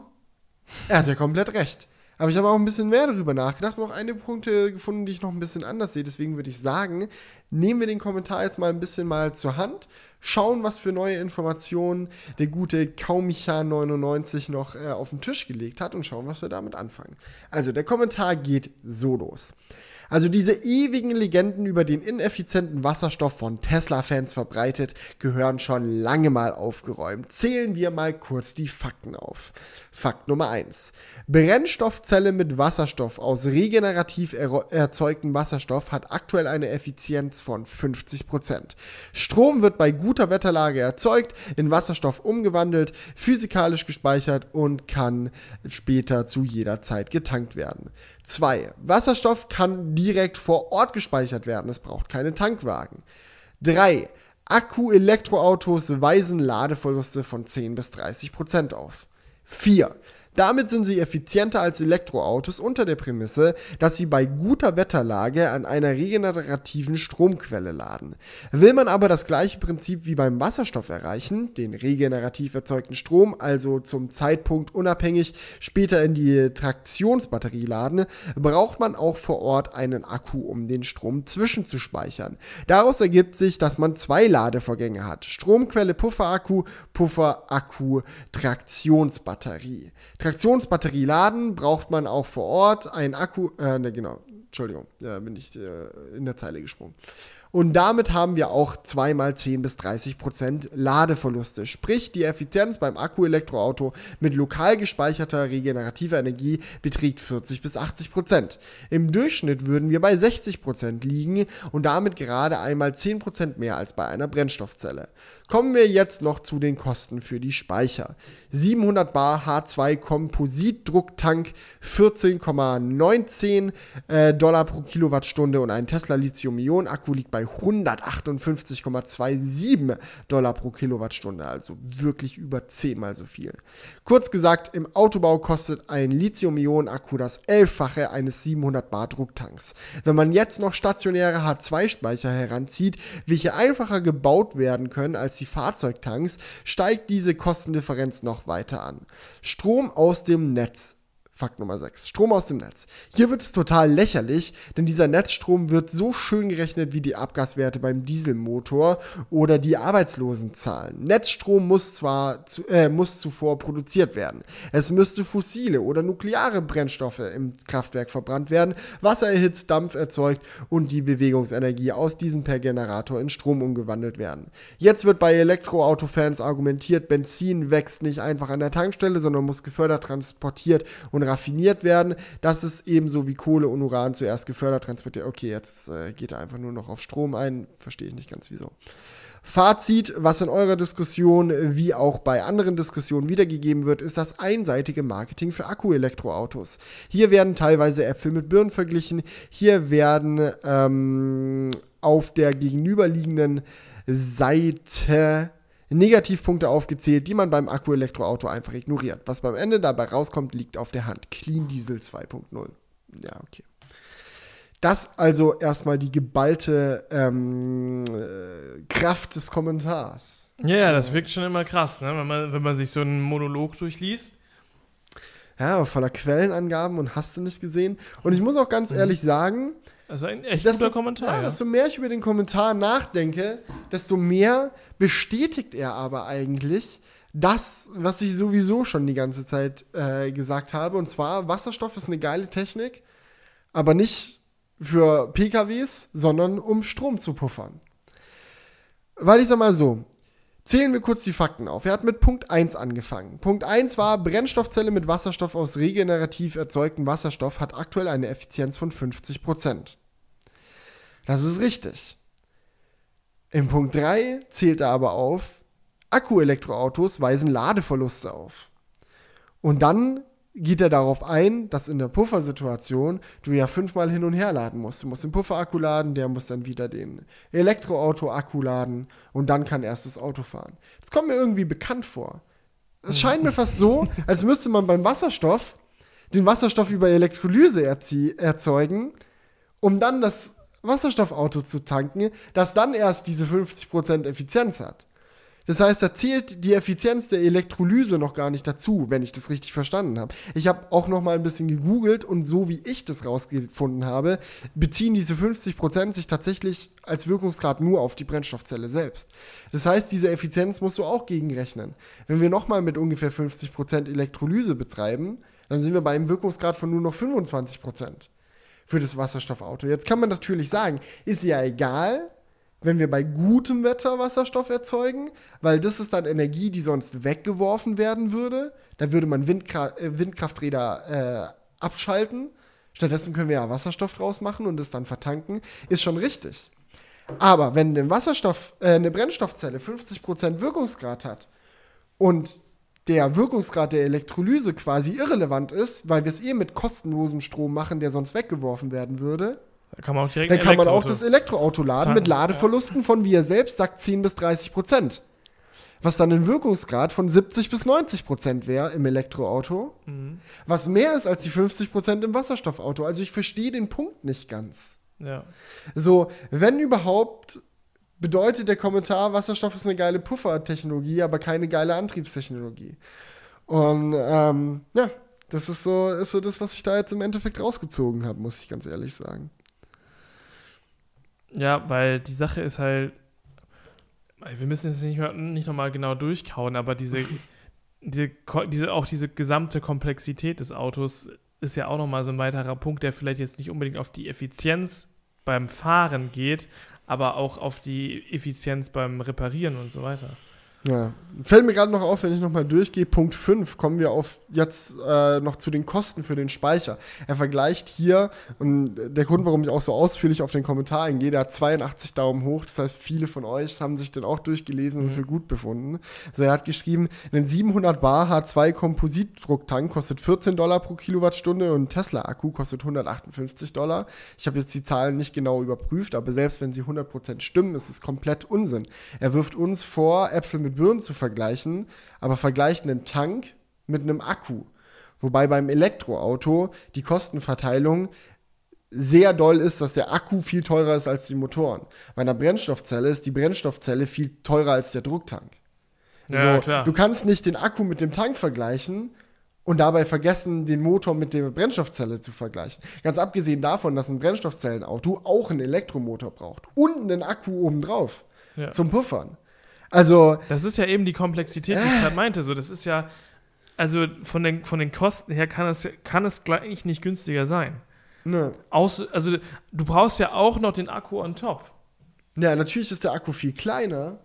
er hat ja komplett recht. Aber ich habe auch ein bisschen mehr darüber nachgedacht und auch einige Punkte gefunden, die ich noch ein bisschen anders sehe. Deswegen würde ich sagen, nehmen wir den Kommentar jetzt mal ein bisschen mal zur Hand, schauen, was für neue Informationen der gute Kaumicha99 noch äh, auf den Tisch gelegt hat und schauen, was wir damit anfangen. Also, der Kommentar geht so los. Also diese ewigen Legenden über den ineffizienten Wasserstoff von Tesla-Fans verbreitet, gehören schon lange mal aufgeräumt. Zählen wir mal kurz die Fakten auf. Fakt Nummer 1. Brennstoffzelle mit Wasserstoff aus regenerativ ero- erzeugtem Wasserstoff hat aktuell eine Effizienz von 50%. Strom wird bei guter Wetterlage erzeugt, in Wasserstoff umgewandelt, physikalisch gespeichert und kann später zu jeder Zeit getankt werden. 2. Wasserstoff kann direkt vor Ort gespeichert werden. Es braucht keine Tankwagen. 3. Akku-Elektroautos weisen Ladeverluste von 10 bis 30 Prozent auf. 4. Damit sind sie effizienter als Elektroautos unter der Prämisse, dass sie bei guter Wetterlage an einer regenerativen Stromquelle laden. Will man aber das gleiche Prinzip wie beim Wasserstoff erreichen, den regenerativ erzeugten Strom also zum Zeitpunkt unabhängig später in die Traktionsbatterie laden, braucht man auch vor Ort einen Akku, um den Strom zwischenzuspeichern. Daraus ergibt sich, dass man zwei Ladevorgänge hat. Stromquelle Pufferakku, Pufferakku Traktionsbatterie. Traktionsbatterie laden braucht man auch vor Ort. Ein Akku, äh, ne, genau, Entschuldigung, da bin ich äh, in der Zeile gesprungen. Und damit haben wir auch zweimal 10 bis 30 Prozent Ladeverluste. Sprich, die Effizienz beim Akku-Elektroauto mit lokal gespeicherter regenerativer Energie beträgt 40 bis 80 Prozent. Im Durchschnitt würden wir bei 60 Prozent liegen und damit gerade einmal 10 Prozent mehr als bei einer Brennstoffzelle. Kommen wir jetzt noch zu den Kosten für die Speicher. 700 Bar H2 Kompositdrucktank, 14,19 äh, Dollar pro Kilowattstunde und ein Tesla Lithium-Ionen-Akku liegt bei 158,27 Dollar pro Kilowattstunde, also wirklich über zehnmal so viel. Kurz gesagt, im Autobau kostet ein Lithium-Ionen-Akku das Elffache eines 700 Bar Drucktanks. Wenn man jetzt noch stationäre H2-Speicher heranzieht, welche einfacher gebaut werden können als die Fahrzeugtanks, steigt diese Kostendifferenz noch weiter an. Strom aus dem Netz Fakt Nummer 6. Strom aus dem Netz. Hier wird es total lächerlich, denn dieser Netzstrom wird so schön gerechnet wie die Abgaswerte beim Dieselmotor oder die Arbeitslosenzahlen. Netzstrom muss zwar zu, äh, muss zuvor produziert werden. Es müsste fossile oder nukleare Brennstoffe im Kraftwerk verbrannt werden, Wasser erhitzt, Dampf erzeugt und die Bewegungsenergie aus diesem per Generator in Strom umgewandelt werden. Jetzt wird bei Elektroautofans argumentiert, Benzin wächst nicht einfach an der Tankstelle, sondern muss gefördert transportiert und raffiniert werden. Das ist ebenso wie Kohle und Uran zuerst gefördert, transportiert. Okay, jetzt äh, geht er einfach nur noch auf Strom ein. Verstehe ich nicht ganz wieso. Fazit, was in eurer Diskussion wie auch bei anderen Diskussionen wiedergegeben wird, ist das einseitige Marketing für Akku-Elektroautos. Hier werden teilweise Äpfel mit Birnen verglichen. Hier werden ähm, auf der gegenüberliegenden Seite Negativpunkte aufgezählt, die man beim Akku-Elektroauto einfach ignoriert. Was beim Ende dabei rauskommt, liegt auf der Hand. Clean Diesel 2.0. Ja, okay. Das also erstmal die geballte ähm, äh, Kraft des Kommentars. Ja, ja, das wirkt schon immer krass, ne? wenn, man, wenn man sich so einen Monolog durchliest. Ja, aber voller Quellenangaben und hast du nicht gesehen. Und ich muss auch ganz mhm. ehrlich sagen, also ein echt guter du, Kommentar. Ja, ja. Desto mehr ich über den Kommentar nachdenke, desto mehr bestätigt er aber eigentlich das, was ich sowieso schon die ganze Zeit äh, gesagt habe. Und zwar, Wasserstoff ist eine geile Technik, aber nicht für PKWs, sondern um Strom zu puffern. Weil ich sag mal so, Zählen wir kurz die Fakten auf. Er hat mit Punkt 1 angefangen. Punkt 1 war, Brennstoffzelle mit Wasserstoff aus regenerativ erzeugtem Wasserstoff hat aktuell eine Effizienz von 50%. Das ist richtig. Im Punkt 3 zählt er aber auf, Akkuelektroautos weisen Ladeverluste auf. Und dann geht er darauf ein, dass in der Puffersituation du ja fünfmal hin und her laden musst. Du musst den Pufferakku laden, der muss dann wieder den Elektroauto-Akku laden und dann kann erst das Auto fahren. Das kommt mir irgendwie bekannt vor. Es scheint mir fast so, als müsste man beim Wasserstoff den Wasserstoff über Elektrolyse erzeugen, um dann das Wasserstoffauto zu tanken, das dann erst diese 50% Effizienz hat. Das heißt, da zählt die Effizienz der Elektrolyse noch gar nicht dazu, wenn ich das richtig verstanden habe. Ich habe auch noch mal ein bisschen gegoogelt und so wie ich das rausgefunden habe, beziehen diese 50% sich tatsächlich als Wirkungsgrad nur auf die Brennstoffzelle selbst. Das heißt, diese Effizienz musst du auch gegenrechnen. Wenn wir noch mal mit ungefähr 50% Elektrolyse betreiben, dann sind wir bei einem Wirkungsgrad von nur noch 25% für das Wasserstoffauto. Jetzt kann man natürlich sagen, ist ja egal, wenn wir bei gutem Wetter Wasserstoff erzeugen, weil das ist dann Energie, die sonst weggeworfen werden würde. Da würde man Windkra äh, Windkrafträder äh, abschalten. Stattdessen können wir ja Wasserstoff draus machen und es dann vertanken. Ist schon richtig. Aber wenn ein Wasserstoff, äh, eine Brennstoffzelle 50% Wirkungsgrad hat und der Wirkungsgrad der Elektrolyse quasi irrelevant ist, weil wir es eh mit kostenlosem Strom machen, der sonst weggeworfen werden würde, da kann man auch direkt dann kann man auch das Elektroauto laden mit Ladeverlusten von, wie er selbst sagt, 10 bis 30 Prozent. Was dann ein Wirkungsgrad von 70 bis 90 Prozent wäre im Elektroauto. Mhm. Was mehr ist als die 50 Prozent im Wasserstoffauto. Also ich verstehe den Punkt nicht ganz. Ja. So, wenn überhaupt bedeutet der Kommentar, Wasserstoff ist eine geile Puffertechnologie, aber keine geile Antriebstechnologie. Und ähm, ja, das ist so, ist so das, was ich da jetzt im Endeffekt rausgezogen habe, muss ich ganz ehrlich sagen. Ja, weil die Sache ist halt, wir müssen jetzt nicht, nicht nochmal genau durchkauen, aber diese, diese, diese, auch diese gesamte Komplexität des Autos ist ja auch nochmal so ein weiterer Punkt, der vielleicht jetzt nicht unbedingt auf die Effizienz beim Fahren geht, aber auch auf die Effizienz beim Reparieren und so weiter. Ja, fällt mir gerade noch auf, wenn ich nochmal durchgehe. Punkt 5 kommen wir auf jetzt äh, noch zu den Kosten für den Speicher. Er vergleicht hier, und der Grund, warum ich auch so ausführlich auf den Kommentar eingehe, der hat 82 Daumen hoch. Das heißt, viele von euch haben sich den auch durchgelesen mhm. und für gut befunden. Also er hat geschrieben, ein 700 Bar H2 Kompositdrucktank kostet 14 Dollar pro Kilowattstunde und ein Tesla-Akku kostet 158 Dollar. Ich habe jetzt die Zahlen nicht genau überprüft, aber selbst wenn sie 100% stimmen, ist es komplett Unsinn. Er wirft uns vor, Äpfel mit mit Birnen zu vergleichen, aber vergleichen einen Tank mit einem Akku. Wobei beim Elektroauto die Kostenverteilung sehr doll ist, dass der Akku viel teurer ist als die Motoren. Bei einer Brennstoffzelle ist die Brennstoffzelle viel teurer als der Drucktank. Ja, so, klar. Du kannst nicht den Akku mit dem Tank vergleichen und dabei vergessen, den Motor mit der Brennstoffzelle zu vergleichen. Ganz abgesehen davon, dass ein Brennstoffzellenauto auch einen Elektromotor braucht und einen Akku obendrauf ja. zum Puffern. Also. Das ist ja eben die Komplexität, die ich gerade meinte. So, das ist ja, also von den, von den Kosten her kann es, kann es gleich nicht günstiger sein. Ne. Aus, also du brauchst ja auch noch den Akku on top. Ja, natürlich ist der Akku viel kleiner.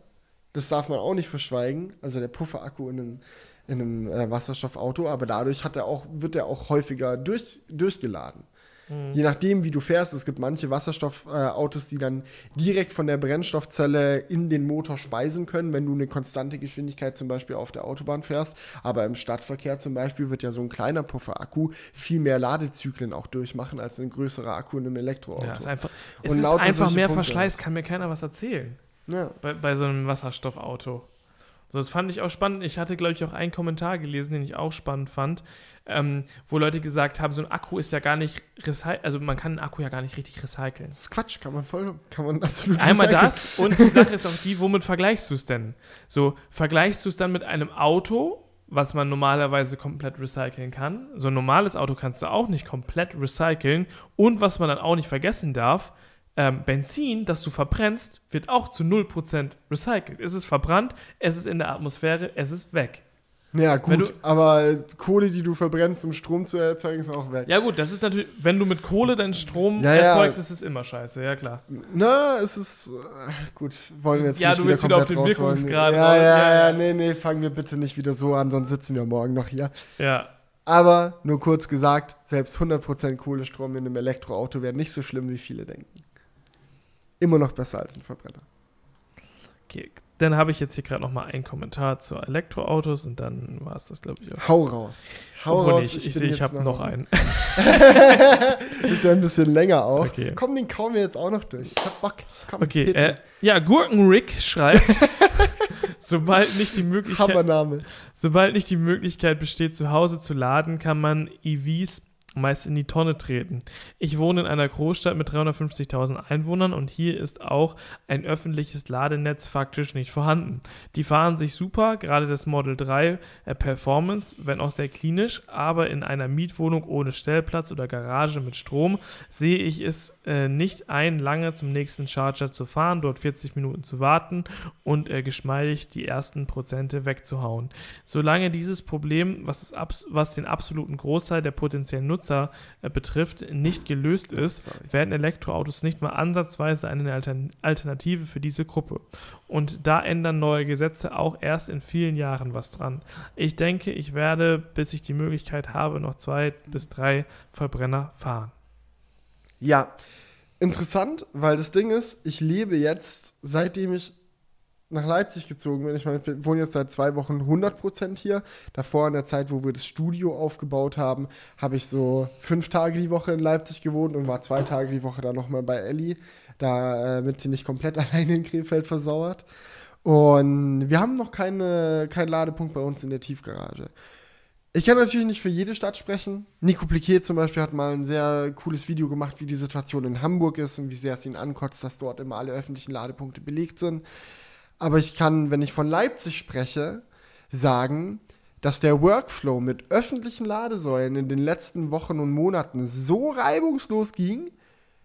Das darf man auch nicht verschweigen. Also der Pufferakku in einem, in einem äh, Wasserstoffauto, aber dadurch hat er auch, wird er auch häufiger durch, durchgeladen. Mhm. Je nachdem, wie du fährst, es gibt manche Wasserstoffautos, äh, die dann direkt von der Brennstoffzelle in den Motor speisen können, wenn du eine konstante Geschwindigkeit zum Beispiel auf der Autobahn fährst. Aber im Stadtverkehr zum Beispiel wird ja so ein kleiner Pufferakku viel mehr Ladezyklen auch durchmachen als ein größerer Akku in einem Elektroauto. Ja, ist einfach, es ist einfach mehr Punkte. Verschleiß, kann mir keiner was erzählen. Ja. Bei, bei so einem Wasserstoffauto. So, das fand ich auch spannend. Ich hatte, glaube ich, auch einen Kommentar gelesen, den ich auch spannend fand ähm, wo Leute gesagt haben, so ein Akku ist ja gar nicht recyceln, also man kann einen Akku ja gar nicht richtig recyceln. Das ist Quatsch, kann man voll, kann man absolut Einmal recyceln. das und die Sache ist auch die, womit vergleichst du es denn? So, vergleichst du es dann mit einem Auto, was man normalerweise komplett recyceln kann. So ein normales Auto kannst du auch nicht komplett recyceln. Und was man dann auch nicht vergessen darf, ähm, Benzin, das du verbrennst, wird auch zu 0% recycelt. Es ist verbrannt, es ist in der Atmosphäre, es ist weg. Ja, gut, aber Kohle, die du verbrennst, um Strom zu erzeugen, ist auch weg. Ja, gut, das ist natürlich, wenn du mit Kohle deinen Strom ja, erzeugst, ja. ist es immer scheiße, ja klar. Na, es ist, äh, gut, wollen jetzt ja, nicht Ja, du willst wieder auf den Wirkungsgrad ja, ja, ja, ja, nee, nee, fangen wir bitte nicht wieder so an, sonst sitzen wir morgen noch hier. Ja. Aber, nur kurz gesagt, selbst 100% Kohlestrom in einem Elektroauto wäre nicht so schlimm, wie viele denken. Immer noch besser als ein Verbrenner. Okay, dann habe ich jetzt hier gerade noch mal einen Kommentar zu Elektroautos und dann war es das, glaube ich. Auch. Hau raus. Hau Obwohl raus. Ich, ich sehe, ich habe noch einen. ist ja ein bisschen länger auch. Okay. Komm, den kauen wir jetzt auch noch durch. Ich hab Bock. Komm, okay, äh, ja, Gurkenrick schreibt, sobald nicht die Möglichkeit, Hammername. sobald nicht die Möglichkeit besteht, zu Hause zu laden, kann man EVs meist in die Tonne treten. Ich wohne in einer Großstadt mit 350.000 Einwohnern und hier ist auch ein öffentliches Ladenetz faktisch nicht vorhanden. Die fahren sich super, gerade das Model 3 äh, Performance, wenn auch sehr klinisch, aber in einer Mietwohnung ohne Stellplatz oder Garage mit Strom sehe ich es äh, nicht ein, lange zum nächsten Charger zu fahren, dort 40 Minuten zu warten und äh, geschmeidig die ersten Prozente wegzuhauen. Solange dieses Problem, was, was den absoluten Großteil der potenziellen Nutzer Nutzer äh, betrifft, nicht gelöst ist, werden Elektroautos nicht mal ansatzweise eine Alternative für diese Gruppe. Und da ändern neue Gesetze auch erst in vielen Jahren was dran. Ich denke, ich werde, bis ich die Möglichkeit habe, noch zwei bis drei Verbrenner fahren. Ja, interessant, weil das Ding ist, ich lebe jetzt, seitdem ich nach Leipzig gezogen bin. Ich meine, ich wohne jetzt seit zwei Wochen 100% hier. Davor in der Zeit, wo wir das Studio aufgebaut haben, habe ich so fünf Tage die Woche in Leipzig gewohnt und war zwei Tage die Woche dann nochmal bei Ellie, damit äh, sie nicht komplett alleine in Krefeld versauert. Und wir haben noch keine, keinen Ladepunkt bei uns in der Tiefgarage. Ich kann natürlich nicht für jede Stadt sprechen. Nico Pliquet zum Beispiel hat mal ein sehr cooles Video gemacht, wie die Situation in Hamburg ist und wie sehr es ihn ankotzt, dass dort immer alle öffentlichen Ladepunkte belegt sind. Aber ich kann, wenn ich von Leipzig spreche, sagen, dass der Workflow mit öffentlichen Ladesäulen in den letzten Wochen und Monaten so reibungslos ging,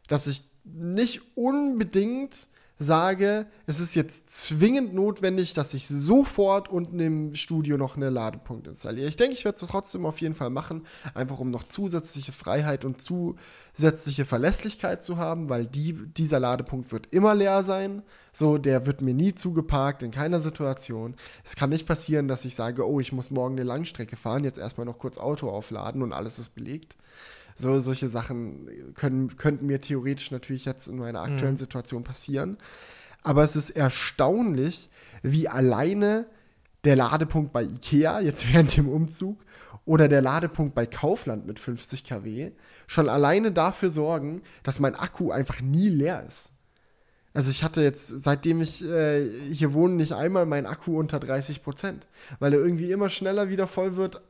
dass ich nicht unbedingt sage, es ist jetzt zwingend notwendig, dass ich sofort unten im Studio noch einen Ladepunkt installiere. Ich denke, ich werde es trotzdem auf jeden Fall machen, einfach um noch zusätzliche Freiheit und zusätzliche Verlässlichkeit zu haben, weil die, dieser Ladepunkt wird immer leer sein. So, der wird mir nie zugeparkt, in keiner Situation. Es kann nicht passieren, dass ich sage, oh, ich muss morgen eine Langstrecke fahren, jetzt erstmal noch kurz Auto aufladen und alles ist belegt. So, solche Sachen können, könnten mir theoretisch natürlich jetzt in meiner aktuellen mhm. Situation passieren. Aber es ist erstaunlich, wie alleine der Ladepunkt bei Ikea, jetzt während dem Umzug, oder der Ladepunkt bei Kaufland mit 50 kW schon alleine dafür sorgen, dass mein Akku einfach nie leer ist. Also ich hatte jetzt, seitdem ich äh, hier wohne, nicht einmal meinen Akku unter 30 Prozent, weil er irgendwie immer schneller wieder voll wird,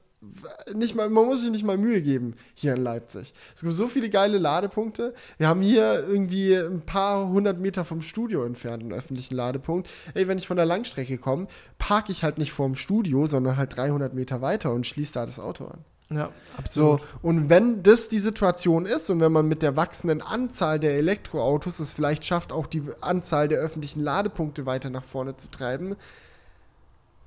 nicht mal, man muss sich nicht mal Mühe geben hier in Leipzig. Es gibt so viele geile Ladepunkte. Wir haben hier irgendwie ein paar hundert Meter vom Studio entfernt einen öffentlichen Ladepunkt. Ey, wenn ich von der Langstrecke komme, parke ich halt nicht vorm Studio, sondern halt 300 Meter weiter und schließe da das Auto an. Ja, absolut. So, und wenn das die Situation ist und wenn man mit der wachsenden Anzahl der Elektroautos es vielleicht schafft, auch die Anzahl der öffentlichen Ladepunkte weiter nach vorne zu treiben,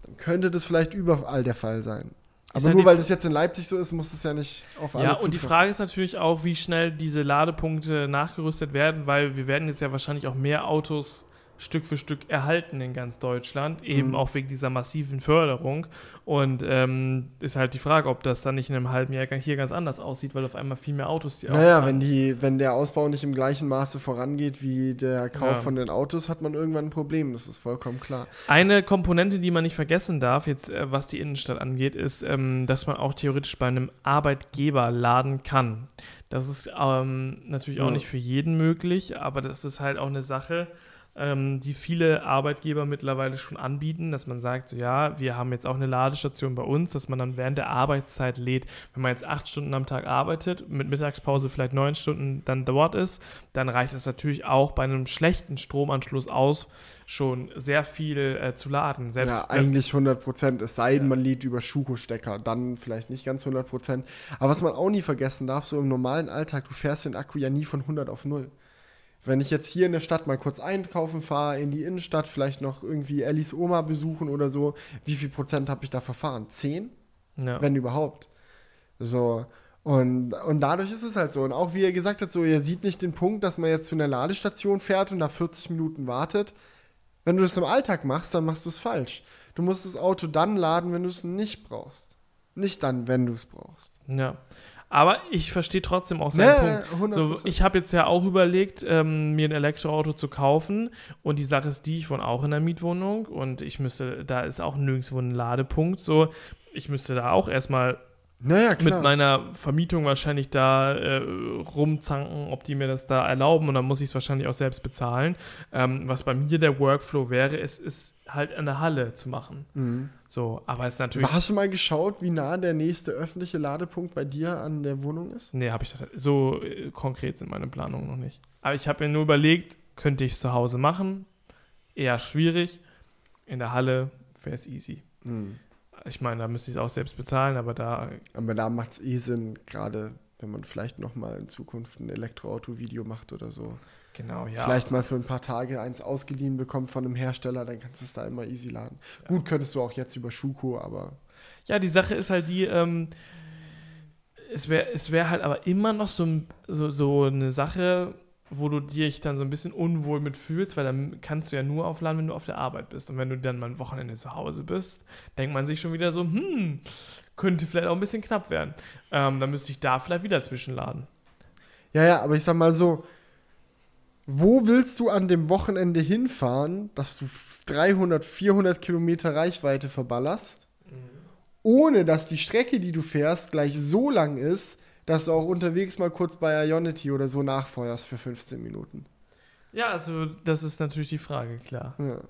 dann könnte das vielleicht überall der Fall sein. Aber halt nur weil das jetzt in Leipzig so ist, muss es ja nicht auf alles Ja, und zutreffen. die Frage ist natürlich auch, wie schnell diese Ladepunkte nachgerüstet werden, weil wir werden jetzt ja wahrscheinlich auch mehr Autos Stück für Stück erhalten in ganz Deutschland, eben mhm. auch wegen dieser massiven Förderung. Und ähm, ist halt die Frage, ob das dann nicht in einem halben Jahr hier ganz anders aussieht, weil auf einmal viel mehr Autos die Naja, wenn, die, wenn der Ausbau nicht im gleichen Maße vorangeht wie der Kauf ja. von den Autos, hat man irgendwann ein Problem, das ist vollkommen klar. Eine Komponente, die man nicht vergessen darf, jetzt äh, was die Innenstadt angeht, ist, ähm, dass man auch theoretisch bei einem Arbeitgeber laden kann. Das ist ähm, natürlich ja. auch nicht für jeden möglich, aber das ist halt auch eine Sache, ähm, die viele Arbeitgeber mittlerweile schon anbieten, dass man sagt, so ja, wir haben jetzt auch eine Ladestation bei uns, dass man dann während der Arbeitszeit lädt. Wenn man jetzt acht Stunden am Tag arbeitet, mit Mittagspause vielleicht neun Stunden dann dort ist, dann reicht das natürlich auch bei einem schlechten Stromanschluss aus, schon sehr viel äh, zu laden. Selbst, ja, eigentlich 100 Prozent. Es sei denn, ja. man lädt über Schuko-Stecker, dann vielleicht nicht ganz 100 Prozent. Aber was man auch nie vergessen darf, so im normalen Alltag, du fährst den Akku ja nie von 100 auf 0. Wenn ich jetzt hier in der Stadt mal kurz einkaufen fahre, in die Innenstadt, vielleicht noch irgendwie Ellis Oma besuchen oder so, wie viel Prozent habe ich da verfahren? Zehn? Ja. Wenn überhaupt. So. Und, und dadurch ist es halt so. Und auch wie er gesagt hat, so, ihr sieht nicht den Punkt, dass man jetzt zu einer Ladestation fährt und da 40 Minuten wartet. Wenn du das im Alltag machst, dann machst du es falsch. Du musst das Auto dann laden, wenn du es nicht brauchst. Nicht dann, wenn du es brauchst. Ja. Aber ich verstehe trotzdem auch seinen ja, Punkt. So, ich habe jetzt ja auch überlegt, ähm, mir ein Elektroauto zu kaufen. Und die Sache ist die, ich wohne auch in einer Mietwohnung und ich müsste, da ist auch nirgendwo ein Ladepunkt. So, ich müsste da auch erstmal naja, mit meiner Vermietung wahrscheinlich da äh, rumzanken, ob die mir das da erlauben und dann muss ich es wahrscheinlich auch selbst bezahlen. Ähm, was bei mir der Workflow wäre, ist, ist halt in der Halle zu machen. Mhm. So, aber es ist natürlich. Hast du mal geschaut, wie nah der nächste öffentliche Ladepunkt bei dir an der Wohnung ist? Nee, habe ich das. So äh, konkret sind meine Planungen noch nicht. Aber ich habe mir nur überlegt, könnte ich es zu Hause machen? Eher schwierig. In der Halle wäre es easy. Mhm. Ich meine, da müsste ich es auch selbst bezahlen, aber da. Aber da macht es eh Sinn, gerade wenn man vielleicht nochmal in Zukunft ein Elektroauto-Video macht oder so. Genau, ja. Vielleicht mal für ein paar Tage eins ausgeliehen bekommt von einem Hersteller, dann kannst du es da immer easy laden. Ja. Gut, könntest du auch jetzt über Schuko, aber. Ja, die Sache ist halt die, ähm, es wäre es wär halt aber immer noch so, so, so eine Sache, wo du dich dann so ein bisschen unwohl mitfühlst, weil dann kannst du ja nur aufladen, wenn du auf der Arbeit bist. Und wenn du dann mal ein Wochenende zu Hause bist, denkt man sich schon wieder so, hm, könnte vielleicht auch ein bisschen knapp werden. Ähm, dann müsste ich da vielleicht wieder zwischenladen. Ja, ja, aber ich sag mal so, wo willst du an dem Wochenende hinfahren, dass du 300, 400 Kilometer Reichweite verballerst, mhm. ohne dass die Strecke, die du fährst, gleich so lang ist, dass du auch unterwegs mal kurz bei Ionity oder so nachfeuerst für 15 Minuten. Ja, also das ist natürlich die Frage, klar. Ja.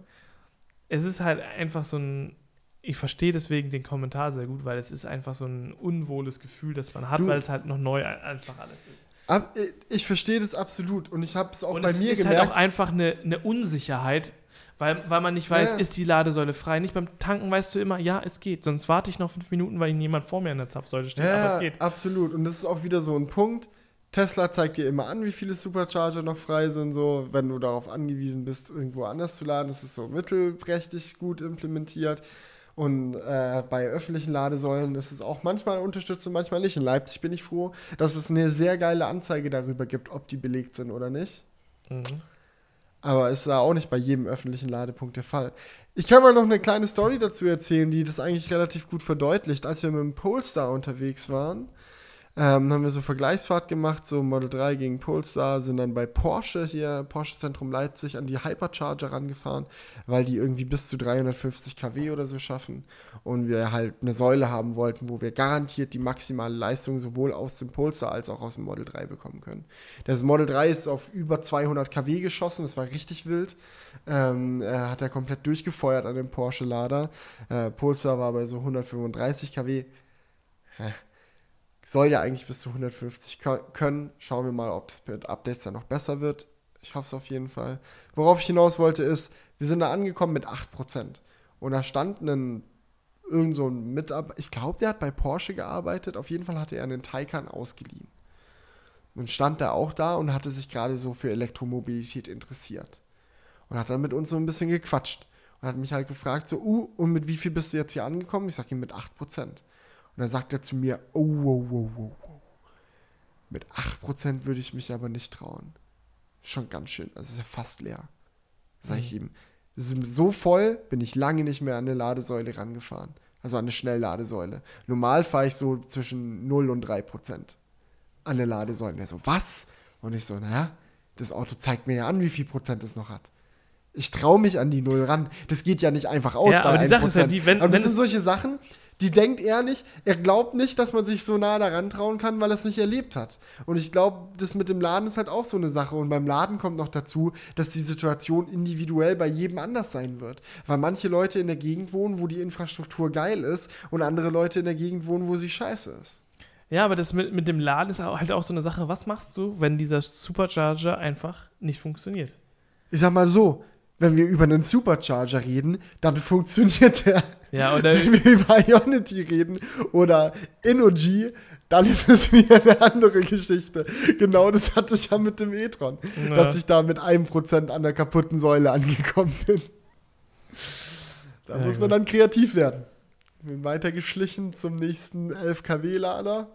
Es ist halt einfach so ein, ich verstehe deswegen den Kommentar sehr gut, weil es ist einfach so ein unwohles Gefühl, das man hat, du, weil es halt noch neu einfach alles ist. Äh, ich verstehe das absolut und ich habe es auch und bei es mir ist gemerkt. Halt auch einfach eine, eine Unsicherheit, weil, weil man nicht weiß, ja. ist die Ladesäule frei. Nicht beim Tanken weißt du immer, ja, es geht. Sonst warte ich noch fünf Minuten, weil jemand vor mir in der Zapfsäule steht. Ja, aber es geht. Absolut. Und das ist auch wieder so ein Punkt. Tesla zeigt dir immer an, wie viele Supercharger noch frei sind, so, wenn du darauf angewiesen bist, irgendwo anders zu laden. Das ist so mittelprächtig gut implementiert. Und äh, bei öffentlichen Ladesäulen ist es auch manchmal unterstützt und manchmal nicht. In Leipzig bin ich froh, dass es eine sehr geile Anzeige darüber gibt, ob die belegt sind oder nicht. Mhm. Aber ist da auch nicht bei jedem öffentlichen Ladepunkt der Fall. Ich kann mal noch eine kleine Story dazu erzählen, die das eigentlich relativ gut verdeutlicht. Als wir mit dem Polestar unterwegs waren, ähm, haben wir so Vergleichsfahrt gemacht, so Model 3 gegen Polestar, sind dann bei Porsche hier, Porsche Zentrum Leipzig, an die Hypercharger rangefahren, weil die irgendwie bis zu 350 kW oder so schaffen und wir halt eine Säule haben wollten, wo wir garantiert die maximale Leistung sowohl aus dem Polestar als auch aus dem Model 3 bekommen können. Das Model 3 ist auf über 200 kW geschossen, das war richtig wild. Ähm, er hat er komplett durchgefeuert an dem Porsche-Lader. Äh, Polestar war bei so 135 kW. Hä? Soll ja eigentlich bis zu 150 können. Schauen wir mal, ob das mit Updates dann noch besser wird. Ich hoffe es auf jeden Fall. Worauf ich hinaus wollte ist, wir sind da angekommen mit 8%. Und da stand ein, irgend so ein Mitarbeiter, ich glaube, der hat bei Porsche gearbeitet. Auf jeden Fall hatte er einen Taycan ausgeliehen. Und stand da auch da und hatte sich gerade so für Elektromobilität interessiert. Und hat dann mit uns so ein bisschen gequatscht. Und hat mich halt gefragt, so, uh, und mit wie viel bist du jetzt hier angekommen? Ich sage ihm mit 8%. Und dann sagt er zu mir, oh, wow, wow, wow, wow. Mit 8% würde ich mich aber nicht trauen. Schon ganz schön. Also ist ja fast leer. Sag ich mhm. ihm. So voll bin ich lange nicht mehr an eine Ladesäule rangefahren. Also an eine Schnellladesäule. Normal fahre ich so zwischen 0 und 3 Prozent an der Ladesäule. Und er so, was? Und ich so, naja, das Auto zeigt mir ja an, wie viel Prozent es noch hat. Ich traue mich an die Null ran. Das geht ja nicht einfach aus. Ja, aber die Sache ist ja die, wenn. Aber das sind solche Sachen, die denkt er nicht, er glaubt nicht, dass man sich so nah daran trauen kann, weil er es nicht erlebt hat. Und ich glaube, das mit dem Laden ist halt auch so eine Sache. Und beim Laden kommt noch dazu, dass die Situation individuell bei jedem anders sein wird. Weil manche Leute in der Gegend wohnen, wo die Infrastruktur geil ist und andere Leute in der Gegend wohnen, wo sie scheiße ist. Ja, aber das mit, mit dem Laden ist halt auch so eine Sache. Was machst du, wenn dieser Supercharger einfach nicht funktioniert? Ich sag mal so, wenn wir über einen Supercharger reden, dann funktioniert der. Ja, oder wenn wir über Ionity reden oder Energy, dann ist es wieder eine andere Geschichte. Genau das hatte ich ja mit dem e-tron, ja. dass ich da mit einem Prozent an der kaputten Säule angekommen bin. Da ja, muss man dann kreativ werden. Bin weitergeschlichen zum nächsten 11 kW-Lader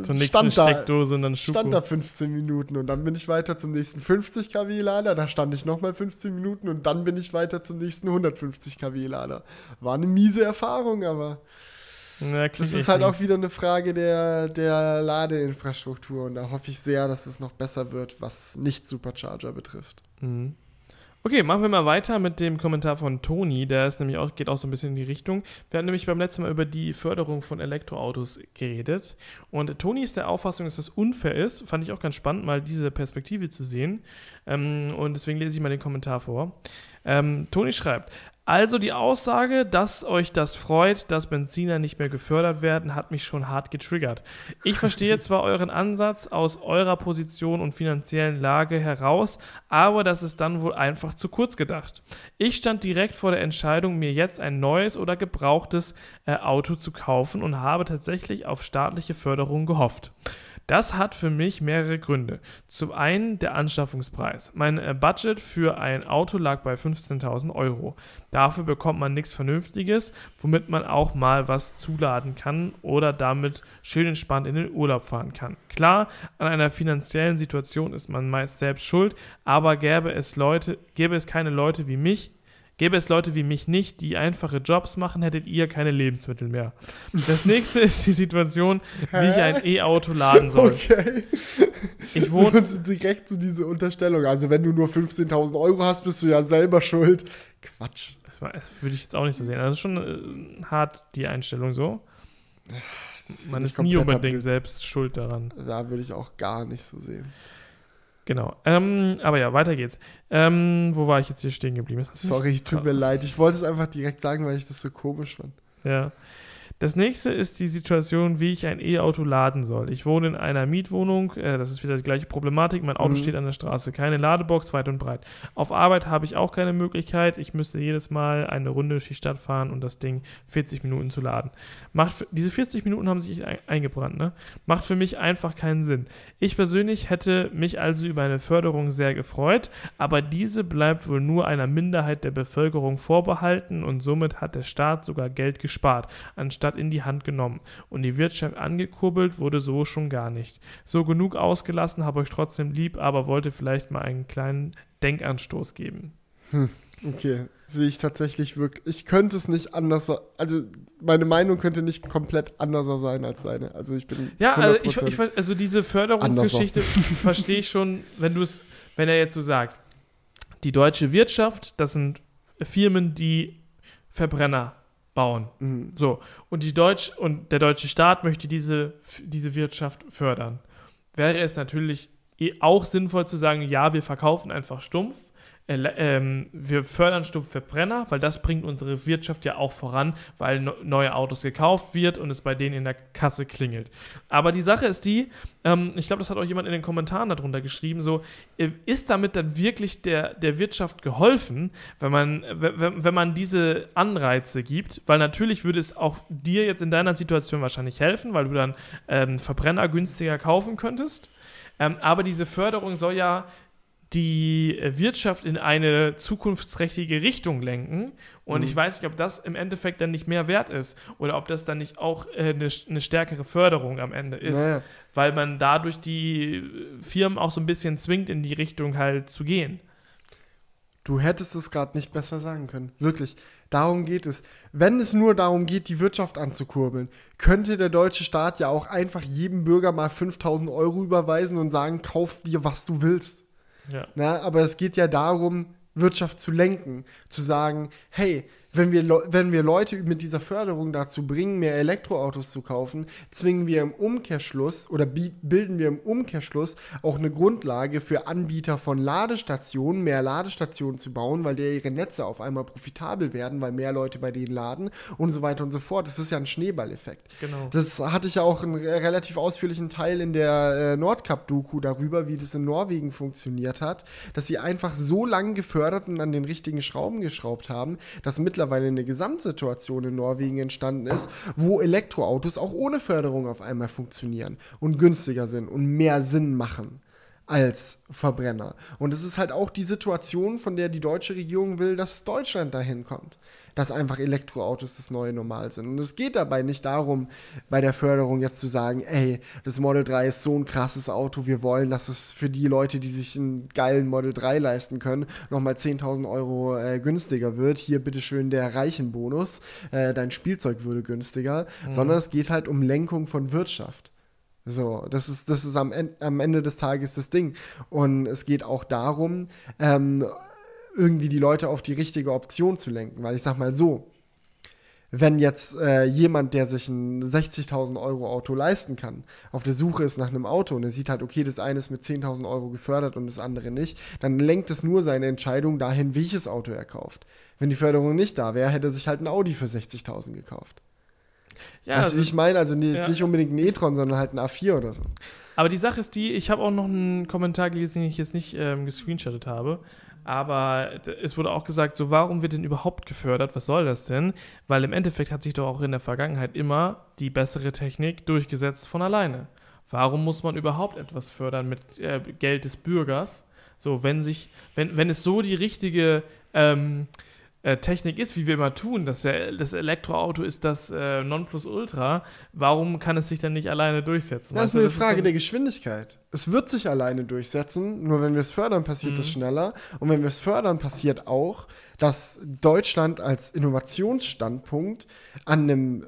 zur nächsten Steckdose und dann Schuko. stand da 15 Minuten und dann bin ich weiter zum nächsten 50 kW Lader, da stand ich nochmal 15 Minuten und dann bin ich weiter zum nächsten 150 kW Lader. War eine miese Erfahrung, aber ja, das ist halt auch wieder eine Frage der, der Ladeinfrastruktur und da hoffe ich sehr, dass es noch besser wird, was nicht Supercharger betrifft. Mhm. Okay, machen wir mal weiter mit dem Kommentar von Toni. Der ist nämlich auch, geht auch so ein bisschen in die Richtung. Wir hatten nämlich beim letzten Mal über die Förderung von Elektroautos geredet. Und Toni ist der Auffassung, dass das unfair ist. Fand ich auch ganz spannend, mal diese Perspektive zu sehen. Ähm, und deswegen lese ich mal den Kommentar vor. Ähm, Toni schreibt, also die Aussage, dass euch das freut, dass Benziner nicht mehr gefördert werden, hat mich schon hart getriggert. Ich verstehe zwar euren Ansatz aus eurer Position und finanziellen Lage heraus, aber das ist dann wohl einfach zu kurz gedacht. Ich stand direkt vor der Entscheidung, mir jetzt ein neues oder gebrauchtes äh, Auto zu kaufen und habe tatsächlich auf staatliche Förderung gehofft. Das hat für mich mehrere Gründe. Zum einen der Anschaffungspreis. Mein äh, Budget für ein Auto lag bei 15.000 Euro. Dafür bekommt man nichts Vernünftiges, womit man auch mal was zuladen kann oder damit schön entspannt in den Urlaub fahren kann. Klar, an einer finanziellen Situation ist man meist selbst schuld, aber gäbe es Leute, gäbe es keine Leute wie mich, Gäbe es Leute wie mich nicht, die einfache Jobs machen, hättet ihr keine Lebensmittel mehr. Das nächste ist die Situation, wie ich ein E-Auto laden soll. Okay. Ich wohne. So, direkt so diese Unterstellung. Also, wenn du nur 15.000 Euro hast, bist du ja selber schuld. Quatsch. Das, das würde ich jetzt auch nicht so sehen. Also, schon äh, hart die Einstellung so. Man ist nie unbedingt selbst schuld daran. Da würde ich auch gar nicht so sehen. Genau. Ähm, aber ja, weiter geht's. Ähm, wo war ich jetzt hier stehen geblieben? Sorry, tut mir leid. Ich wollte es einfach direkt sagen, weil ich das so komisch fand. Ja. Das nächste ist die Situation, wie ich ein E-Auto laden soll. Ich wohne in einer Mietwohnung, äh, das ist wieder die gleiche Problematik. Mein Auto Mhm. steht an der Straße, keine Ladebox, weit und breit. Auf Arbeit habe ich auch keine Möglichkeit. Ich müsste jedes Mal eine Runde durch die Stadt fahren und das Ding 40 Minuten zu laden. Macht diese 40 Minuten haben sich ein, eingebrannt, ne? Macht für mich einfach keinen Sinn. Ich persönlich hätte mich also über eine Förderung sehr gefreut, aber diese bleibt wohl nur einer Minderheit der Bevölkerung vorbehalten und somit hat der Staat sogar Geld gespart, anstatt in die Hand genommen. Und die Wirtschaft angekurbelt wurde so schon gar nicht. So genug ausgelassen, habe euch trotzdem lieb, aber wollte vielleicht mal einen kleinen Denkanstoß geben. Okay, sehe ich tatsächlich wirklich. Ich könnte es nicht anders. Also, meine Meinung könnte nicht komplett anders sein als seine. Also, ich bin. Ja, also, ich, 100% ich, also diese Förderungsgeschichte verstehe ich schon, wenn du es, wenn er jetzt so sagt, die deutsche Wirtschaft, das sind Firmen, die Verbrenner bauen. Mhm. So, und die Deutsch und der deutsche Staat möchte diese, diese Wirtschaft fördern. Wäre es natürlich eh auch sinnvoll zu sagen, ja, wir verkaufen einfach stumpf. Äh, Ähm, wir fördern stumpf Verbrenner, weil das bringt unsere Wirtschaft ja auch voran, weil no neue Autos gekauft wird und es bei denen in der Kasse klingelt. Aber die Sache ist die, ähm, ich glaube, das hat auch jemand in den Kommentaren darunter geschrieben, so, äh, ist damit dann wirklich der, der Wirtschaft geholfen, wenn man, wenn man diese Anreize gibt? Weil natürlich würde es auch dir jetzt in deiner Situation wahrscheinlich helfen, weil du dann ähm, Verbrenner günstiger kaufen könntest. Ähm, aber diese Förderung soll ja die Wirtschaft in eine zukunftsträchtige Richtung lenken. Und Mhm. ich weiß nicht, ob das im Endeffekt dann nicht mehr wert ist oder ob das dann nicht auch äh, eine, eine stärkere Förderung am Ende ist, Naja. weil man dadurch die Firmen auch so ein bisschen zwingt, in die Richtung halt zu gehen. Du hättest es gerade nicht besser sagen können. Wirklich. Darum geht es. Wenn es nur darum geht, die Wirtschaft anzukurbeln, könnte der deutsche Staat ja auch einfach jedem Bürger mal 5000 Euro überweisen und sagen, kauf dir, was du willst. Ja. Na, aber es geht ja darum, Wirtschaft zu lenken, zu sagen, hey, wenn wir, wenn wir Leute mit dieser Förderung dazu bringen, mehr Elektroautos zu kaufen, zwingen wir im Umkehrschluss oder bi- bilden wir im Umkehrschluss auch eine Grundlage für Anbieter von Ladestationen, mehr Ladestationen zu bauen, weil der ihre Netze auf einmal profitabel werden, weil mehr Leute bei denen laden und so weiter und so fort. Das ist ja ein Schneeballeffekt. Genau. Das hatte ich ja auch einen re- relativ ausführlichen Teil in der äh, Nordcup-Doku darüber, wie das in Norwegen funktioniert hat, dass sie einfach so lange gefördert und an den richtigen Schrauben geschraubt haben, dass mittlerweile eine Gesamtsituation in Norwegen entstanden ist, wo Elektroautos auch ohne Förderung auf einmal funktionieren und günstiger sind und mehr Sinn machen als Verbrenner. Und es ist halt auch die Situation, von der die deutsche Regierung will, dass Deutschland dahin kommt. Dass einfach Elektroautos das neue Normal sind. Und es geht dabei nicht darum, bei der Förderung jetzt zu sagen, ey, das Model 3 ist so ein krasses Auto, wir wollen, dass es für die Leute, die sich einen geilen Model 3 leisten können, nochmal 10.000 Euro äh, günstiger wird. Hier bitteschön der Reichenbonus, äh, dein Spielzeug würde günstiger. Sondern es geht halt um Lenkung von Wirtschaft. So, das ist, das ist am, En- am Ende des Tages das Ding. Und es geht auch darum, ähm, irgendwie die Leute auf die richtige Option zu lenken. Weil ich sag mal so, wenn jetzt äh, jemand, der sich ein 60.000 Euro Auto leisten kann, auf der Suche ist nach einem Auto und er sieht halt, okay, das eine ist mit 10.000 Euro gefördert und das andere nicht, dann lenkt es nur seine Entscheidung dahin, welches Auto er kauft. Wenn die Förderung nicht da wäre, hätte er sich halt ein Audi für 60.000 gekauft. Ja, weißt du, also, wie ich meine? Also nee, jetzt ja. nicht unbedingt ein e-tron, sondern halt ein A4 oder so. aber die Sache ist die, ich habe auch noch einen Kommentar gelesen, den ich jetzt nicht ähm, gescreenshottet habe. Aber es wurde auch gesagt, so warum wird denn überhaupt gefördert? Was soll das denn? Weil im Endeffekt hat sich doch auch in der Vergangenheit immer die bessere Technik durchgesetzt von alleine. Warum muss man überhaupt etwas fördern mit äh, Geld des Bürgers? So, wenn sich, wenn, wenn es so die richtige ähm, äh, Technik ist, wie wir immer tun, dass der, das Elektroauto ist das äh, Nonplusultra, warum kann es sich dann nicht alleine durchsetzen? Das ist Weißt eine das Frage so- der Geschwindigkeit. Es wird sich alleine durchsetzen, nur wenn wir es fördern, passiert es Mhm. schneller. Und wenn wir es fördern, passiert auch, dass Deutschland als Innovationsstandpunkt an einem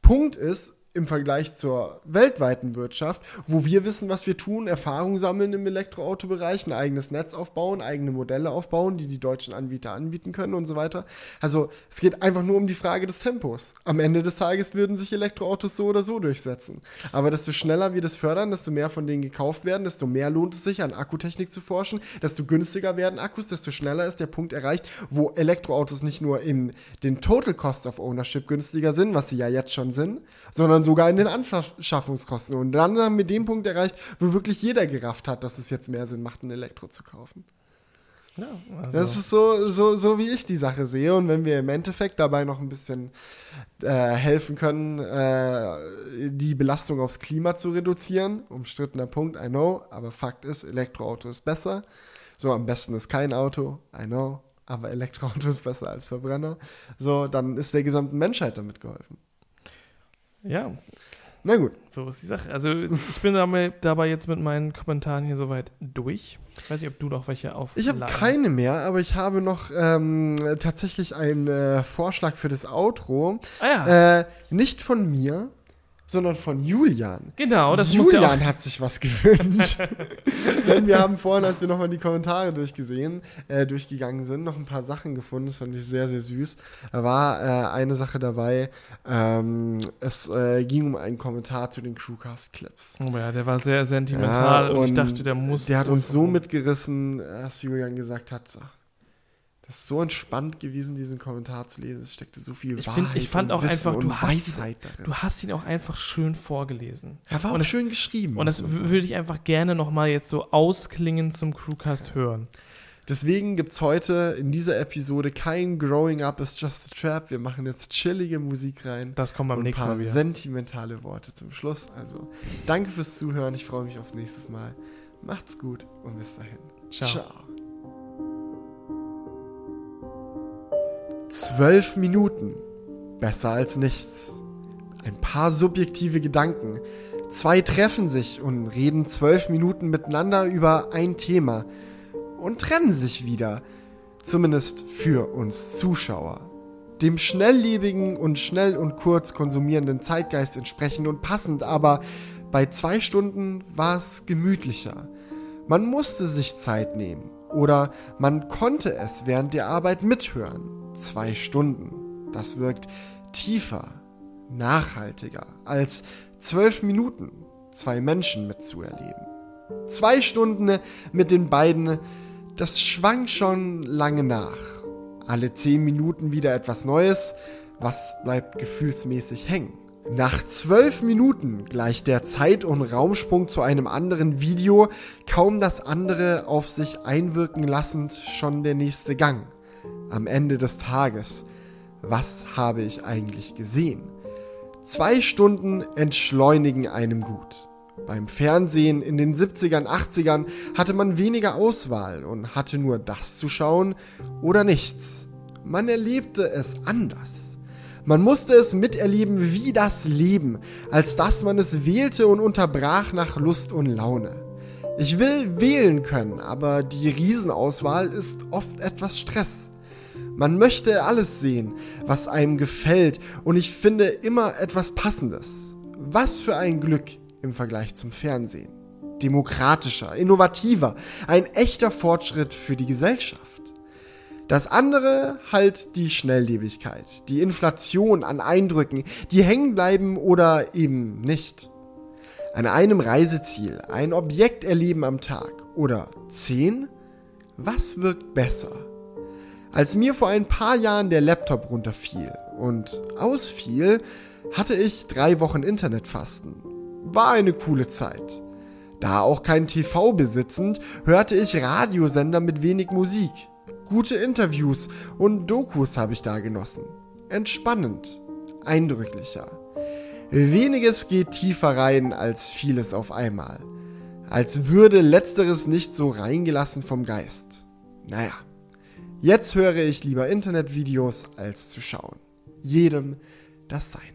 Punkt ist, im Vergleich zur weltweiten Wirtschaft, wo wir wissen, was wir tun, Erfahrung sammeln im Elektroautobereich, ein eigenes Netz aufbauen, eigene Modelle aufbauen, die die deutschen Anbieter anbieten können und so weiter. Also es geht einfach nur um die Frage des Tempos. Am Ende des Tages würden sich Elektroautos so oder so durchsetzen. Aber desto schneller wir das fördern, desto mehr von denen gekauft werden, desto mehr lohnt es sich, an Akkutechnik zu forschen, desto günstiger werden Akkus, desto schneller ist der Punkt erreicht, wo Elektroautos nicht nur in den Total Cost of Ownership günstiger sind, was sie ja jetzt schon sind, sondern sogar in den Anschaffungskosten. Und dann haben wir den Punkt erreicht, wo wirklich jeder gerafft hat, dass es jetzt mehr Sinn macht, ein Elektro zu kaufen. Ja, also. Das ist so, so, so, wie ich die Sache sehe. Und wenn wir im Endeffekt dabei noch ein bisschen äh, helfen können, äh, die Belastung aufs Klima zu reduzieren, umstrittener Punkt, I know, aber Fakt ist, Elektroauto ist besser. So, am besten ist kein Auto, I know, aber Elektroauto ist besser als Verbrenner. So, dann ist der gesamten Menschheit damit geholfen. Ja. Na gut. So ist die Sache. Also ich bin dabei, jetzt mit meinen Kommentaren hier soweit durch. Ich weiß nicht, ob du noch welche auf. Ich habe keine mehr, aber ich habe noch ähm, tatsächlich einen äh, Vorschlag für das Outro. Ah, ja. äh, nicht von mir, sondern von Julian. Genau, das Julian muss ja auch hat sich was gewünscht. Denn wir haben vorhin, als wir nochmal die Kommentare durchgesehen, äh, durchgegangen sind, noch ein paar Sachen gefunden. Das fand ich sehr, sehr süß. Da war äh, eine Sache dabei. Ähm, es äh, ging um einen Kommentar zu den Crewcast-Clips. Oh ja, der war sehr sentimental Ja, und ich und dachte, der muss. Der hat uns so mitgerissen, dass Julian gesagt hat, "Ah, das ist so entspannt gewesen, diesen Kommentar zu lesen. Es steckte so viel Ich, Wahrheit find, ich fand und auch Wissen einfach, du hast, darin. du hast ihn auch einfach schön vorgelesen. er war auch und das- schön geschrieben. Und das würde ich einfach gerne nochmal jetzt so ausklingen zum Crewcast hören. Deswegen gibt es heute in dieser Episode kein Growing Up is Just a Trap. Wir machen jetzt chillige Musik rein. Das kommt beim nächsten paar Mal wieder. sentimentale Worte zum Schluss. Also, danke fürs Zuhören. Ich freue mich aufs nächste Mal. Macht's gut und bis dahin. Ciao. Zwölf Minuten. Besser als nichts. Ein paar subjektive Gedanken. Zwei treffen sich und reden zwölf Minuten miteinander über ein Thema und trennen sich wieder. Zumindest für uns Zuschauer. Dem schnelllebigen und schnell und kurz konsumierenden Zeitgeist entsprechend und passend, aber bei zwei Stunden war es gemütlicher. Man musste sich Zeit nehmen oder man konnte es während der Arbeit mithören. Zwei Stunden. Das wirkt tiefer, nachhaltiger als zwölf Minuten zwei Menschen mitzuerleben. Zwei Stunden mit den beiden, das schwang schon lange nach. Alle zehn Minuten wieder etwas Neues, was bleibt gefühlsmäßig hängen. Nach zwölf Minuten gleicht der Zeit- und Raumsprung zu einem anderen Video, kaum das andere auf sich einwirken lassend, schon der nächste Gang. Am Ende des Tages, was habe ich eigentlich gesehen? Zwei Stunden entschleunigen einem gut. Beim Fernsehen in den 70ern, 80ern hatte man weniger Auswahl und hatte nur das zu schauen oder nichts. Man erlebte es anders. Man musste es miterleben wie das Leben, als dass man es wählte und unterbrach nach Lust und Laune. Ich will wählen können, aber die Riesenauswahl ist oft etwas Stress. Man möchte alles sehen, was einem gefällt, und ich finde immer etwas Passendes. Was für ein Glück im Vergleich zum Fernsehen. Demokratischer, innovativer, ein echter Fortschritt für die Gesellschaft. Das andere halt die Schnelllebigkeit, die Inflation an Eindrücken, die hängen bleiben oder eben nicht. An einem Reiseziel ein Objekt erleben am Tag oder zehn? Was wirkt besser? Als mir vor ein paar Jahren der Laptop runterfiel und ausfiel, hatte ich drei Wochen Internetfasten. War eine coole Zeit. Da auch kein TV besitzend, hörte ich Radiosender mit wenig Musik. Gute Interviews und Dokus habe ich da genossen. Entspannend, eindrücklicher. Weniges geht tiefer rein als vieles auf einmal. Als würde letzteres nicht so reingelassen vom Geist. Naja, jetzt höre ich lieber Internetvideos als zu schauen. Jedem das Seine.